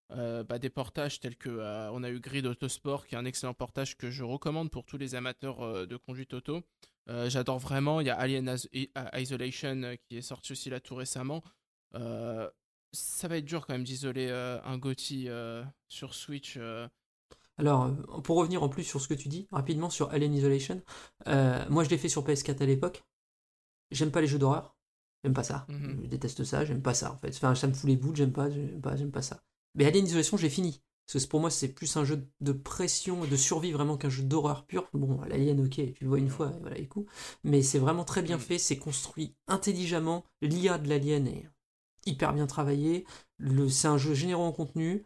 bah, des portages tels que. on a eu Grid Autosport, qui est un excellent portage que je recommande pour tous les amateurs de conduite auto. J'adore vraiment. Il y a Alien Isolation qui est sorti aussi là tout récemment. Ça va être dur quand même d'isoler un euh, sur Switch.
Alors, pour revenir en plus sur ce que tu dis, rapidement sur Alien Isolation, moi je l'ai fait sur PS4 à l'époque. J'aime pas les jeux d'horreur. J'aime pas ça.
Mhm.
Je déteste ça, j'aime pas ça en fait. Enfin, ça me fout les boules, j'aime pas, j'aime pas, j'aime pas ça. Mais Alien Isolation, j'ai fini. Parce que pour moi, c'est plus un jeu de pression et de survie vraiment qu'un jeu d'horreur pur. Bon, l'Alien, ok, tu le vois une fois, et voilà les coups. Mais c'est vraiment très bien
Mhm.
fait, c'est construit intelligemment. L'IA de l'Alien est hyper bien travaillée. Le, c'est un jeu généreux en contenu.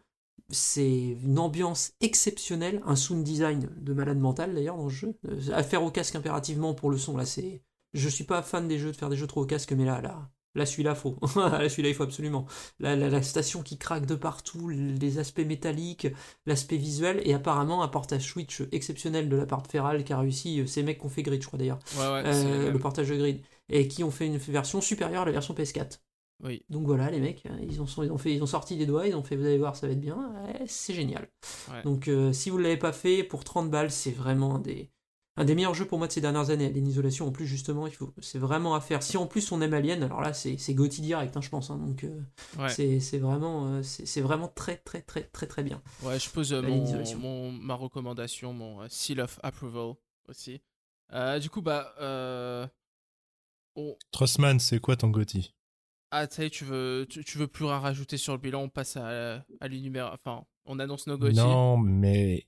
C'est une ambiance exceptionnelle, un sound design de malade mental d'ailleurs dans le jeu. Euh, À faire au casque impérativement pour le son, là c'est. Je suis pas fan des jeux de faire des jeux trop au casque, mais là, là, là celui-là faut. là celui-là il faut absolument. La, la, la station qui craque de partout, les aspects métalliques, l'aspect visuel, et apparemment un portage Switch exceptionnel de la part de Feral qui a réussi, euh, ces mecs qui ont fait Grid, je crois d'ailleurs,
Ouais, ouais,
euh, le portage de Grid, et qui ont fait une version supérieure à la version PS4.
Oui,
Donc voilà, les mecs, euh, ils ont, ils ont, fait, ils ont sorti des doigts, ils ont fait, vous allez voir, ça va être bien, c'est génial.
Ouais.
Donc euh, si vous ne l'avez pas fait, pour 30 balles, c'est vraiment un des, un des meilleurs jeux pour moi de ces dernières années. Alien Isolation, en plus, justement, il faut, c'est vraiment à faire. Si en plus on aime Alien, alors là, c'est, c'est Gotti direct, hein, je pense. hein, donc euh,
ouais.
c'est, c'est vraiment, euh, c'est, c'est vraiment très, très, très, très, très bien.
Ouais, je pose euh, mon, ma recommandation, mon seal of approval aussi. Euh, du coup, bah. Euh... on-
Trossman, c'est quoi ton Gotti
Ah, tu sais, tu veux, tu, tu veux plus rien rajouter sur le bilan, on passe à, à l'énumération. Enfin, on annonce nos GOTY.
Non, mais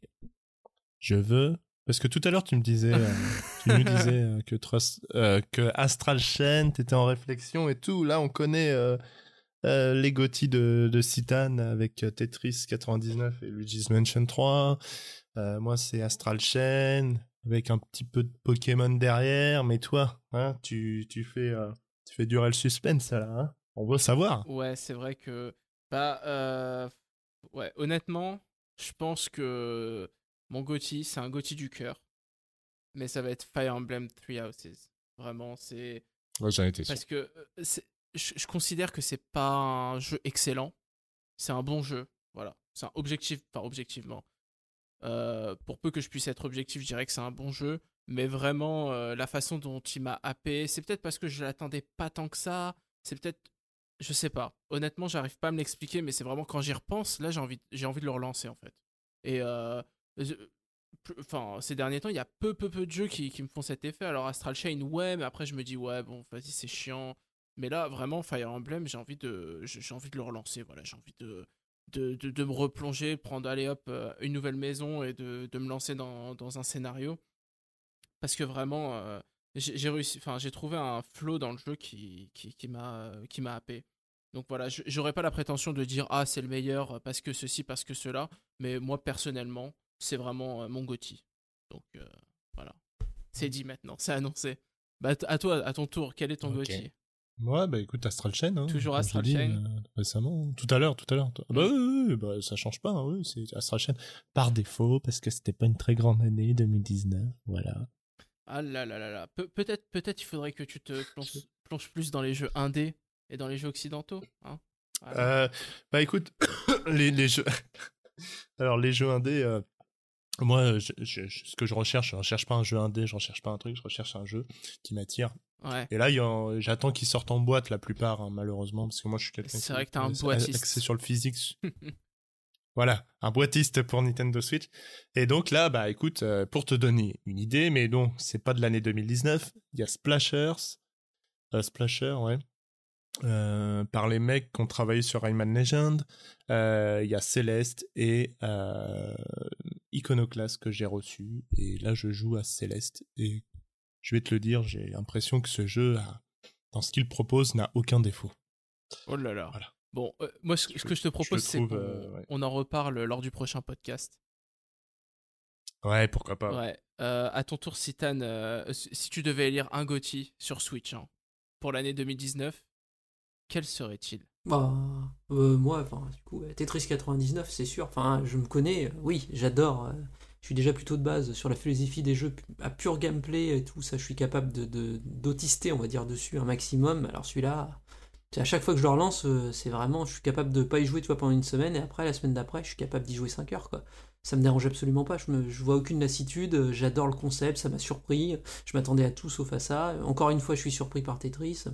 je veux. Parce que tout à l'heure, tu me disais, euh, tu nous disais euh, que, Tross- euh, que Astral Chain, t'étais en réflexion et tout. Là, on connaît euh, les Gotti de, de Citan avec Tetris 99 et Luigi's Mansion 3. Euh, moi, c'est Astral Chain avec un petit peu de Pokémon derrière. Mais toi, hein, tu, tu fais, tu fais durer le suspense, là. Hein On veut savoir.
Ouais, c'est vrai que. Bah, ouais, honnêtement, je pense que mon Gotti, c'est un Gotti du cœur. Mais ça va être Fire Emblem Three Houses. Vraiment, c'est.
Ouais, j'en étais sûr.
Parce que euh, je, je considère que c'est pas un jeu excellent. C'est un bon jeu. Voilà. C'est un objectif, pas objectivement. Euh, pour peu que je puisse être objectif, je dirais que c'est un bon jeu. Mais vraiment, euh, la façon dont il m'a happé, c'est peut-être parce que je l'attendais pas tant que ça. C'est peut-être. Je sais pas. Honnêtement, j'arrive pas à me l'expliquer, mais c'est vraiment quand j'y repense, là, j'ai envie, j'ai envie de le relancer, en fait. Et. euh, Enfin, ces derniers temps, il y a peu, peu, peu de jeux qui, qui me font cet effet. Alors, Astral Chain, ouais, mais après, je me dis, ouais, bon, vas-y, c'est chiant. Mais là, vraiment, Fire Emblem, j'ai envie de, j'ai envie de le relancer. Voilà, j'ai envie de, de, de, me replonger, prendre, allez hop, euh, une nouvelle maison et de, de me lancer dans, dans un scénario. Parce que vraiment, euh, j'ai réussi, enfin, j'ai trouvé un flow dans le jeu qui, qui, qui m'a, qui m'a happé. Donc voilà, j'aurais pas la prétention de dire, ah, c'est le meilleur parce que ceci, parce que cela. Mais moi, personnellement, c'est vraiment euh, mon Gotti. Donc euh, voilà, c'est dit maintenant, c'est annoncé. Bah, à toi, à ton tour, quel est ton
Ok.
Gotti
Ouais, bah écoute, Astral Chain. hein,
Toujours Astral Chain.
euh, récemment. Tout à l'heure, tout à l'heure. Ah Bah oui, oui, oui, bah, ça change pas, hein, oui, c'est Astral Chain. Par défaut, parce que c'était pas une très grande année, 2019. Voilà.
Ah là là là là. Pe- peut-être, peut-être il faudrait que tu te plonges, plonges plus dans les jeux indés et dans les jeux occidentaux. Hein? Voilà.
Euh, bah écoute, les, les jeux. Alors, les jeux indés. euh, Moi, je- je- je- ce que je recherche, je recherche pas un jeu indé, je recherche pas un truc, je recherche un jeu qui m'attire.
ouais.
Et là, j'attends qu'ils sortent en boîte la plupart, hein, malheureusement, parce que moi je suis quelqu'un qui
vrai que t'es un boîtiste.
axé sur le physique. voilà, un boîtiste pour Nintendo Switch. Et donc là, bah écoute, euh, pour te donner une idée, mais donc c'est pas de l'année 2019, il y a Splashers, euh, Splasher, ouais, euh, par les mecs qui ont travaillé sur Rayman Legend. Euh, Il y a Céleste et euh, Iconoclast que j'ai reçu. Et là, je joue à Céleste. Et je vais te le dire, j'ai l'impression que ce jeu, a- dans ce qu'il propose, n'a aucun défaut.
Oh là là.
Voilà.
Bon, euh, moi, ce, ce que je te propose, c'est qu'on
euh, ouais.
en reparle lors du prochain podcast.
Ouais, pourquoi pas.
Ouais. Euh, à ton tour, Citan, si si tu devais élire un Gotti sur Switch hein, pour l'année 2019, quel serait-il?
Bah, euh, moi, enfin, du coup, Tetris 99, c'est sûr. Enfin, je me connais, euh, oui, j'adore. euh, je suis déjà plutôt de base sur la philosophie des jeux à pur gameplay et tout ça. Je suis capable de d'autister, on va dire, dessus un maximum. Alors celui-là, à chaque fois que je le relance, c'est vraiment, je suis capable de pas y jouer, tu pendant une semaine et après, la semaine d'après, je suis capable d'y jouer 5 heures, quoi. Ça me dérange absolument pas. Je, me, vois aucune lassitude. J'adore le concept, ça m'a surpris. Je m'attendais à tout sauf à ça. Encore une fois, je suis surpris par Tetris.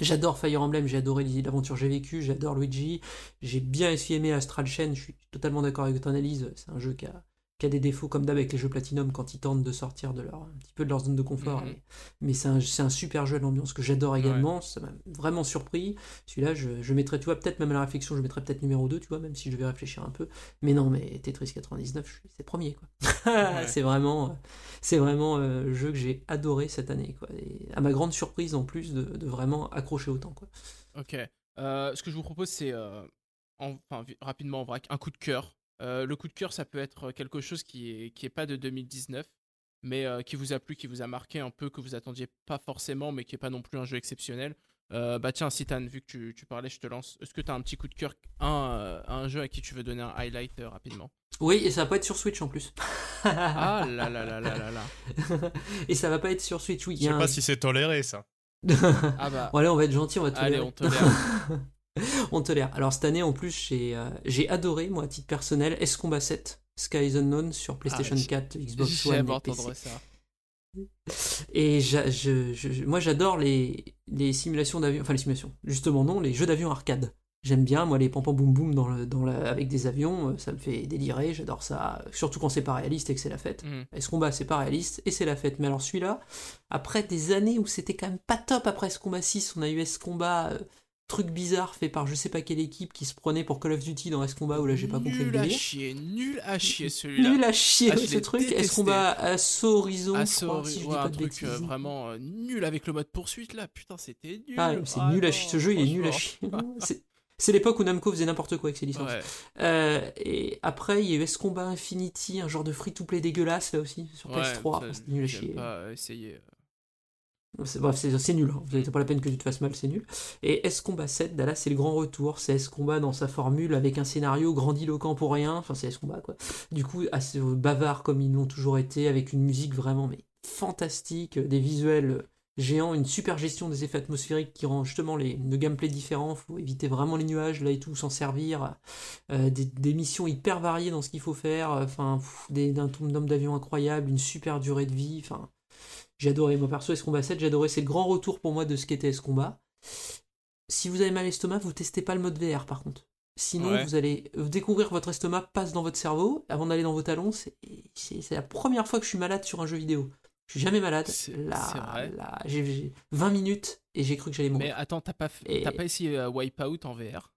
J'adore Fire Emblem, j'ai adoré l'aventure que j'ai vécue, j'adore Luigi, j'ai bien aussi aimé Astral Chain, je suis totalement d'accord avec ton analyse, c'est un jeu qui a, qui a des défauts comme d'hab avec les jeux Platinum quand ils tentent de sortir de leur, un petit peu de leur zone de confort,
Mhm.
mais, mais c'est un, c'est un super jeu à l'ambiance que j'adore également, ça m'a vraiment surpris, celui-là je, je mettrais, tu vois, peut-être même à la réflexion, je mettrais peut-être numéro 2, tu vois, même si je devais réfléchir un peu, mais non, mais Tetris 99, je suis- c'est premier, quoi. c'est vraiment, euh, c'est vraiment euh, le jeu que j'ai adoré cette année, quoi, et à ma grande surprise en plus de, de vraiment accrocher autant, quoi.
Ok. Euh, ce que je vous propose, c'est euh, en- enfin, rapidement en vrac, un coup de cœur. Euh, le coup de cœur, ça peut être quelque chose qui est, qui est pas de 2019, mais euh, qui vous a plu, qui vous a marqué un peu, que vous attendiez pas forcément, mais qui est pas non plus un jeu exceptionnel. Euh, bah tiens, Citan, vu que tu, tu parlais, je te lance. Est-ce que tu as un petit coup de cœur, un, euh, un jeu à qui tu veux donner un highlight euh, rapidement?
Oui, et ça va pas être sur Switch en plus.
Ah là là là là là là.
et ça va pas être sur Switch, oui.
Je sais pas
un-
si c'est toléré ça.
Ah bah,
Bon, allez, on va être gentil, on va tolérer.
allez, on tolère.
on tolère. Alors cette année, en plus, j'ai euh, j'ai adoré, moi, à titre personnel, S Combat 7, Sky is Unknown sur PlayStation
Ah, j'ai-
4, Xbox One
J'aime
et
entendre
PC.
ça.
Et je, je- moi, j'adore les, les simulations d'avion, enfin les simulations, justement non, les jeux d'avion arcade. J'aime bien, moi, les pam boum boum dans le, dans la- avec des avions, euh, ça me fait délirer, j'adore ça, surtout quand c'est pas réaliste et que c'est la fête. Combat, c'est pas réaliste et c'est la fête. Mais alors celui-là, après des années où c'était quand même pas top après Combat 6, on a eu S Combat, euh, truc bizarre fait par je sais pas quelle équipe qui se prenait pour Call of Duty dans S Combat où là j'ai pas compris le
Nul à
délire.
chier, nul à chier celui-là.
Nul à chier
Ah,
ce truc. S
détesté.
Combat Assaut Horizon, je si je dis pas de
truc
bêtises.
euh, vraiment euh, nul avec le mode poursuite là. Putain, c'était nul.
Ah, c'est
Ah
nul à chier. Ce jeu, il est nul à chier. C'est- l'époque où Namco faisait n'importe quoi avec ses licences.
Ouais,
Euh, et après, il y a eu S Combat Infinity, un genre de free-to-play dégueulasse là aussi, sur
ouais,
PS3.
ça,
Enfin, C'était nul à chier.
pas essayer.
Bref, c'est nul. Hein. C'est pas la peine que tu te fasses mal, c'est nul. Et S-Combat 7, Dallas, c'est le grand retour. C'est S-Combat dans sa formule avec un scénario grandiloquent pour rien. Enfin, c'est S-Combat, quoi. Du coup, assez bavard comme ils l'ont toujours été, avec une musique vraiment mais fantastique, des visuels géants, une super gestion des effets atmosphériques qui rend justement les, le gameplay différent. Faut éviter vraiment les nuages là et tout, s'en servir. Euh, des, missions hyper variées dans ce qu'il faut faire. Enfin, d'un nombre d'avions incroyable, une super durée de vie. Enfin, adoré. Moi perso, S-Combat 7, j'ai adoré. C'est le grand retour pour moi de ce qu'était S-Combat. Si vous avez mal à l'estomac, vous testez pas le mode VR par contre. Sinon,
Ouais.
vous allez euh, découvrir votre estomac passe dans votre cerveau avant d'aller dans vos talons. C'est la première fois que je suis malade sur un jeu vidéo. Je suis jamais malade. Là, j'ai j'ai 20 minutes et j'ai cru que j'allais
Mais
mourir.
attends, t'as pas,
Et-
t'as pas essayé euh, Wipeout en VR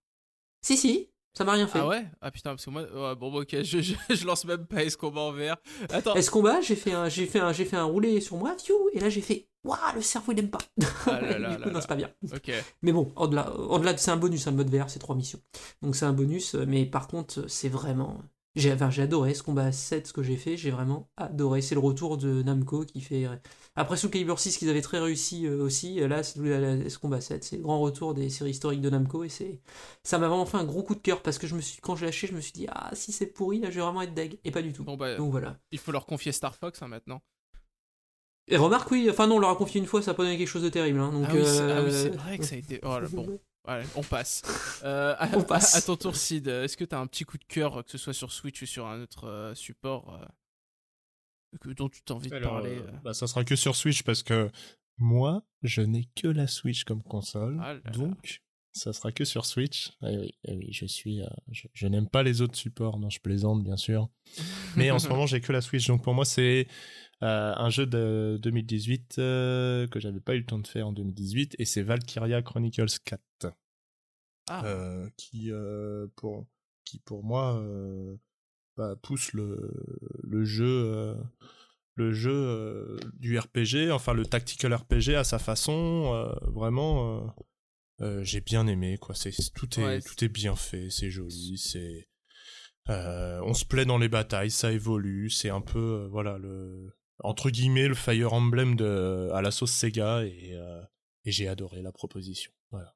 Si, si, ça m'a rien fait.
Ah ouais? Ah putain, parce que moi, ouais, bon, ok, je, je, je lance même pas Escombat en VR. Attends,
Est-ce combat, j'ai fait un, j'ai fait un, j'ai fait un roulé sur moi, et là j'ai fait, waouh, le cerveau il aime pas.
Ah là là
du coup,
là
non, c'est pas bien.
ok.
Mais bon, au-delà, au-delà de c'est un bonus, un mode VR, c'est trois missions. Donc c'est un bonus, mais par contre, c'est vraiment. J'ai, enfin, adoré ce combat 7, ce que j'ai fait, j'ai vraiment adoré. C'est le retour de Namco qui fait. Après Soul Calibur 6, qu'ils avaient très réussi euh, aussi, là, c'est ce combat 7, c'est le grand retour des séries historiques de Namco, et c'est. Ça m'a vraiment fait un gros coup de cœur, parce que je me suis, quand j'ai lâché, je me suis dit, ah, si c'est pourri, là, je vais vraiment être deg. Et pas du tout.
Bon bah,
Donc voilà.
il faut leur confier Star Fox hein, maintenant.
Et remarque, oui, enfin non, on leur a confié une fois, ça a pas donné quelque chose de terrible. Hein, donc,
ah, oui, c'est, ah oui,
euh,
c'est vrai que ça a été. Oh là, bon, allez, on passe. Euh, à,
On passe.
À, ton tour, Sid, est-ce que t'as un petit coup de cœur, que ce soit sur Switch ou sur un autre euh, support, euh, que, dont tu t'as envie de parler
euh, bah, ça sera que sur Switch parce que moi, je n'ai que la Switch comme console.
Ah là là.
donc, ça sera que sur Switch. Eh oui, eh oui, je suis, euh, je, je n'aime pas les autres supports. Non, je plaisante, bien sûr. Mais en ce moment, j'ai que la Switch. Donc, pour moi, c'est euh, un jeu de 2018 euh, que j'avais pas eu le temps de faire en 2018. Et c'est Valkyria Chronicles 4.
Ah,
euh, qui pour qui pour moi bah, pousse le le jeu le jeu du RPG enfin le tactical RPG à sa façon vraiment j'ai bien aimé quoi c'est tout est
Ouais,
tout est bien fait c'est joli c'est on se plaît dans les batailles ça évolue c'est un peu voilà le entre guillemets le Fire Emblem de à la sauce Sega et euh, j'ai adoré la proposition voilà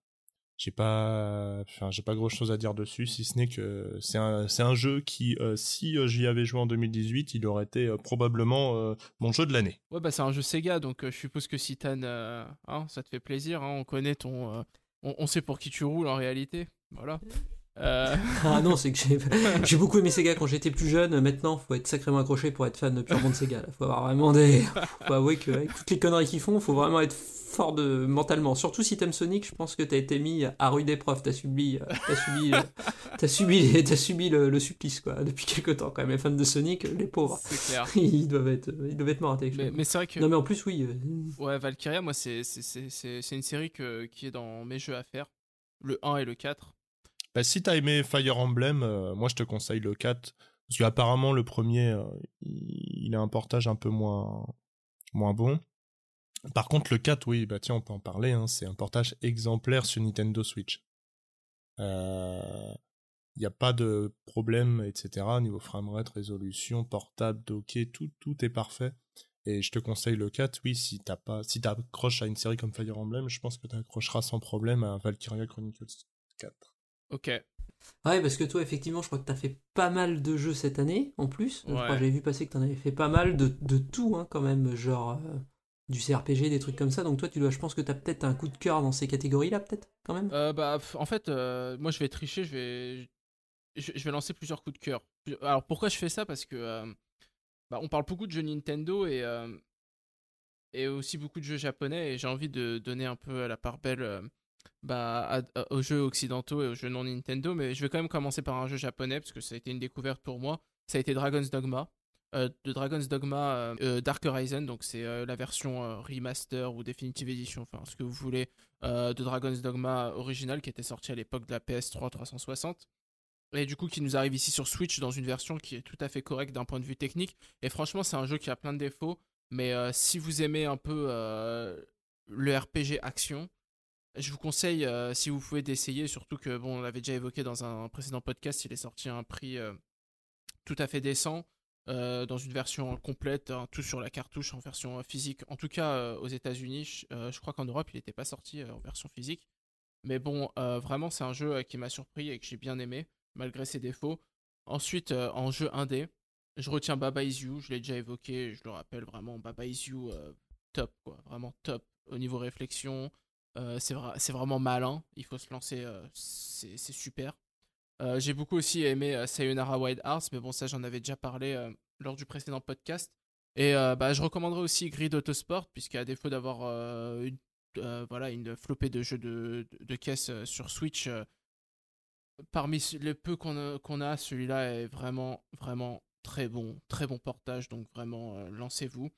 j'ai pas enfin j'ai pas grand chose à dire dessus si ce n'est que c'est un c'est un jeu qui euh, si euh, j'y avais joué en 2018 il aurait été probablement euh, mon jeu de l'année
ouais, bah c'est un jeu Sega, donc je suppose que si hein, ça te fait plaisir, hein, on connaît ton. on, on sait pour qui tu roules en réalité. Voilà. Euh,
Ah non, c'est que j'ai, j'ai beaucoup aimé Sega quand j'étais plus jeune. Maintenant, faut être sacrément accroché pour être fan de purement de Sega. Là. Faut avoir vraiment des. Faut avouer qu'avec toutes les conneries qu'ils font, faut vraiment être fort de mentalement. Surtout si t'aimes Sonic, je pense que t'as été mis à rude épreuve. T'as subi, t'as subi, t'as subi, t'as subi le, le supplice quoi depuis quelque temps quand même. Les fans de Sonic, les pauvres,
clair.
ils doivent être, ils doivent être morts avec
Mais, mais c'est vrai que.
Non mais en plus oui. euh,
Ouais, Valkyria, moi, c'est c'est- c'est- c'est- c'est une série que, qui est dans mes jeux à faire. Le 1 et le 4.
Bah, si t'as aimé Fire Emblem euh, moi je te conseille le 4 parce qu'apparemment le premier euh, il a un portage un peu moins bon par contre le 4 oui bah tiens on peut en parler hein, c'est un portage exemplaire sur Nintendo Switch euh, il n'y a pas de problème, etc. Niveau framerate, résolution, portable, docké, tout, tout est parfait. Et je te conseille le 4, oui, si t'as pas, si t'accroches à une série comme Fire Emblem, je pense que t'accrocheras sans problème à Valkyria Chronicles 4.
Ok.
Ouais, parce que toi, effectivement, je crois que t'as fait pas mal de jeux cette année, en plus. Je
Ouais.
crois que j'avais vu passer que t'en avais fait pas mal de, de tout, hein, quand même, genre euh, du CRPG, des trucs comme ça. Donc toi, tu dois, je pense que t'as peut-être un coup de cœur dans ces catégories-là, peut-être, quand même.
Euh, bah, en fait, euh, moi, je vais tricher, je vais, je, je vais lancer plusieurs coups de cœur. Alors, pourquoi je fais ça? Parce que euh, bah, on parle beaucoup de jeux Nintendo et, et aussi beaucoup de jeux japonais, et j'ai envie de donner un peu la part belle bah, à- aux jeux occidentaux et aux jeux non Nintendo, mais je vais quand même commencer par un jeu japonais, parce que ça a été une découverte pour moi. Ça a été Dragon's Dogma. Euh, Dragon's Dogma euh, euh, Dark Horizon, donc c'est euh, la version euh, remaster ou Definitive Edition, enfin ce que vous voulez, euh, de Dragon's Dogma original qui était sorti à l'époque de la PS3 360. Et du coup, qui nous arrive ici sur Switch dans une version qui est tout à fait correcte d'un point de vue technique. Et franchement, c'est un jeu qui a plein de défauts. Mais euh, si vous aimez un peu euh, le RPG action, je vous conseille, euh, si vous pouvez, d'essayer. Surtout que, bon, on l'avait déjà évoqué dans un précédent podcast, il est sorti à un prix euh, tout à fait décent. euh, dans une version complète, hein, tout sur la cartouche en version physique. En tout cas, aux États-Unis, je, crois qu'en Europe, il n'était pas sorti en version physique. Mais bon, vraiment, c'est un jeu qui m'a surpris et que j'ai bien aimé, malgré ses défauts. Ensuite, en jeu indé, je retiens Baba Is You, je l'ai déjà évoqué, je le rappelle vraiment, Baba Is You, top, quoi, vraiment top. Au niveau réflexion, euh, c'est vra- c'est vraiment malin, il faut se lancer, euh, c'est super. Euh, j'ai beaucoup aussi aimé Sayonara Wild Hearts, mais bon, ça j'en avais déjà parlé lors du précédent podcast. Et bah, je recommanderais aussi Grid Autosport, puisqu'à défaut d'avoir une, voilà, une flopée de jeux de, de, caisse sur Switch, parmi les peu qu'on a, a, celui-là est vraiment, vraiment très bon, très bon portage, donc vraiment lancez-vous.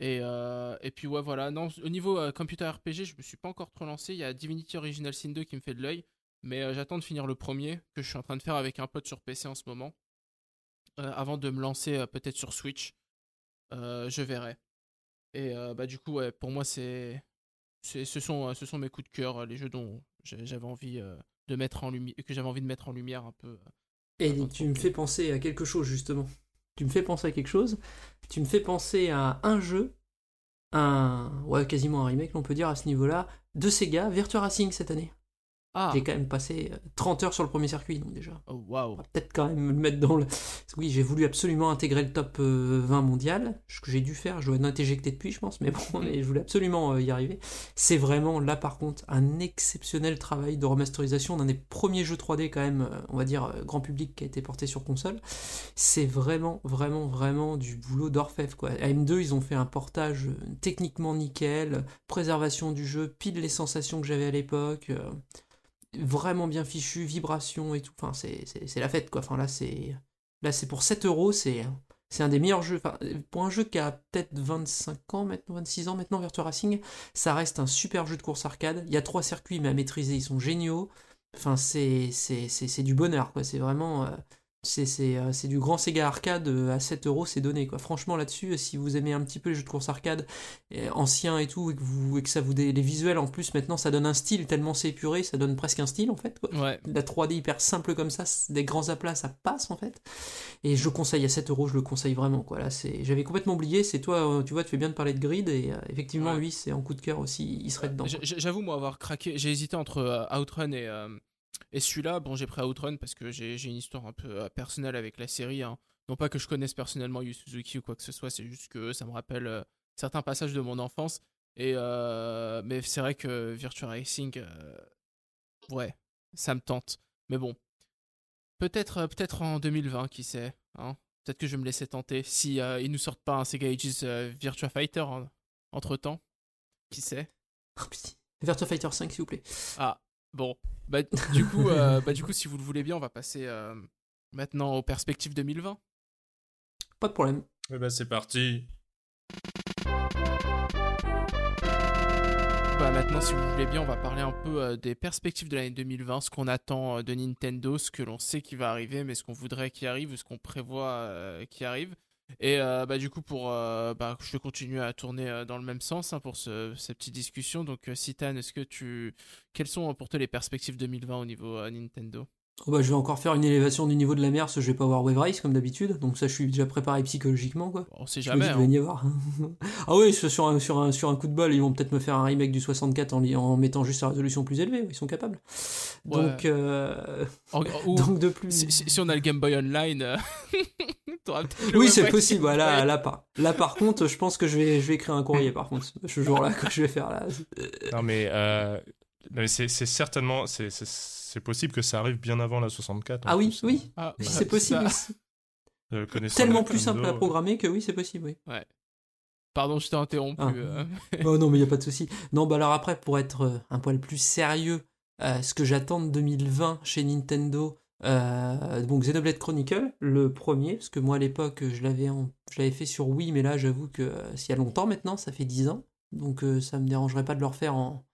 Et, euh, et puis ouais, voilà, non, au niveau euh, computer RPG, je me suis pas encore trop lancé. Il y a Divinity Original Sin 2 qui me fait de l'œil. Mais euh, j'attends de finir le premier, que je suis en train de faire avec un pote sur PC en ce moment. Avant de me lancer peut-être sur Switch. Je verrai. Et bah du coup, ouais, pour moi, c'est, c'est, ce, sont, ce sont mes coups de cœur, les jeux dont j'avais envie de mettre en lumière, que j'avais envie de mettre en lumière un peu.
Et tu me fais penser à quelque chose, justement. Tu me fais penser à quelque chose. Tu me fais penser à un jeu, un. Ouais, quasiment un remake, on peut dire, à ce niveau-là, de Sega, Virtua Racing cette année.
Ah,
J'ai quand même passé euh, 30 heures sur le premier circuit, donc déjà.
oh,
va peut-être quand même le mettre dans le. Oui, j'ai voulu absolument intégrer le top euh, 20 mondial, ce que j'ai dû faire. Je dois être éjecté depuis, je pense, mais bon, mais je voulais absolument euh, y arriver. C'est vraiment là, par contre, un exceptionnel travail de remasterisation d'un des premiers jeux 3D, quand même, euh, on va dire, euh, grand public qui a été porté sur console. C'est vraiment, vraiment, vraiment du boulot d'orfèvre, quoi. À M2, ils ont fait un portage euh, techniquement nickel, euh, préservation du jeu, pile les sensations que j'avais à l'époque. Vraiment bien fichu, vibration et tout. Enfin, c'est, la fête, quoi. Enfin, là, c'est, là, c'est pour 7 euros, c'est, un des meilleurs jeux. Enfin, pour un jeu qui a peut-être 25 ans maintenant, 26 ans maintenant, Virtua Racing, ça reste un super jeu de course arcade. Il y a trois circuits, mais à maîtriser, ils sont géniaux. Enfin, c'est du bonheur, quoi. C'est vraiment. euh, c'est, c'est, euh, c'est du grand Sega arcade euh, à 7 euros, c'est donné quoi. Franchement là-dessus, si vous aimez un petit peu les jeux de course arcade euh, anciens et tout, et que, vous, et que ça vous dé- les visuels en plus maintenant ça donne un style tellement c'est épuré, ça donne presque un style en fait. Quoi.
Ouais.
La 3D hyper simple comme ça, des grands aplats, ça passe en fait. Et je le conseille à 7 euros, je le conseille vraiment quoi. Là, c'est, j'avais complètement oublié. C'est toi, euh, tu vois, tu fais bien de parler de Grid et euh, effectivement
Ouais.
lui, c'est en coup de cœur aussi, il serait dedans.
J'avoue, moi, avoir craqué. J'ai hésité entre euh, Outrun et, euh, et celui-là. Bon, j'ai pris Outrun parce que j'ai une histoire un peu euh, personnelle avec la série. hein. Non pas que je connaisse personnellement Yu Suzuki ou quoi que ce soit, c'est juste que ça me rappelle euh, certains passages de mon enfance. Et euh, mais c'est vrai que Virtua Racing, euh, ouais, ça me tente. Mais bon, peut-être peut-être en 2020, qui sait. Hein peut-être que je vais me laisser tenter si euh, ils nous sortent pas un Sega Ages Virtua Fighter entre temps. Qui sait
Oh, putain. Virtua Fighter 5 s'il vous plaît.
ah, bon. Bah, du coup, euh, bah, du coup, si vous le voulez bien, on va passer euh, maintenant aux perspectives 2020.
Pas de problème.
Eh ben c'est parti.
Bah, maintenant, si vous voulez bien, on va parler un peu euh, des perspectives de l'année 2020, ce qu'on attend euh, de Nintendo, ce que l'on sait qui va arriver, mais ce qu'on voudrait qu'il arrive, ou ce qu'on prévoit euh, qui arrive. Et euh, bah, du coup, pour, euh, bah, je vais continuer à tourner euh, dans le même sens hein, pour ce, cette petite discussion. Donc, euh, Citan, est-ce que tu, quelles sont euh, pour toi les perspectives 2020 au niveau euh, Nintendo?
Oh bah, je vais encore faire une élévation du niveau de la mer, parce que je vais pas avoir Wave Race comme d'habitude, donc ça je suis déjà préparé psychologiquement quoi.
On sait
Je me dis
jamais. hein.
y avoir. ah oui, sur un, sur, un, sur un coup de bol, ils vont peut-être me faire un remake du 64 en, li- en mettant juste la résolution plus élevée, ils sont capables.
Ouais.
Donc, euh,
En- ou-
donc de plus.
si, si- si on a le Game Boy Online, euh,
Oui, c'est possible. Voilà,
Ouais.
là, par, là, par contre, je pense que je vais, je vais écrire un courrier, par contre, ce jour-là, que je vais faire là.
Non mais, euh, mais c'est c'est certainement c'est c'est- possible que ça arrive bien avant la 64. en
Ah oui,
plus,
oui,
Ah,
c'est possible.
ça-
Euh,
Tellement plus simple à programmer que oui, c'est possible, oui.
Pardon, je t'ai interrompu.
Ah.
euh.
oh non, mais il n'y a pas de souci. Non, bah alors après, pour être euh, un poil plus sérieux, euh, ce que j'attends de 2020 chez Nintendo, euh, donc Xenoblade Chronicle, le premier, parce que moi à l'époque, je l'avais en- je l'avais fait sur Wii, mais là j'avoue que euh, s'il y a longtemps maintenant, ça fait 10 ans, donc euh, ça me dérangerait pas de le refaire en,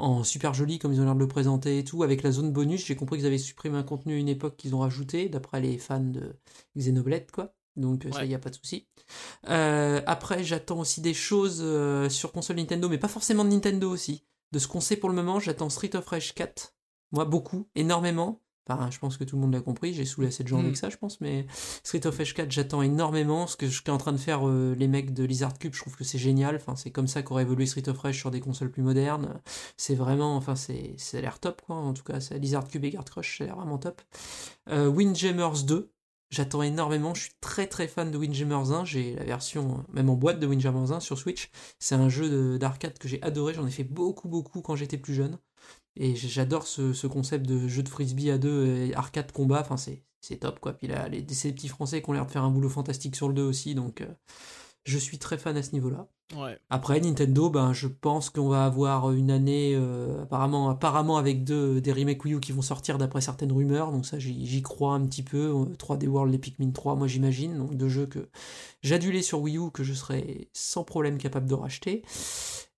en super joli comme ils ont l'air de le présenter et tout, avec la zone bonus, j'ai compris qu'ils avaient supprimé un contenu à une époque qu'ils ont rajouté, d'après les fans de Xenoblade, quoi. Donc euh, ça, il n'y a pas de souci. Euh, après, j'attends aussi des choses euh, sur console Nintendo, mais pas forcément de Nintendo aussi. De ce qu'on sait pour le moment, j'attends Street of Rage 4. Moi, beaucoup, énormément. Enfin, je pense que tout le monde l'a compris, j'ai saoulé assez de gens
Mm.
avec ça, je pense, mais Street of Rage 4, j'attends énormément. Ce que je suis en train de faire euh, les mecs de Lizard Cube, je trouve que c'est génial. Enfin, c'est comme ça qu'aurait évolué Street of Rage sur des consoles plus modernes. C'est vraiment, enfin, c'est, ça a l'air top, quoi. En tout cas, ça, Lizard Cube et Guard Crush, ça a l'air vraiment top. Euh, Windjammers 2, j'attends énormément. Je suis très très fan de Windjammers 1. J'ai la version, même en boîte de Windjammers 1 sur Switch. C'est un jeu de- d'arcade que j'ai adoré. J'en ai fait beaucoup beaucoup quand j'étais plus jeune. Et j'adore ce, ce concept de jeu de frisbee à deux et arcade combat. Enfin, c'est, c'est top quoi. Puis là, les, ces petits français qui ont l'air de faire un boulot fantastique sur le 2 aussi. Donc, euh, je suis très fan à ce niveau-là. Après, Nintendo, ben, je pense qu'on va avoir une année euh, apparemment, avec deux, des remakes Wii U qui vont sortir d'après certaines rumeurs. Donc ça, j'y crois un petit peu. Euh, 3D World et Pikmin 3, moi j'imagine. Donc deux jeux que j'adulais sur Wii U que je serais sans problème capable de racheter.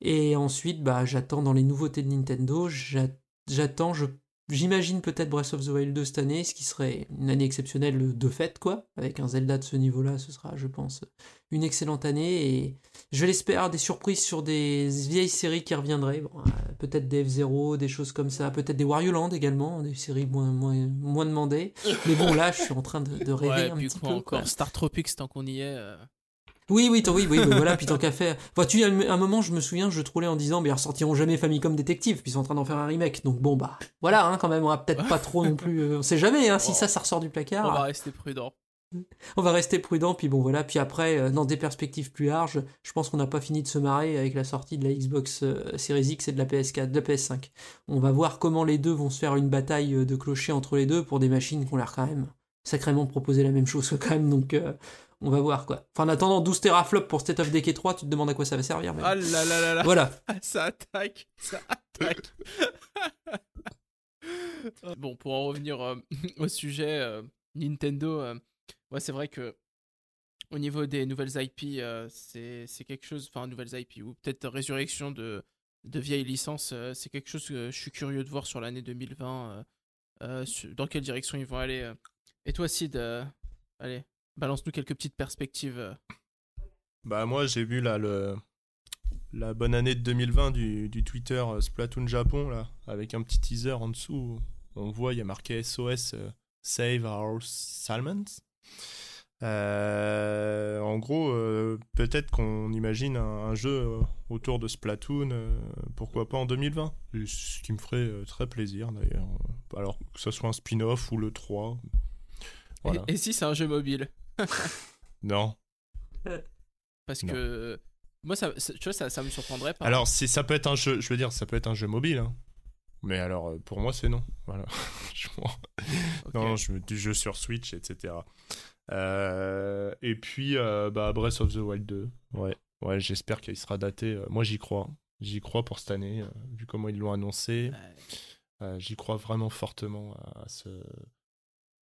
Et ensuite, bah, j'attends dans les nouveautés de Nintendo. j'a- J'attends, J'imagine peut-être Breath of the Wild 2 cette année, ce qui serait une année exceptionnelle de fait, quoi. Avec un Zelda de ce niveau-là, ce sera, je pense, une excellente année. Et je l'espère, des surprises sur des vieilles séries qui reviendraient. Bon, euh, peut-être des F-Zero, des choses comme ça. Peut-être des Wario Land également, des séries moins, moins, moins demandées. Mais bon, là, je suis en train de, de rêver
Ouais,
un petit peu.
encore
quoi.
Star Tropics, tant qu'on y est. euh,
Oui, oui, tant- oui, oui, voilà, puis tant qu'à faire. Enfin, tu, à un moment, je me souviens, je trollais en disant, mais ils ressortiront jamais Famicom Détective, puis ils sont en train d'en faire un remake. Donc bon, bah, voilà, hein, quand même, on va peut-être pas trop non plus. euh, on sait jamais, hein, si ça, ça ressort du placard.
On va rester prudent.
On va rester prudent, puis bon voilà, puis après, euh, dans des perspectives plus larges, je pense qu'on n'a pas fini de se marrer avec la sortie de la Xbox euh, Series X et de la PS4, de la PS5. On va voir comment les deux vont se faire une bataille euh, de clochers entre les deux pour des machines qui ont l'air quand même sacrément proposer la même chose quand même, donc euh, on va voir quoi. Enfin, en attendant 12 teraflops pour State of Decay 3, tu te demandes à quoi ça va servir, mais
Ah là là là là.
voilà.
Ça attaque, ça attaque. bon, pour en revenir euh, au sujet, euh, Nintendo, ouais, c'est vrai que au niveau des nouvelles IP, euh, c'est quelque chose, enfin, nouvelles IP, ou peut-être résurrection de, de vieilles licences, euh, c'est quelque chose que je suis curieux de voir sur l'année 2020, euh, dans quelle direction ils vont aller. Et toi, Sid, allez, balance-nous quelques petites perspectives.
Bah moi j'ai vu là le la bonne année de 2020 du, du Twitter Splatoon Japon là avec un petit teaser en dessous. On voit il y a marqué SOS Save Our Salmons. Euh, en gros, euh, peut-être qu'on imagine un, un jeu autour de Splatoon, euh, pourquoi pas en 2020 Et Ce qui me ferait très plaisir d'ailleurs. Alors que ce soit un spin-off ou le 3. Voilà.
Et, et si c'est un jeu mobile?
Non.
Parce
Non.
que moi, ça, ça- tu vois, ça, ça me surprendrait pas.
Alors, si ça peut être un jeu, je veux dire, ça peut être un jeu mobile. hein. Mais alors, euh, pour moi, c'est non. Voilà. Non, je, du jeu sur Switch, etc. Euh, et puis, euh, bah, Breath of the Wild 2. Ouais, ouais j'espère qu'il sera daté. Moi, j'y crois. J'y crois pour cette année, vu comment ils l'ont annoncé. Euh, j'y crois vraiment fortement à ce,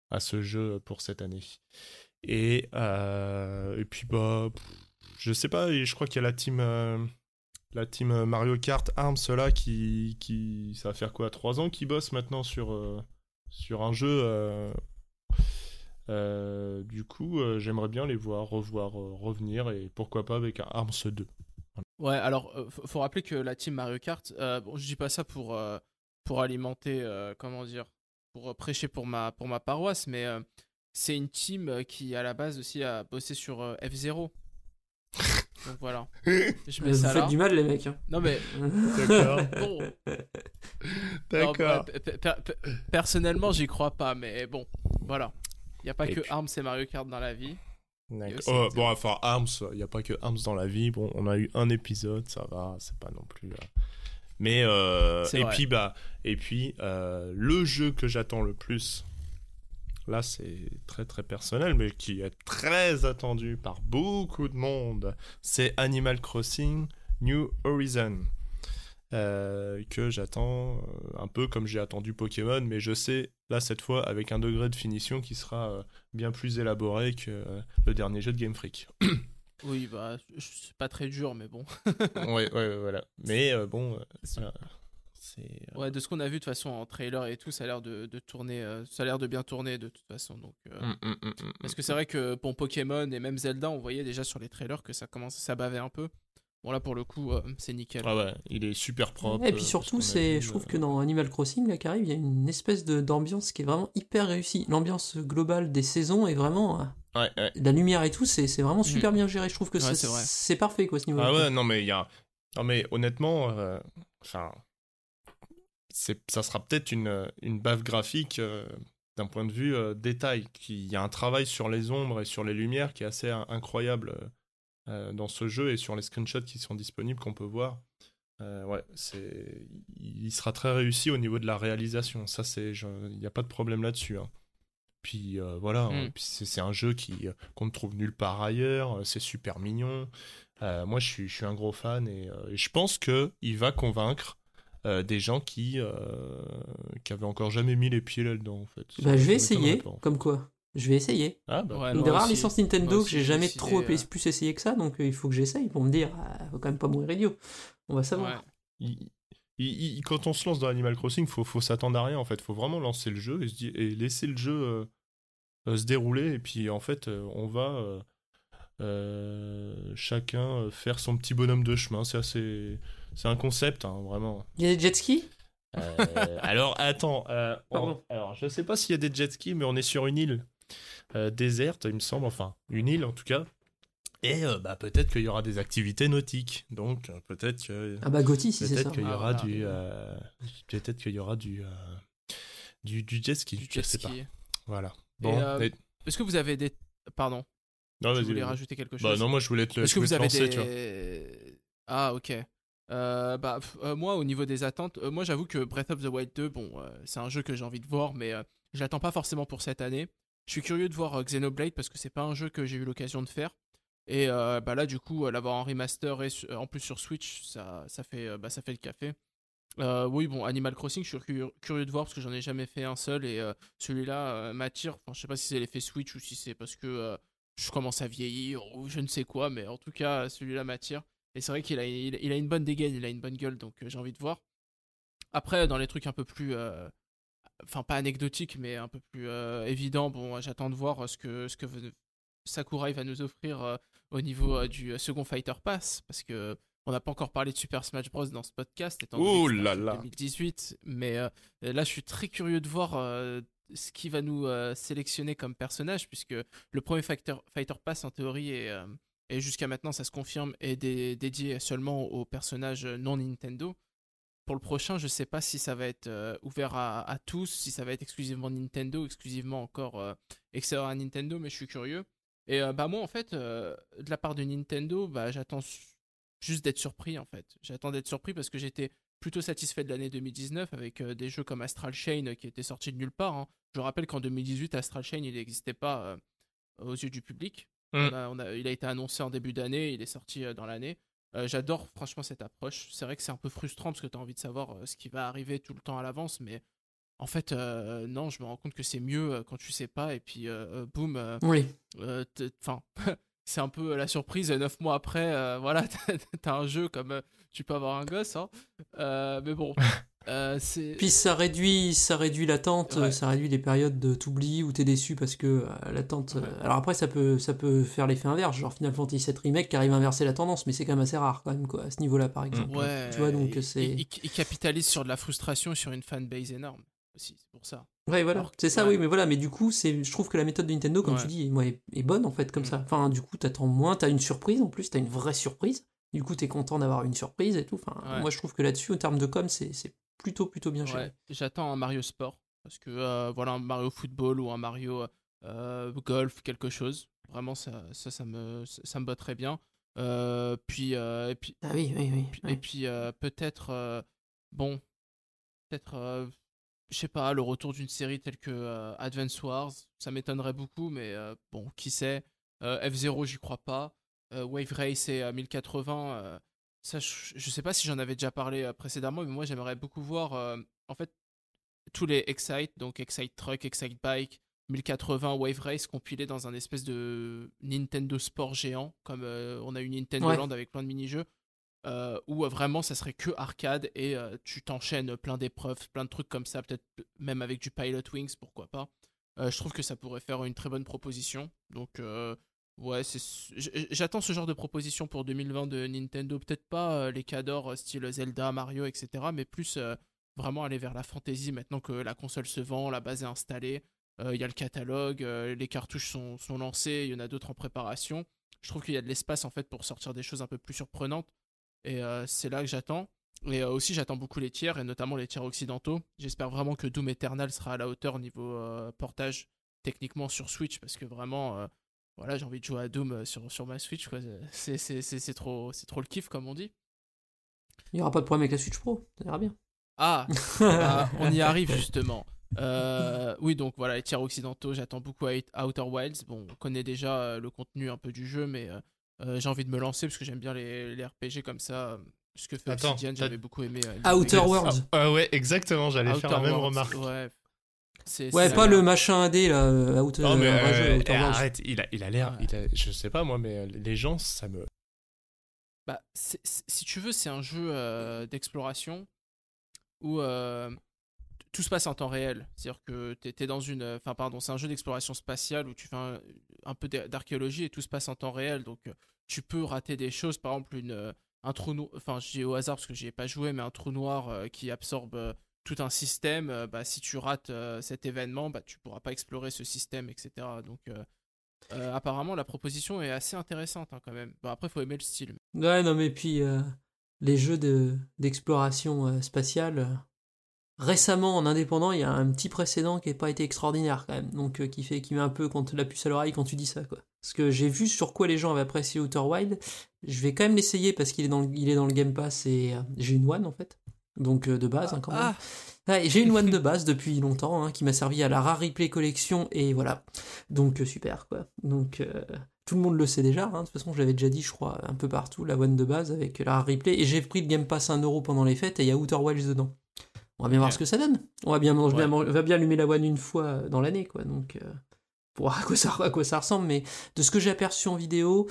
à ce jeu pour cette année. Et, et puis, bah, je sais pas, je crois qu'il y a la team, la team Mario Kart Arms là qui, qui. Ça va faire quoi 3 ans qu'ils bossent maintenant sur, euh, sur un jeu. euh, euh, du coup, j'aimerais bien les voir revoir revenir et pourquoi pas avec un Arms 2.
Ouais, alors, faut, rappeler que la team Mario Kart, bon, je dis pas ça pour, pour alimenter, comment dire, pour prêcher pour ma, pour ma paroisse, mais c'est une team qui, à la base aussi, a bossé sur euh, F0. Donc voilà. Je mets
Vous
ça
faites
là.
du mal, les mecs. hein.
Non, mais
D'accord.
bon.
D'accord.
Bah, pe- pe- pe- personnellement, j'y crois pas, mais bon, voilà. Il n'y a pas
Et
que
puis-
Arms et Mario Kart dans la vie.
Oh,
F0.
bon, enfin, Arms, il n'y a pas que Arms dans la vie. Bon, on a eu un épisode, ça va, c'est pas non plus. euh, Mais, euh,
C'est
et
vrai.
puis, bah, et puis euh, le jeu que j'attends le plus, là, c'est très très personnel, mais qui est très attendu par beaucoup de monde, c'est Animal Crossing New Horizon. Euh, que j'attends euh, un peu comme j'ai attendu Pokémon, mais je sais, là, cette fois, avec un degré de finition qui sera euh, bien plus élaboré que le dernier jeu de Game Freak.
Oui, bah, c'est pas très dur, mais bon.
ouais, ouais, ouais, voilà. Mais euh, bon, euh, voilà. C'est. euh,
Ouais, de ce qu'on a vu de toute façon en trailer et tout, ça a l'air de, de tourner, euh, ça a l'air de bien tourner de toute façon. Donc, euh,
mm, mm, mm, mm.
parce que c'est vrai que pour Pokémon et même Zelda, on voyait déjà sur les trailers que ça commençait à baver un peu. Bon là pour le coup, euh, c'est nickel.
Ah ouais, il est super propre.
Et puis surtout, c'est, je trouve
euh,
que dans Animal Crossing, là, qui arrive, il y a une espèce de, d'ambiance qui est vraiment hyper réussie. L'ambiance globale des saisons est vraiment.
Ouais, ouais.
La lumière et tout, c'est, c'est vraiment super bien géré. Je trouve que.
Ouais,
c'est,
c'est vrai.
c'est parfait, quoi, ce niveau
Ah ouais, non mais il y a. Non mais honnêtement, euh, enfin, ça sera peut-être une, une baffe graphique euh, d'un point de vue euh, détail. Il y a un travail sur les ombres et sur les lumières qui est assez in- incroyable euh, euh, dans ce jeu et sur les screenshots qui sont disponibles qu'on peut voir. Ouais, c'est, il sera très réussi au niveau de la réalisation. Ça, c'est, il n'y a pas de problème là-dessus. hein. Puis voilà,
Mm.
hein, puis c'est, un jeu qui qu'on ne trouve nulle part ailleurs. C'est super mignon. Moi, je suis, je suis un gros fan et, et je pense que il va convaincre euh, des gens qui euh, qui avaient encore jamais mis les pieds là-dedans. En fait,
Bah, je vais essayer, comme quoi? Je vais essayer.
Ah bah,
Ouais,
Une des rares
aussi.
licences Nintendo que j'ai jamais trop
euh,
plus essayé que ça, donc euh, il faut que j'essaye pour me dire, ah, faut quand même pas mourir idiot. On va savoir.
Ouais.
il- il- il- quand on se lance dans Animal Crossing, faut, faut s'attendre à rien en fait. Faut vraiment lancer le jeu et, se dire- et laisser le jeu euh, se dérouler. Et puis en fait, on va chacun faire son petit bonhomme de chemin. C'est assez, c'est un concept hein, vraiment.
Il y a des jet skis
Euh, alors attends, euh, on- alors je sais pas s'il y a des jet skis, mais on est sur une île euh, déserte, il me semble, enfin une île en tout cas. Et euh, bah, peut-être qu'il y aura des activités nautiques. Donc euh, peut-être que
Ah bah Gotti si c'est ça.
Peut-être qu'il y
Ah,
aura du. euh, Peut-être qu'il y aura du. euh, Du, du jet ski.
Du
je
jet
sais pas.
ski.
Voilà. Bon.
euh,
et-
Est-ce que vous avez des. Pardon,
Non,
je voulais rajouter quelque chose.
Bah non, moi je voulais te,
Est-ce
je
que vous avez
lancer, tu vois.
des. Ah, ok. Euh, bah, euh, moi, au niveau des attentes, euh, moi j'avoue que Breath of the Wild 2, bon, c'est un jeu que j'ai envie de voir, mais je l'attends pas forcément pour cette année. Je suis curieux de voir Xenoblade parce que c'est pas un jeu que j'ai eu l'occasion de faire. Et bah là, du coup, l'avoir en remaster et en plus sur Switch, ça, ça, fait, bah, ça fait le café. Oui, bon, Animal Crossing, je suis curieux, de voir parce que j'en ai jamais fait un seul et celui-là m'attire. Enfin, je sais pas si c'est l'effet Switch ou si c'est parce que je commence à vieillir ou je ne sais quoi, mais en tout cas, celui-là m'attire. Et c'est vrai qu'il a, il, il a une bonne dégaine, il a une bonne gueule, donc euh, j'ai envie de voir. Après, dans les trucs un peu plus. euh, Enfin, pas anecdotiques, mais un peu plus euh, évidents, bon, j'attends de voir ce que, ce que Sakurai va nous offrir au niveau du second Fighter Pass, parce que on n'a pas encore parlé de Super Smash Bros dans ce podcast, étant donné
là là.
2018, mais euh, là, je suis très curieux de voir euh, ce qui va nous euh, sélectionner comme personnage, puisque le premier Fighter, Fighter Pass, en théorie, est, et jusqu'à maintenant, ça se confirme, est dé- dédié seulement aux personnages non Nintendo. Pour le prochain, je sais pas si ça va être euh, ouvert à, tous, si ça va être exclusivement Nintendo, exclusivement encore euh, à Nintendo, mais je suis curieux. Et euh, bah moi, en fait, euh, de la part de Nintendo, bah j'attends juste d'être surpris, en fait. J'attends d'être surpris parce que j'étais plutôt satisfait de l'année 2019 avec des jeux comme Astral Chain qui étaient sortis de nulle part. hein. Je rappelle qu'en 2018, Astral Chain, il n'existait pas aux yeux du public.
Mm.
On a- on a- il a été annoncé en début d'année, il est sorti euh, dans l'année. Euh, J'adore franchement cette approche. C'est vrai que c'est un peu frustrant parce que tu as envie de savoir euh, ce qui va arriver tout le temps à l'avance, mais en fait, euh, non, je me rends compte que c'est mieux quand tu sais pas, et puis boum,
Oui.
enfin, c'est un peu la surprise. Neuf mois après, voilà, t'as- t'as un jeu comme tu peux avoir un gosse, hein. Mais bon, euh, c'est.
Puis ça réduit, ça réduit l'attente,
Ouais.
ça réduit les périodes de t'oublies ou t'es déçu parce que euh, l'attente. euh,
Ouais.
alors après, ça peut, ça peut faire l'effet inverse, genre Final Fantasy VII Remake qui arrive à inverser la tendance, mais c'est quand même assez rare quand même quoi, à ce niveau-là par exemple.
Ouais,
Tu vois, donc,
il-
c'est-
il, il- capitalise sur de la frustration et sur une fanbase énorme aussi, c'est pour ça.
Ouais, voilà, c'est ça,
ouais.
oui, mais voilà, mais du coup, c'est, je trouve que la méthode de Nintendo, comme
Ouais.
tu dis, est, moi, est, est bonne en fait, comme
Mm.
ça. Enfin, du coup, t'attends moins, t'as une surprise en plus, t'as une vraie surprise. Du coup, t'es content d'avoir une surprise et tout. Enfin,
Ouais.
moi, je trouve que là-dessus, en termes de com, c'est, c'est plutôt, plutôt bien géré.
Ouais, j'attends un Mario Sport parce que euh, voilà un Mario Football ou un Mario euh, Golf quelque chose. Vraiment ça ça, ça me ça me botte très bien. Euh, puis euh, et puis
Ah oui, oui, oui.
puis-
ouais.
et puis euh, peut-être euh, bon peut-être euh, je sais pas le retour d'une série telle que euh, Advance Wars ça m'étonnerait beaucoup mais euh, bon qui sait Euh, F0 j'y crois pas Euh, Wave Race et euh, 1080 euh, ça je, je sais pas si j'en avais déjà parlé euh, précédemment mais moi j'aimerais beaucoup voir euh, en fait tous les Excite donc Excite Truck Excite Bike 1080 Wave Race compilés dans un espèce de Nintendo Sport géant comme euh, on a eu Nintendo
Ouais.
Land avec plein de mini-jeux euh, où vraiment ça serait que arcade et tu t'enchaînes plein d'épreuves, plein de trucs comme ça, peut-être même avec du Pilot Wings, pourquoi pas. Je trouve que ça pourrait faire une très bonne proposition. Donc Ouais, j'attends ce genre de proposition pour 2020 de Nintendo. Peut-être pas euh, les cadors euh, style Zelda, Mario, etc. Mais plus euh, vraiment aller vers la fantasy maintenant que la console se vend, la base est installée. Il y a le catalogue, les cartouches sont, sont lancées, il y en a d'autres en préparation. Je trouve qu'il y a de l'espace en fait pour sortir des choses un peu plus surprenantes. Et c'est là que j'attends. Et aussi, j'attends beaucoup les tiers, et notamment les tiers occidentaux. J'espère vraiment que Doom Eternal sera à la hauteur au niveau portage techniquement sur Switch, parce que vraiment, voilà, j'ai envie de jouer à Doom euh, sur, sur ma Switch. quoi. C'est- C'est c'est- c'est trop, c'est trop le kiff, comme on dit.
Il n'y aura pas de problème avec la Switch Pro, ça ira bien.
Ah, bah, on y arrive justement. Euh, oui, donc voilà, les tiers occidentaux, j'attends beaucoup à Outer Wilds. Bon, on connaît déjà euh, le contenu un peu du jeu, mais euh, j'ai envie de me lancer parce que j'aime bien les, les RPG comme ça. Ce que fait
Attends,
Obsidian,
t'as-
j'avais beaucoup aimé. euh,
Outer. Worlds.
Ah ouais, exactement, j'allais
Outer
faire la même
Worlds,
remarque.
Ouais,
Ouais,
c'est-
pas le machin AD là, euh, Outer,
Non mais euh,
jeu, Outer
eh,
Worlds.
arrête, il a, il a l'air,
Ouais.
il a- je sais pas moi, mais euh, les gens, ça me.
Bah, c'est- c'est- si tu veux, c'est un jeu euh, d'exploration où euh, tout se passe en temps réel. C'est-à-dire que tu es, dans une. Enfin, pardon, c'est un jeu d'exploration spatiale où tu fais un, un peu d'ar- d'archéologie et tout se passe en temps réel. Donc, euh, tu peux rater des choses. Par exemple, une, euh, un trou noir. Enfin, je dis au hasard parce que j'y ai pas joué, mais un trou noir euh, qui absorbe. Tout un système, euh, bah, si tu rates euh, cet événement, bah, tu pourras pas explorer ce système, etc. Donc, euh, apparemment, la proposition est assez intéressante hein, quand même. Bon, après, faut aimer le style.
Ouais, non, mais puis les jeux de, d'exploration spatiale. récemment, en indépendant, il y a un petit précédent qui n'a pas été extraordinaire quand même. Donc, qui, fait, qui met un peu contre la puce à l'oreille quand tu dis ça, quoi. Parce que j'ai vu sur quoi les gens avaient apprécié Outer Wild. Je vais quand même l'essayer parce qu'il est, dans le- est dans le Game Pass et j'ai une One en fait. Donc, euh, de base, hein, quand même.
Ah,
j'ai une One de base depuis longtemps hein, qui m'a servi à la Rare Replay Collection et voilà. Donc euh, super quoi. Donc euh, tout le monde le sait déjà. hein. De toute façon, je l'avais déjà dit, je crois, un peu partout, la One de base avec la Rare Replay. Et j'ai pris le Game Pass 1€ pendant les fêtes et il y a Outer Wilds dedans. On va bien voir ce que ça donne. On va bien, bien-
Ouais.
on va bien allumer la One une fois dans l'année quoi. Donc pour voir à quoi, ça, à quoi ça ressemble. Mais de ce que j'ai aperçu en vidéo,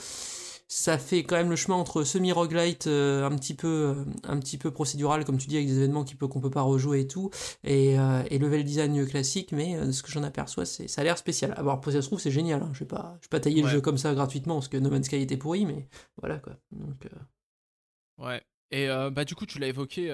ça fait quand même le chemin entre semi-roguelite euh, un petit peu euh, un petit peu procédural comme tu dis avec des événements qui peut, qu'on peut pas rejouer et tout et, euh, et level design classique mais euh, ce que j'en aperçois c'est ça a l'air spécial alors après ça se trouve c'est génial hein. je vais pas je vais pas tailler le jeu comme ça gratuitement parce que No Man's Sky était pourri mais voilà quoi donc
Ouais. Et euh, bah du coup, tu l'as évoqué,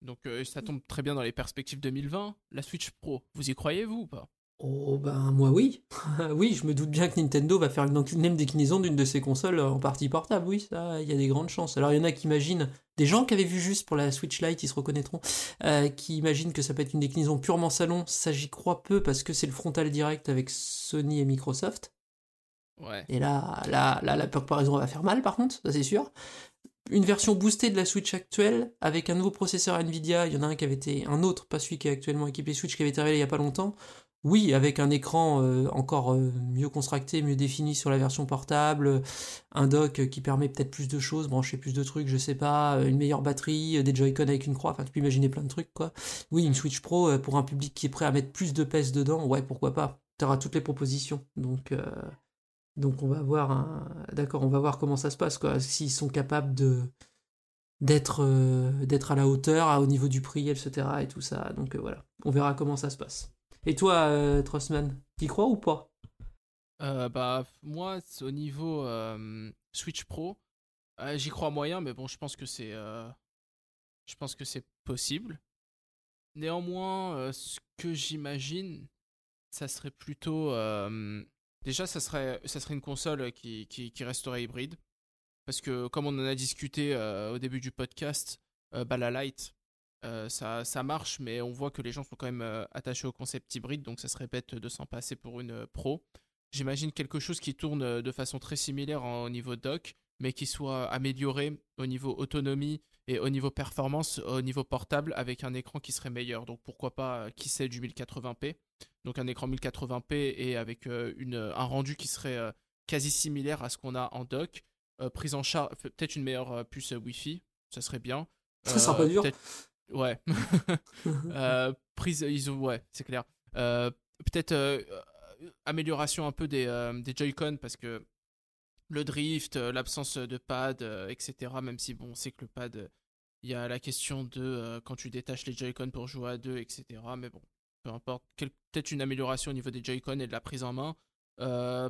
donc ça tombe très bien dans les perspectives 2020. La Switch Pro, vous y croyez vous ou pas?
Oh ben moi oui oui je me doute bien que Nintendo va faire une, même déclinaison d'une de ses consoles en partie portable oui ça il y a des grandes chances alors il y en a qui imaginent des gens qui avaient vu juste pour la Switch Lite ils se reconnaîtront euh, qui imaginent que ça peut être une déclinaison purement salon ça j'y crois peu parce que c'est le frontal direct avec Sony et Microsoft
Ouais.
Et là, là, là, la comparaison va faire mal, par contre, ça c'est sûr. Une version boostée de la Switch actuelle, avec un nouveau processeur Nvidia, il y en a un qui avait été, un autre, pas celui qui est actuellement équipé Switch, qui avait été révélé il y a pas longtemps. Oui, avec un écran euh, encore euh, mieux constructé, mieux défini sur la version portable, euh, un dock qui permet peut-être plus de choses, brancher plus de trucs, je sais pas, une meilleure batterie, des Joy-Con avec une croix, enfin tu peux imaginer plein de trucs quoi. Oui, une Switch Pro pour un public qui est prêt à mettre plus de pèse dedans, ouais, pourquoi pas. T'auras toutes les propositions. Donc donc on va voir, d'accord, on va voir comment ça se passe, quoi. S'ils sont capables d'être d'être à la hauteur, au niveau du prix, etc. et tout ça. Donc voilà, on verra comment ça se passe. Et toi, euh, Trossman, t'y crois ou pas?
Euh, bah moi, au niveau euh, Switch Pro, euh, j'y crois moyen, mais bon, je pense que c'est, possible. Néanmoins, ce que j'imagine, ça serait plutôt, déjà, ça serait, une console qui, resterait hybride, parce que comme on en a discuté au début du podcast, bah, la Lite, euh, ça, ça marche, mais on voit que les gens sont quand même euh, attachés au concept hybride, donc ça serait bête de s'en passer pour une euh, Pro. J'imagine quelque chose qui tourne de façon très similaire en- au niveau dock, mais qui soit amélioré au niveau autonomie et au niveau performance, au niveau portable, avec un écran qui serait meilleur. Donc pourquoi pas, qui sait, du 1080p. Donc un écran 1080p et avec une, un rendu qui serait quasi similaire à ce qu'on a en dock. Euh, prise en charge, peut-être une meilleure puce Wi-Fi, ça serait bien.
Ça sera pas dur.
Ouais. Euh, prise ISO, ouais, c'est clair. Euh, Peut-être euh, amélioration un peu des, des Joy-Con parce que le drift, l'absence de pad, etc. Même si bon, on sait que le pad, il y a la question de quand tu détaches les Joy-Con pour jouer à deux, etc. Mais bon, peu importe. Peut-être une amélioration au niveau des Joy-Con et de la prise en main.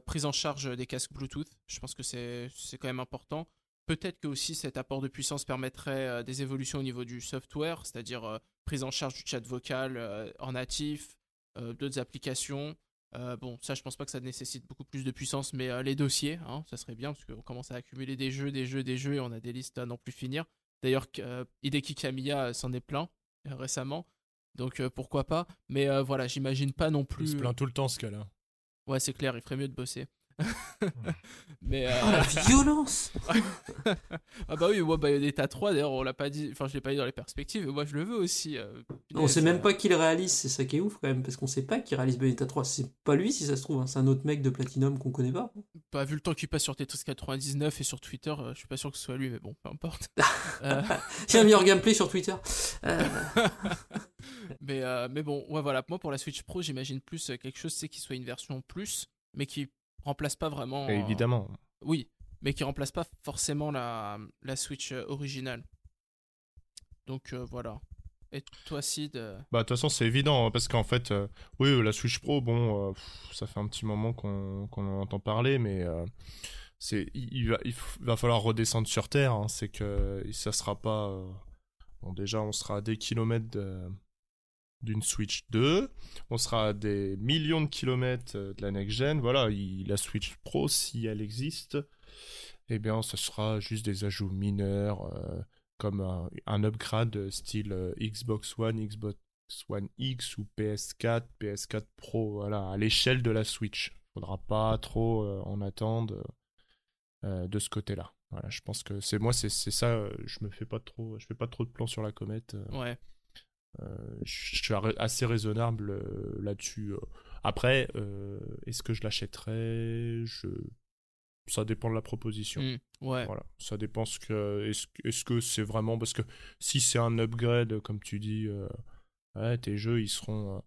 Prise en charge des casques Bluetooth, je pense que c'est quand même important. Peut-être que aussi cet apport de puissance permettrait euh, des évolutions au niveau du software, c'est-à-dire euh, prise en charge du chat vocal euh, en natif, d'autres applications. Euh, bon, ça, je pense pas que ça nécessite beaucoup plus de puissance, mais euh, les dossiers, hein, ça serait bien parce qu'on commence à accumuler des jeux, des jeux, des jeux et on a des listes à n'en plus finir. D'ailleurs, euh, Hideki Kamiya s'en est plein récemment, donc pourquoi pas. Mais voilà, j'imagine pas non
Il
plus.
se plaint tout le temps, ce cas-là.
Ouais, c'est clair, il ferait mieux de bosser. mais euh,
Oh la violence
ah bah oui, moi Bayonetta 3 d'ailleurs, on l'a pas dit, enfin je l'ai pas dit dans les perspectives, mais moi je le veux aussi. euh,
On sait même
euh,
pas qui le réalise, c'est ça qui est ouf quand même, parce qu'on sait pas qui réalise Bayonetta 3. C'est pas lui si ça se trouve, hein, c'est un autre mec de Platinum qu'on connaît pas.
Pas vu le temps qu'il passe sur Tetris 99 et sur Twitter, euh, je suis pas sûr que ce soit lui, mais bon, peu importe. Euh,
Tiens, meilleur gameplay sur Twitter.
Mais, mais bon, ouais, voilà. Moi, pour la Switch Pro, j'imagine plus quelque chose, c'est qu'il soit une version plus, mais qui remplace pas vraiment. euh,
Évidemment.
Oui, mais qui remplace pas forcément la, la Switch euh, originale. Donc euh, voilà. Et toi, Sid euh,
Bah, de toute façon, c'est évident, hein, parce qu'en fait, oui, la Switch Pro, bon, pff, ça fait un petit moment qu'on en entend parler, mais c'est, il, va, il va falloir redescendre sur Terre. hein, c'est que ça sera pas. bon, déjà, on sera à des kilomètres de- d'une Switch 2, on sera à des millions de kilomètres euh, de la next-gen. Voilà, il- la Switch Pro, si elle existe, eh bien, ce sera juste des ajouts mineurs. euh, comme un, upgrade style euh, Xbox One, Xbox One X ou PS4, PS4 Pro, voilà, à l'échelle de la Switch. Faudra pas trop en attendre de ce côté-là. Voilà, je pense que c'est moi, c'est ça. je me fais pas trop, je fais pas trop de plans sur la comète.
Ouais.
Euh, je suis assez raisonnable euh, là-dessus. euh. Après, est-ce que je l'achèterais? Je ça dépend de la proposition.
Hmm, ouais.
Voilà, ça dépend ce que est-ce que- est-ce que c'est vraiment parce que si c'est un upgrade comme tu dis, ouais, tes jeux ils seront euh,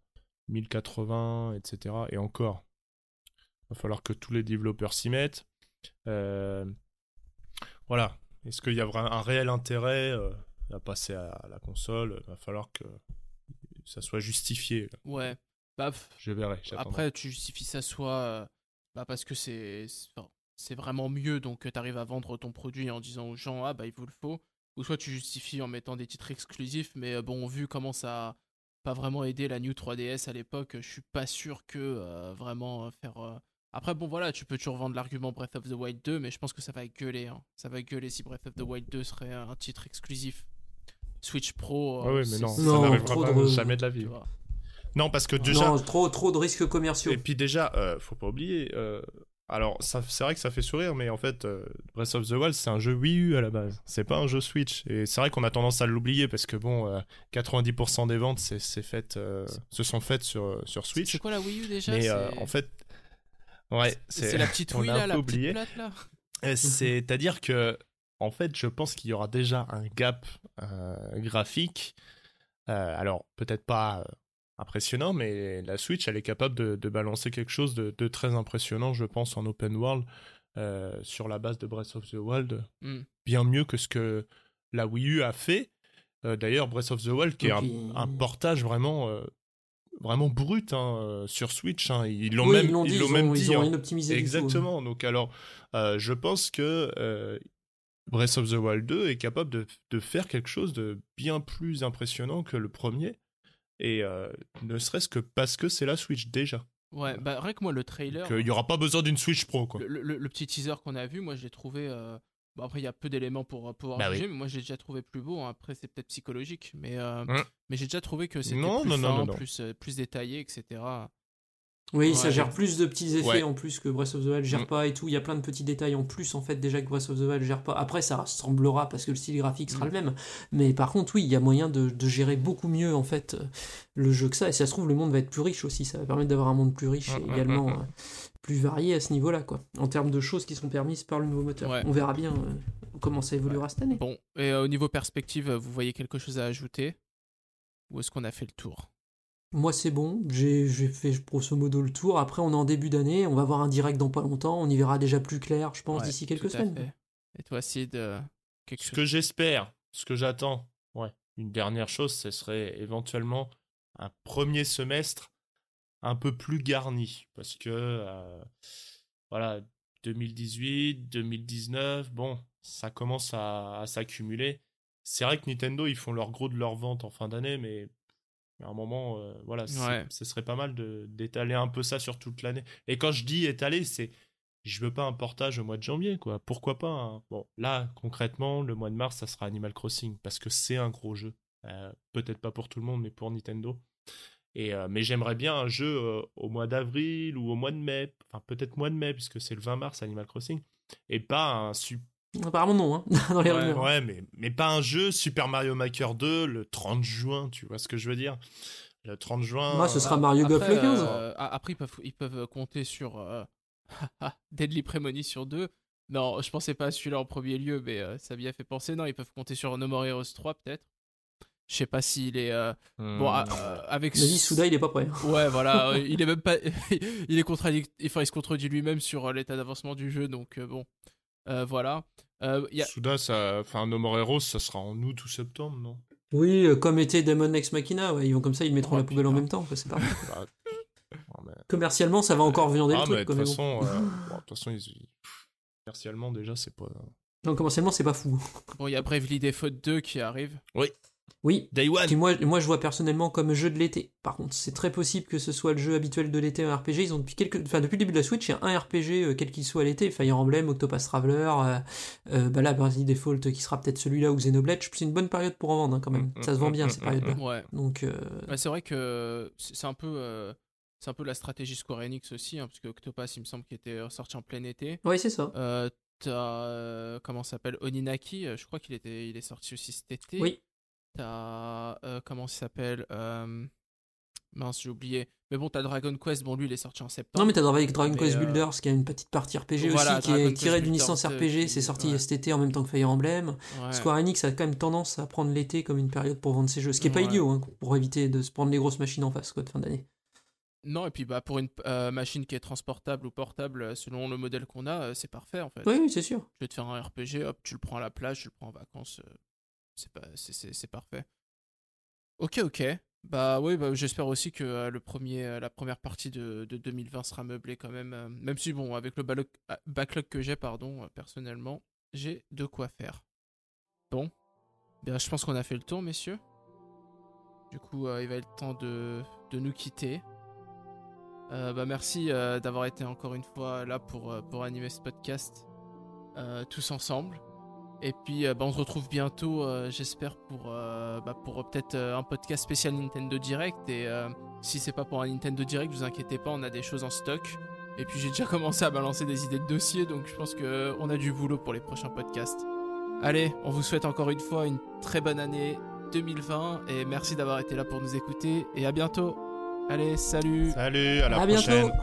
1080, etc. Et encore, va falloir que tous les développeurs s'y mettent. Euh, voilà, est-ce qu'il y a un réel intérêt euh, à passer à la console Va falloir que ça soit justifié.
Ouais. Bah,
Je verrai.
Après, tu justifies ça soit euh, bah, parce que c'est vraiment mieux, donc tu arrives à vendre ton produit en disant aux gens ah bah il vous le faut, ou soit tu justifies en mettant des titres exclusifs, mais euh, bon vu comment ça a pas vraiment aidé la New 3DS à l'époque, je suis pas sûr que euh, vraiment euh, faire. euh, Après bon voilà, tu peux toujours vendre l'argument Breath of the Wild 2, mais je pense que ça va gueuler, hein. ça va gueuler si Breath of the Wild 2 serait un titre exclusif. Switch Pro.
Ouais,
euh,
ouais, mais non,
Non,
ça n'arrivera
de-
jamais de la
tu
vie. Non, parce que déjà,
Non, trop, trop de risques commerciaux.
Et puis déjà, euh, faut pas oublier. euh, alors, ça, c'est vrai que ça fait sourire, mais en fait, euh, Breath of the Wild, c'est un jeu Wii U à la base. C'est pas un jeu Switch. Et c'est vrai qu'on a tendance à l'oublier parce que bon, euh, 90% des ventes, c'est, euh, se sont faites sur sur Switch.
c'est quoi la Wii U déjà
mais euh, en fait, ouais,
C'est la petite
on
Wii
a un
là,
peu
la
oublié.
petite plate là.
Euh, C'est-à-dire que, en fait, je pense qu'il y aura déjà un gap euh, graphique. Euh, alors, peut-être pas euh, impressionnant, mais la Switch, elle est capable de, de balancer quelque chose de, de très impressionnant, je pense, en open world, euh, sur la base de Breath of the Wild.
Hmm.
Bien mieux que ce que la Wii U a fait. D'ailleurs, Breath of the Wild, qui est un, portage vraiment. Vraiment brut hein, sur Switch. hein. Ils l'ont
oui,
même,
ils l'ont dit,
ils
ils ont,
même
ils
dit.
ont
hein.
tout, hein.
Exactement. Donc alors, euh, je pense que euh, Breath of the Wild 2 est capable de, de faire quelque chose de bien plus impressionnant que le premier. Et euh, ne serait-ce que parce que c'est la Switch déjà.
Ouais, bah rien que moi le trailer,
Qu'il n'y aura pas besoin d'une Switch Pro. Quoi.
le, le- le petit teaser qu'on a vu, moi je l'ai trouvé. euh, Bon, après, il y a peu d'éléments pour euh, pouvoir
Bah
juger, mais moi j'ai déjà trouvé plus beau. hein. Après, c'est peut-être psychologique, mais, euh,
Hum.
mais j'ai déjà trouvé que c'était plus
non, non,
fin,
non, non.
Plus, euh, plus détaillé, etc.
Oui, ça gère plus de petits effets
Ouais.
en plus que Breath of the Wild gère
Mm.
pas et tout. Il y a plein de petits détails en plus en fait déjà que Breath of the Wild gère pas. Après, ça ressemblera parce que le style graphique sera
Mm.
le même. Mais par contre, oui, il y a moyen de, de gérer beaucoup mieux en fait euh, le jeu que ça. Et si ça se trouve, le monde va être plus riche aussi. Ça va permettre d'avoir un monde plus riche et
Mm, mm,
également euh, plus varié à ce niveau-là, quoi. En termes de choses qui sont permises par le nouveau moteur.
Ouais.
On verra bien euh, comment ça évoluera cette année.
Bon, et euh, au niveau perspective, vous voyez quelque chose à ajouter? Ou est-ce qu'on a fait le tour?
Moi, c'est bon. J'ai fait grosso modo le tour. Après, on est en début d'année. On va avoir un direct dans pas longtemps. On y verra déjà plus clair, je pense,
Ouais,
d'ici
tout
quelques
à
semaines.
fait. Et toi, Sid, euh, quelque
Ce
chose
que j'espère, ce que j'attends, ouais, une dernière chose, ce serait éventuellement un premier semestre un peu plus garni parce que euh, voilà 2018, 2019, bon, ça commence à, à s'accumuler. C'est vrai que Nintendo ils font leur gros de leur vente en fin d'année, mais à un moment, euh, voilà,
Ouais.
ce serait pas mal de- d'étaler un peu ça sur toute l'année. Et quand je dis étaler, c'est je veux pas un portage au mois de janvier, quoi. Pourquoi pas hein. Bon, là, concrètement, le mois de mars, ça sera Animal Crossing parce que c'est un gros jeu. Euh, Peut-être pas pour tout le monde, mais pour Nintendo. Et, euh, mais j'aimerais bien un jeu euh, au mois d'avril ou au mois de mai, enfin peut-être mois de mai puisque c'est le 20 mars Animal Crossing, et pas un
Apparemment non, hein, dans les
Ouais,
rumeurs.
ouais mais mais pas un jeu Super Mario Maker 2 le 30 juin, tu vois ce que je veux dire? Le 30 juin.
Moi, ce
euh,
sera Mario Golf
Après,
le 15.
euh, a- après, ils peuvent, ils peuvent compter sur euh, Deadly Premonition 2. Non, je pensais pas à celui-là en premier lieu, mais euh, ça m'y a fait penser. Non, ils peuvent compter sur No More Heroes 3, peut-être. Je sais pas s'il est. euh, Bon,
hmm,
euh, avec.
Vas-y, Souda, il est pas prêt.
Ouais, voilà, euh, il est même pas. il est contradict... Enfin, il se contredit lui-même sur euh, l'état d'avancement du jeu, donc euh, bon. Euh, voilà. Euh, il y a...
Souda, ça, enfin, No More Heroes, ça sera en août ou septembre, non?
Oui, euh, comme était Demon Ex Machina, ouais, ils vont comme ça, ils le mettront
Oh,
la poubelle en même temps, quoi, c'est parfait.
Bah, oh, mais-
Commercialement, ça va encore viander
Ah,
le
de
truc.
toute
bon.
euh, bon, de toute façon, ils- ils- commercialement déjà, c'est pas.
Non, commercialement, c'est pas fou.
Bon, il y a Bravely Default 2 qui arrive.
Oui.
Day One.
Qui, moi, moi, je vois personnellement comme jeu de l'été. Par contre, c'est très possible que ce soit le jeu habituel de l'été, un RPG. Ils ont depuis quelques, enfin, depuis le début de la Switch, il y a un RPG, euh, quel qu'il soit à l'été. Fire Emblem, Octopath Traveler, euh, euh, bah là, Default, qui sera peut-être celui-là, ou Xenoblade. C'est une bonne période pour en vendre, hein, quand même.
Mm,
Ça se vend
mm,
bien,
mm,
ces
mm,
périodes-là.
Ouais.
Donc, euh,
Ouais, c'est vrai que c'est un peu. euh, C'est un peu la stratégie Square Enix aussi, hein, parce que Octopass, il me semble qu'il était euh, sorti en plein été.
ouais, c'est ça.
Euh, T'as. euh, comment ça s'appelle? Oninaki, euh, je crois qu'il était, il est sorti aussi cet été.
Oui.
T'as. euh, comment ça s'appelle euh, Mince, j'ai oublié. Mais bon, t'as Dragon Quest, bon, lui, il est sorti en septembre.
Non, mais t'as Dragon
Mais,
Quest
euh,
Builders, qui a une petite partie RPG
voilà,
aussi, qui
Dragon
est tirée d'une licence RPG. C'est sorti
ouais.
cet été en même temps que Fire Emblem.
Ouais.
Square Enix a quand même tendance à prendre l'été comme une période pour vendre ses jeux, ce qui est pas
Ouais.
idiot, hein, pour éviter de se prendre les grosses machines en face quoi, de fin d'année.
Non, et puis bah, pour une euh, machine qui est transportable ou portable, selon le modèle qu'on a, euh, c'est parfait en fait.
Oui, oui, c'est sûr.
Je vais te faire un RPG, hop, tu le prends à la plage, tu le prends en vacances. euh, c'est pas, c'est, parfait. Ok, ok. Bah oui, bah, j'espère aussi que euh, le premier, euh, la première partie de, de 2020 sera meublée quand même. euh, même si, bon, avec le ah, backlog que j'ai, pardon, personnellement, j'ai de quoi faire. Bon. Bien, je pense qu'on a fait le tour, messieurs. Du coup, il va être temps de, de nous quitter. Bah, merci d'avoir été encore une fois là pour, pour animer ce podcast tous ensemble. Et puis euh, bah, on se retrouve bientôt, euh, j'espère, pour, euh, bah, pour euh, peut-être euh, un podcast spécial Nintendo Direct. Et euh, si c'est pas pour un Nintendo Direct, vous inquiétez pas, on a des choses en stock. Et puis j'ai déjà commencé à balancer des idées de dossiers, donc je pense qu'on a du boulot pour les prochains podcasts. Allez, on vous souhaite encore une fois une très bonne année 2020 et merci d'avoir été là pour nous écouter et à bientôt. Allez, salut
Salut, à la
à
prochaine.
bientôt.